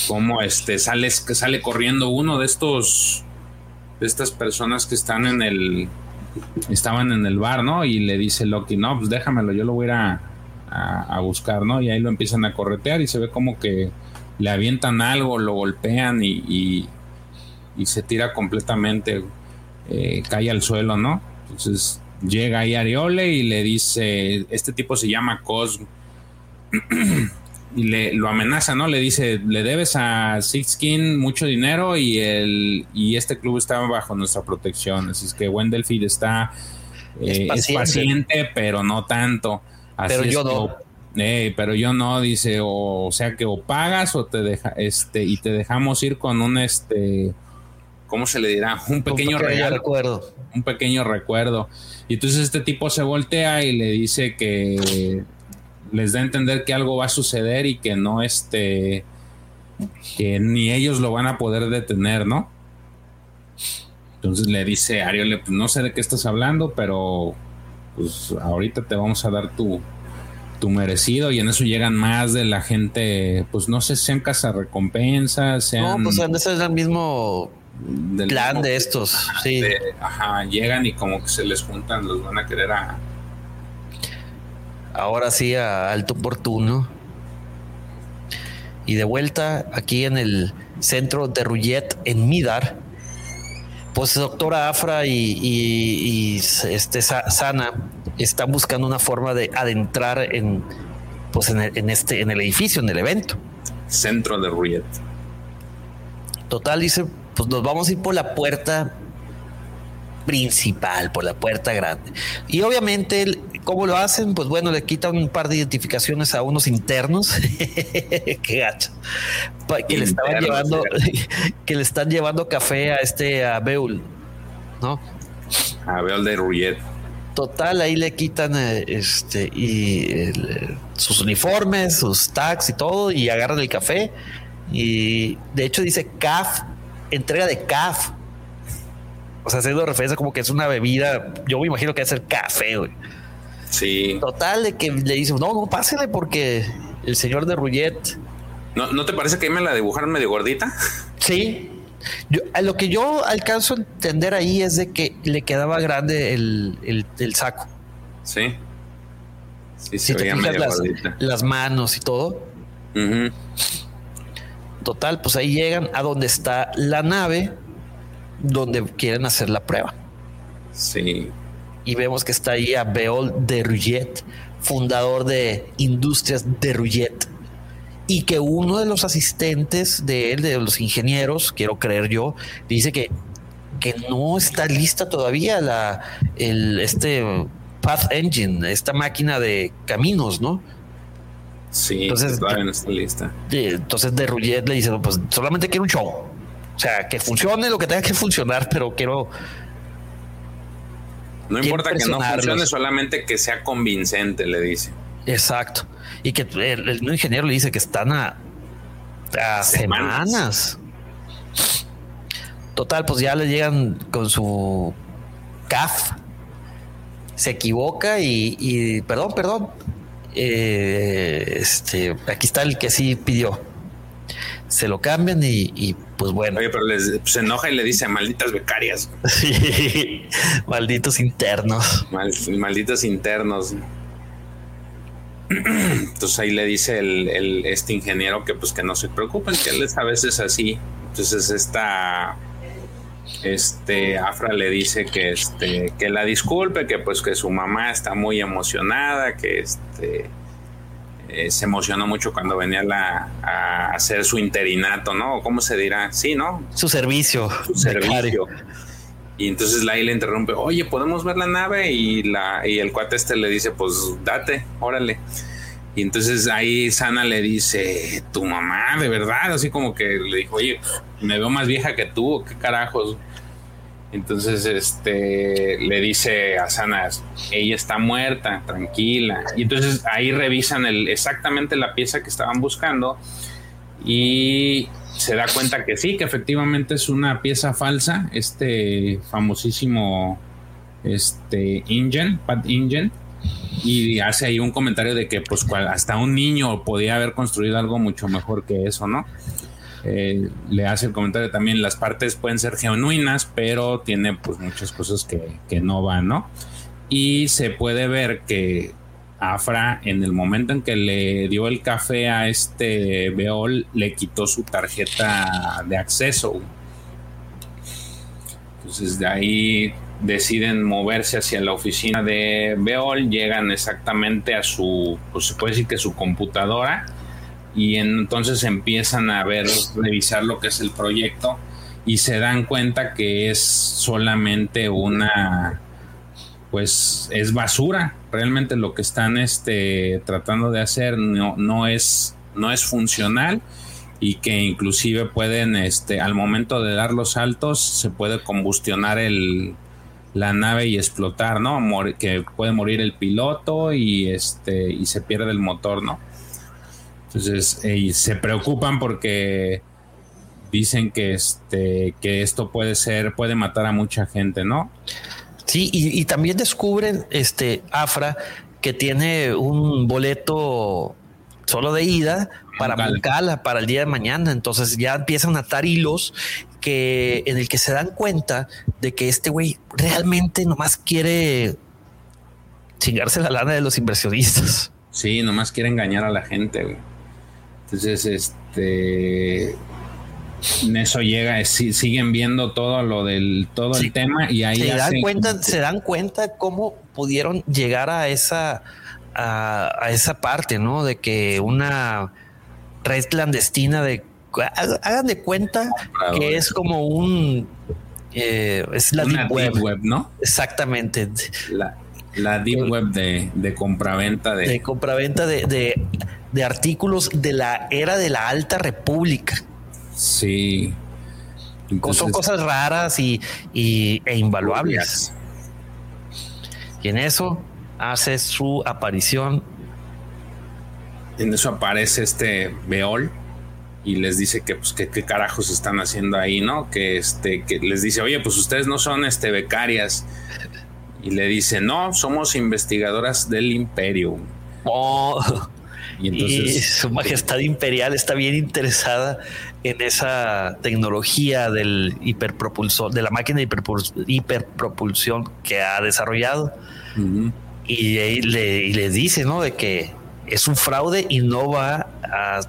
cómo este sale, sale corriendo uno de estos de estas personas que están en el estaban en el bar, ¿no? Y le dice Loki, no, pues déjamelo, yo lo voy a ir a, buscar, ¿no? Y ahí lo empiezan a corretear y se ve como que le avientan algo, lo golpean y, se tira completamente, eh, cae al suelo, ¿no? Entonces llega ahí Ariole y le dice, este tipo se llama Cosmo. (clears throat) y le lo amenaza, ¿no? Le dice, le debes a Sixkin mucho dinero y el y este club está bajo nuestra protección. Así es que Wendelfield está es, eh, paciente. pero no tanto. pero yo no. pero yo no, dice, o, sea que o pagas o te deja, este, y te dejamos ir con un este, ¿cómo se le dirá? Un pequeño, recuerdo. Un pequeño recuerdo. Y entonces este tipo se voltea y le dice que les da a entender que algo va a suceder y que no este que ni ellos lo van a poder detener, ¿no? Entonces le dice Ariel, pues no sé de qué estás hablando, pero pues ahorita te vamos a dar tu, tu merecido y en eso llegan más de la gente, pues no sé, sean cazarrecompensas, sean... No, pues ese es el mismo plan de estos, sí. ajá, llegan y como que se les juntan, los van a querer a... Ahora sí, a alto oportuno. Y de vuelta aquí en el centro de Rullet en Midar, pues doctora Afra y, este Sana están buscando una forma de adentrar en pues en, este en el edificio, en el evento. Centro de Rullet. Total, dice, pues nos vamos a ir por la puerta principal, por la puerta grande. Y obviamente, ¿cómo lo hacen? Pues bueno, le quitan un par de identificaciones a unos internos. (laughs) Qué gacho. Que le estaban llevando, (laughs) que le están llevando café a este a Beul, ¿no? A Beul de Ruyet. Total, ahí le quitan eh, este y sus uniformes, sus tags y todo, y agarran el café. Y de hecho dice CAF, entrega de CAF o sea, haciendo referencia como que es una bebida. Yo me imagino que es el café, güey. Sí. Total, de que le dice, no, no, pásele porque el señor de Rullet. ¿No, ¿No te parece que ahí me la dibujaron medio gordita? Sí. Yo, lo que yo alcanzo a entender ahí es de que le quedaba grande el, saco. Sí. Sí, se veía medio las, las, manos y todo. Total, pues ahí llegan a donde está la nave donde quieren hacer la prueba. Sí. Y vemos que está ahí a Beol de Ruyet, fundador de Industrias de Ruyet. Y que uno de los asistentes de él, de los ingenieros, quiero creer yo, dice que, que no está lista todavía la, el, este Path Engine, esta máquina de caminos, ¿no? Sí, entonces, no está lista. Entonces de Ruyet le dice, pues solamente quiero un show o sea, que funcione lo que tenga que funcionar, pero quiero. No importa que no funcione, solamente que sea convincente, le dice. Exacto. Y que el, ingeniero le dice que están a, semanas. Total, pues ya le llegan con su CAF. Se equivoca y, perdón, perdón. Eh, este, aquí está el que sí pidió se lo cambian y, pues bueno. Oye, pero se enoja y le dice malditas becarias. (laughs) malditos internos. malditos internos. Entonces ahí le dice el, este ingeniero que pues que no se preocupen, que él es a veces así. Entonces esta este Afra le dice que este que la disculpe, que pues que su mamá está muy emocionada, que este eh, se emocionó mucho cuando venía a hacer su interinato, ¿no? ¿Cómo se dirá? Sí, ¿no? Su servicio. Su servicio. Y entonces la le interrumpe, oye, ¿podemos ver la nave? Y, la, y el cuate este le dice, pues date, órale. Y entonces ahí Sana le dice, tu mamá, de verdad, así como que le dijo, oye, me veo más vieja que tú, ¿qué carajos? Entonces, este, le dice a Sanas, ella está muerta, tranquila. Y entonces ahí revisan el, exactamente la pieza que estaban buscando y se da cuenta que sí, que efectivamente es una pieza falsa, este famosísimo, este, Ingen, Pat Ingen. Y hace ahí un comentario de que pues hasta un niño podía haber construido algo mucho mejor que eso, ¿no? Eh, le hace el comentario también, las partes pueden ser genuinas, pero tiene pues muchas cosas que, no van, ¿no? Y se puede ver que Afra, en el momento en que le dio el café a este Beol, le quitó su tarjeta de acceso. Entonces de ahí deciden moverse hacia la oficina de Beol, llegan exactamente a su, pues se puede decir que su computadora y entonces empiezan a ver, revisar lo que es el proyecto y se dan cuenta que es solamente una pues es basura. Realmente lo que están este, tratando de hacer no, no, es, no es funcional y que inclusive pueden, este, al momento de dar los saltos, se puede combustionar el, la nave y explotar, ¿no? que puede morir el piloto y, este, y se pierde el motor, ¿no? Entonces, eh, se preocupan porque dicen que, este, que esto puede ser, puede matar a mucha gente, ¿no? Sí, y, también descubren, este, Afra, que tiene un boleto solo de ida para Moncala para el día de mañana. Entonces ya empiezan a atar hilos que en el que se dan cuenta de que este güey realmente nomás quiere chingarse la lana de los inversionistas. Sí, nomás quiere engañar a la gente. Entonces, este en eso llega, siguen viendo todo lo del todo el tema y ahí se dan cuenta, se dan cuenta cómo pudieron llegar a esa a, esa parte, ¿no? De que una red clandestina de hagan de cuenta que es como un eh, es la deep, web. ¿no? Exactamente. La, deep web de, de compraventa de, de compraventa de, de, de artículos de la era de la alta república. Sí. Son cosas raras y, e invaluables. Y en eso hace su aparición. En eso aparece este Beol y les dice que pues qué carajos están haciendo ahí, ¿no? Que este que les dice, "Oye, pues ustedes no son este becarias." Y le dice, "No, somos investigadoras del Imperio." Oh. Y, entonces, su majestad imperial está bien interesada en esa tecnología del hiperpropulsor, de la máquina de hiperpropulsión que ha desarrollado. y, le, le, dice, ¿no? De que es un fraude y no va a,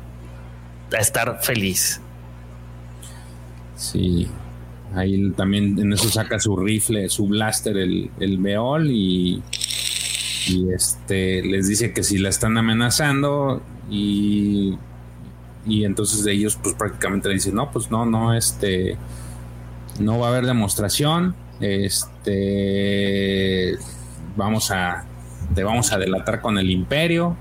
estar feliz. Sí. Ahí también en eso saca su rifle, su blaster, el, el Beol, y, y este les dice que si la están amenazando y y entonces ellos pues prácticamente le dicen, no, pues no, no, este, no va a haber demostración, este, vamos a, te vamos a delatar con el imperio.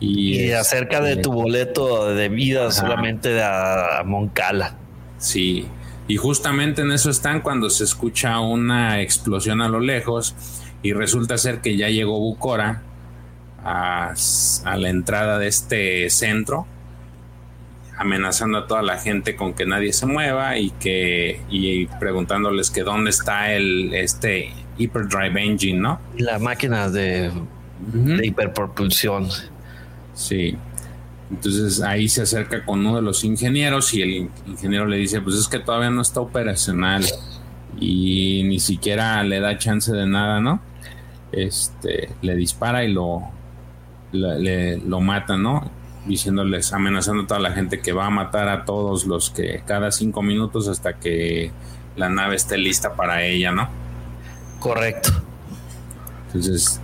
Y, acerca de este, tu boleto de vida solamente a, Moncala. Sí, y justamente en eso están cuando se escucha una explosión a lo lejos y resulta ser que ya llegó Bucora a, a la entrada de este centro amenazando a toda la gente con que nadie se mueva y que y preguntándoles que dónde está el este hyperdrive engine, ¿no? La máquina de, hiperpropulsión. Sí. Entonces ahí se acerca con uno de los ingenieros y el ingeniero le dice, pues es que todavía no está operacional y ni siquiera le da chance de nada, ¿no? Este, le dispara y lo, le, lo mata, ¿no? diciéndoles, amenazando a toda la gente que va a matar a todos los que cada cinco minutos hasta que la nave esté lista para ella, ¿no? Correcto. Entonces,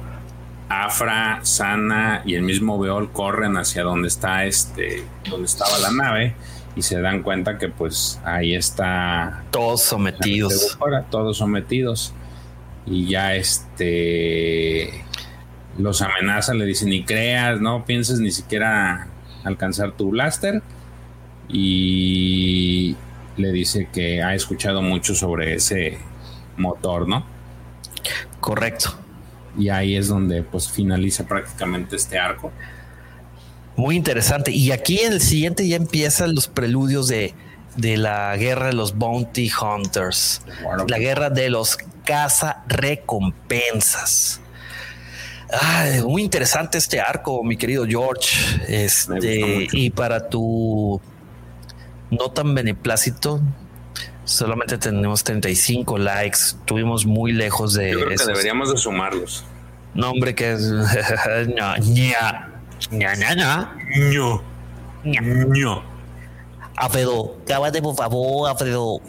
Afra, Sana y el mismo Beol corren hacia donde está este, donde estaba la nave y se dan cuenta que pues ahí está todos sometidos. todos sometidos y ya este los amenaza, le dice ni creas, no pienses ni siquiera alcanzar tu blaster y le dice que ha escuchado mucho sobre ese motor, ¿no? Correcto. Y ahí es donde pues finaliza prácticamente este arco. Muy interesante. Y aquí en el siguiente ya empiezan los preludios de, de la guerra de los bounty hunters. la guerra de los caza recompensas. muy interesante este arco, mi querido George. Este, y para tu no tan beneplácito, solamente tenemos 35 likes. Estuvimos muy lejos de. Yo creo que deberíamos de sumarlos. No, hombre, que es. (laughs) ña, ña, ña, ña, ño. ño. Alfredo, cábate por favor, Alfredo.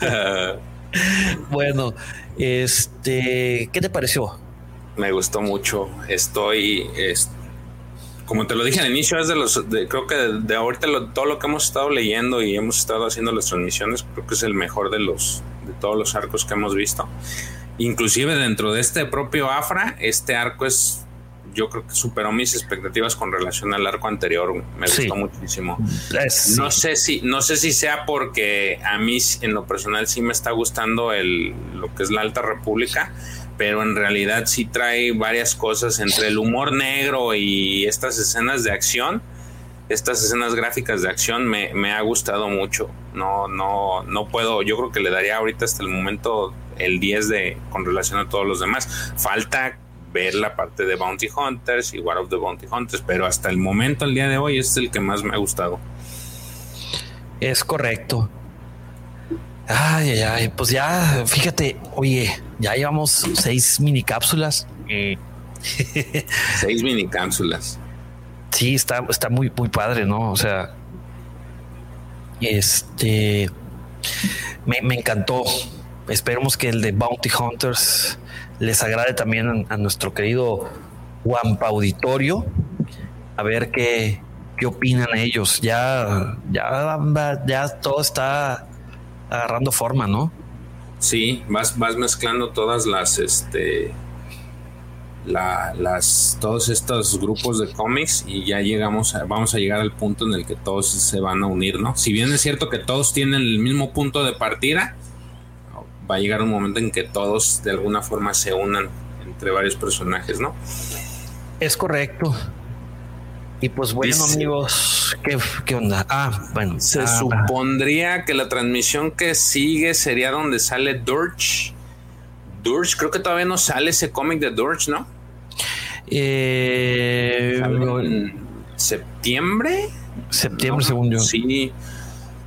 (laughs) bueno, este, ¿qué te pareció? me gustó mucho. Estoy, como te lo dije al inicio, es de los, creo que de, ahorita todo lo que hemos estado leyendo y hemos estado haciendo las transmisiones, creo que es el mejor de los, de todos los arcos que hemos visto. inclusive dentro de este propio Afra, este arco es yo creo que superó mis expectativas con relación al arco anterior. Me gustó muchísimo. no sé si, no sé si sea porque a mí en lo personal sí me está gustando el, lo que es la Alta República, pero en realidad sí trae varias cosas entre el humor negro y estas escenas de acción. Estas escenas gráficas de acción me, ha gustado mucho. No, no, no puedo. Yo creo que le daría ahorita hasta el momento el 10 de con relación a todos los demás. Falta ver la parte de Bounty Hunters y War of the Bounty Hunters, pero hasta el momento, el día de hoy, es el que más me ha gustado. Es correcto. Ay, ay, ay, pues ya, fíjate, oye, ya llevamos seis mini cápsulas. seis mini cápsulas. Sí, está, está muy, muy padre, ¿no? O sea, este, me, me encantó. Esperemos que el de Bounty Hunters les agrade también a, nuestro querido Wampa Auditorio. A ver qué, qué opinan ellos. Ya, ya, ya todo está agarrando forma, ¿no? Sí, vas, vas mezclando todas las, este, las, todos estos grupos de cómics y ya llegamos, vamos a llegar al punto en el que todos se van a unir, ¿no? Si bien es cierto que todos tienen el mismo punto de partida, va a llegar un momento en que todos de alguna forma se unan entre varios personajes, ¿no? Es correcto. Y pues bueno, amigos, ¿qué, onda? Ah, bueno. Se ah, supondría que la transmisión que sigue sería donde sale Durch. Durch, creo que todavía no sale ese cómic de Durch, ¿no? Eh, en septiembre. Septiembre, según yo. Sí.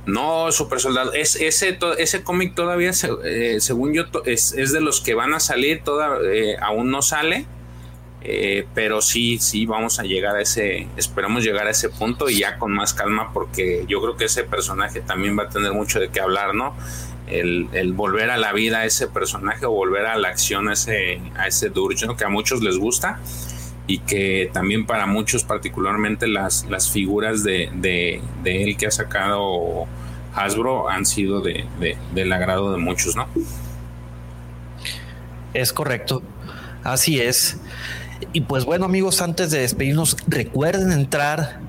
No, Super Soldado. Es, ese ese cómic todavía, eh, según yo, es, de los que van a salir. Toda, eh, aún no sale. Eh, pero sí, sí, vamos a llegar a ese. Esperamos llegar a ese punto y ya con más calma, porque yo creo que ese personaje también va a tener mucho de qué hablar, ¿no? El, volver a la vida a ese personaje o volver a la acción a ese, a ese Durge, que a muchos les gusta y que también para muchos, particularmente las, las figuras de, de, él que ha sacado Hasbro, han sido de, del agrado de muchos, ¿no? Es correcto, así es. Y pues bueno amigos, antes de despedirnos, recuerden entrar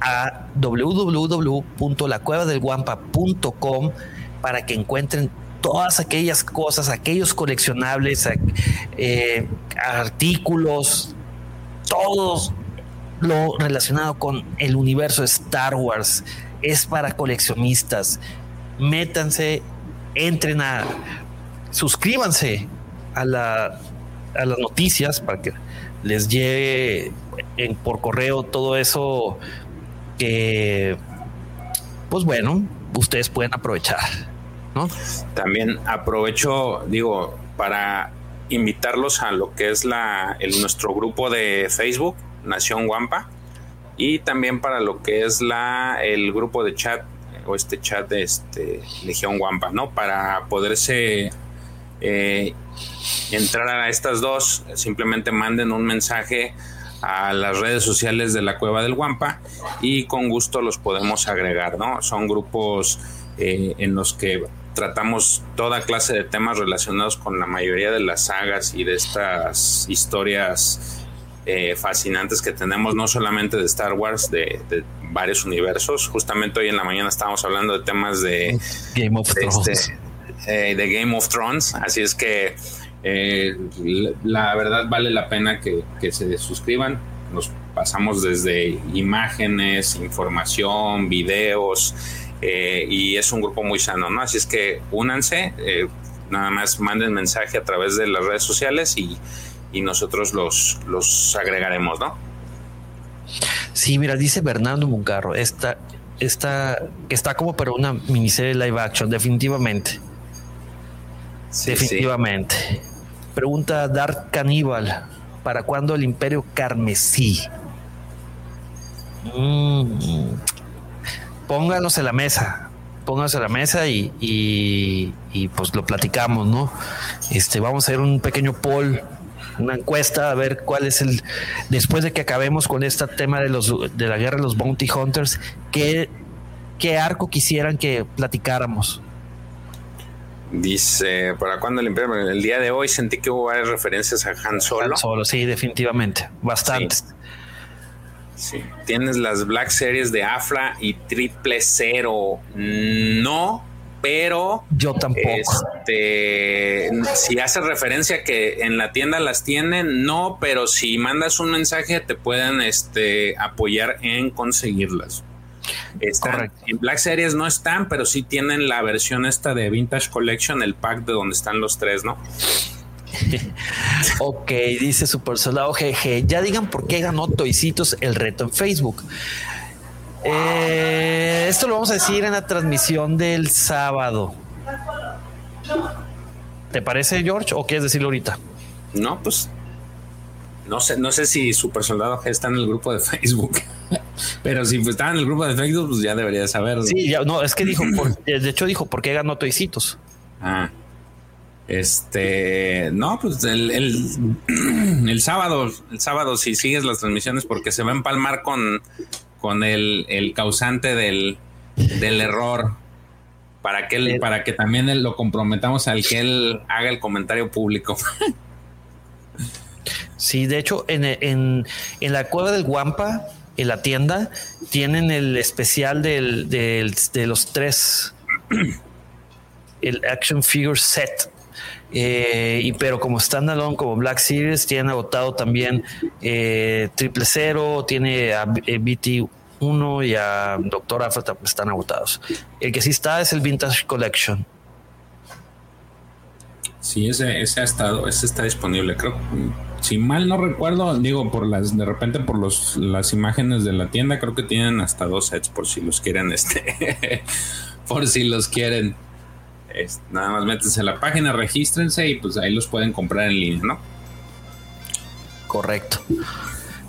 a www.lacuevadelguampa.com para que encuentren todas aquellas cosas, aquellos coleccionables, eh, artículos, todo lo relacionado con el universo Star Wars es para coleccionistas. Métanse, entren a, suscríbanse a, la, a las noticias para que les llegue por correo todo eso que, pues bueno, ustedes pueden aprovechar. ¿no? También aprovecho, digo, para invitarlos a lo que es la, el, nuestro grupo de Facebook, Nación Guampa, y también para lo que es la, el grupo de chat o este chat de este, Legión Guampa, ¿no? Para poderse eh, entrar a estas dos, simplemente manden un mensaje a las redes sociales de la Cueva del Guampa y con gusto los podemos agregar, ¿no? Son grupos eh, en los que tratamos toda clase de temas relacionados con la mayoría de las sagas y de estas historias eh, fascinantes que tenemos, no solamente de Star Wars, de, varios universos. Justamente hoy en la mañana estábamos hablando de temas de Game of Thrones. Este, eh, de Game of Thrones, así es que eh, la verdad vale la pena que, que se suscriban. Nos pasamos desde imágenes, información, videos, eh, y es un grupo muy sano, ¿no? Así es que únanse, nada más manden mensaje a través de las redes sociales y, nosotros los, los agregaremos, ¿no? Sí, mira, dice Bernardo Mungarro, esta, esta, está como para una miniserie live action, definitivamente. Definitivamente. Pregunta Dark Cannibal, ¿para cuándo el Imperio Carmesí? Mm, pónganos en la mesa, pónganos en la mesa y, y, pues lo platicamos, ¿no? Este, vamos a hacer un pequeño poll, una encuesta, a ver cuál es el, después de que acabemos con este tema de los de la guerra de los bounty hunters, qué, qué arco quisieran que platicáramos. Dice, ¿para cuándo el Imperio? El día de hoy sentí que hubo varias referencias a Han Solo. Han Solo, sí, definitivamente. Bastantes. Sí. Tienes las Black Series de Afla y Triple Cero. No, pero yo tampoco. Este, si hace referencia que en la tienda las tienen, no, pero si mandas un mensaje te pueden este, apoyar en conseguirlas. En Black Series no están, pero sí tienen la versión esta de Vintage Collection, el pack de donde están los tres, ¿no? (laughs) ok, dice Super Soldado GG. Ya digan por qué ganó Toicitos el reto en Facebook. Eh, esto lo vamos a decir en la transmisión del sábado. ¿Te parece, George? ¿O quieres decirlo ahorita? No, pues no sé, no sé si Super Soldado G está en el grupo de (laughs) Facebook. Pero si está en el grupo de Facebook, pues ya debería saberlo. Sí, no, es que dijo, de hecho dijo, ¿por qué ganó Toicitos? Ah. Este, no, pues el, (clears throat) el, sábado, el sábado, si sigues las transmisiones, porque se va a empalmar con, con el, el causante del, del error. Para que, él, para que también lo comprometamos al que él haga el comentario público. (laughs) Sí, de hecho, en, en, en la cueva del Guampa, en la tienda, tienen el especial del, de los tres, el Action Figure Set. Eh, y pero como standalone, como Black Series, tienen agotado también eh, Triple Zero, tiene a, eh, BT 1 y a Doctor Afro están agotados. El que sí está es el Vintage Collection. Sí, ese, ese ha estado, ese está disponible, creo si mal no recuerdo, digo, por las, de repente por los, las imágenes de la tienda, creo que tienen hasta dos sets por si los quieren, (laughs) este, por si los quieren. nada más métanse en la página, regístrense y pues ahí los pueden comprar en línea, ¿no? Correcto.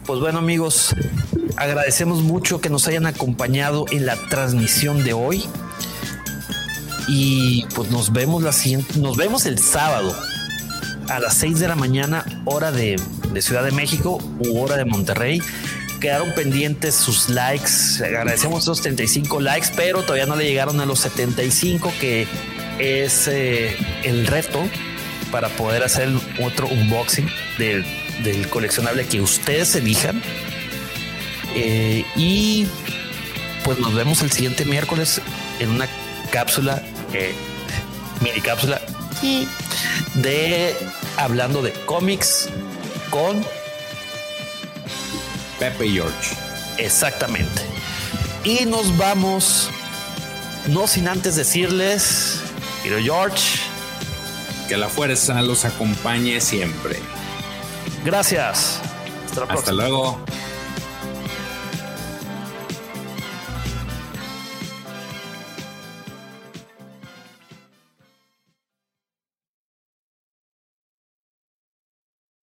Pues bueno amigos, agradecemos mucho que nos hayan acompañado en la transmisión de hoy. Y pues nos vemos la siguiente, nos vemos el sábado a las 6 de la mañana, hora de, Ciudad de México u hora de Monterrey. Quedaron pendientes sus likes. Agradecemos esos 35 likes, pero todavía no le llegaron a los 75, que es eh, el reto para poder hacer otro unboxing del coleccionable que ustedes elijan. Eh, y pues nos vemos el siguiente miércoles en una cápsula, eh, mini cápsula de hablando de cómics con Pepe George. Exactamente. Y nos vamos, no sin antes decirles, quiero George, que la fuerza los acompañe siempre. Gracias. Hasta, Hasta luego.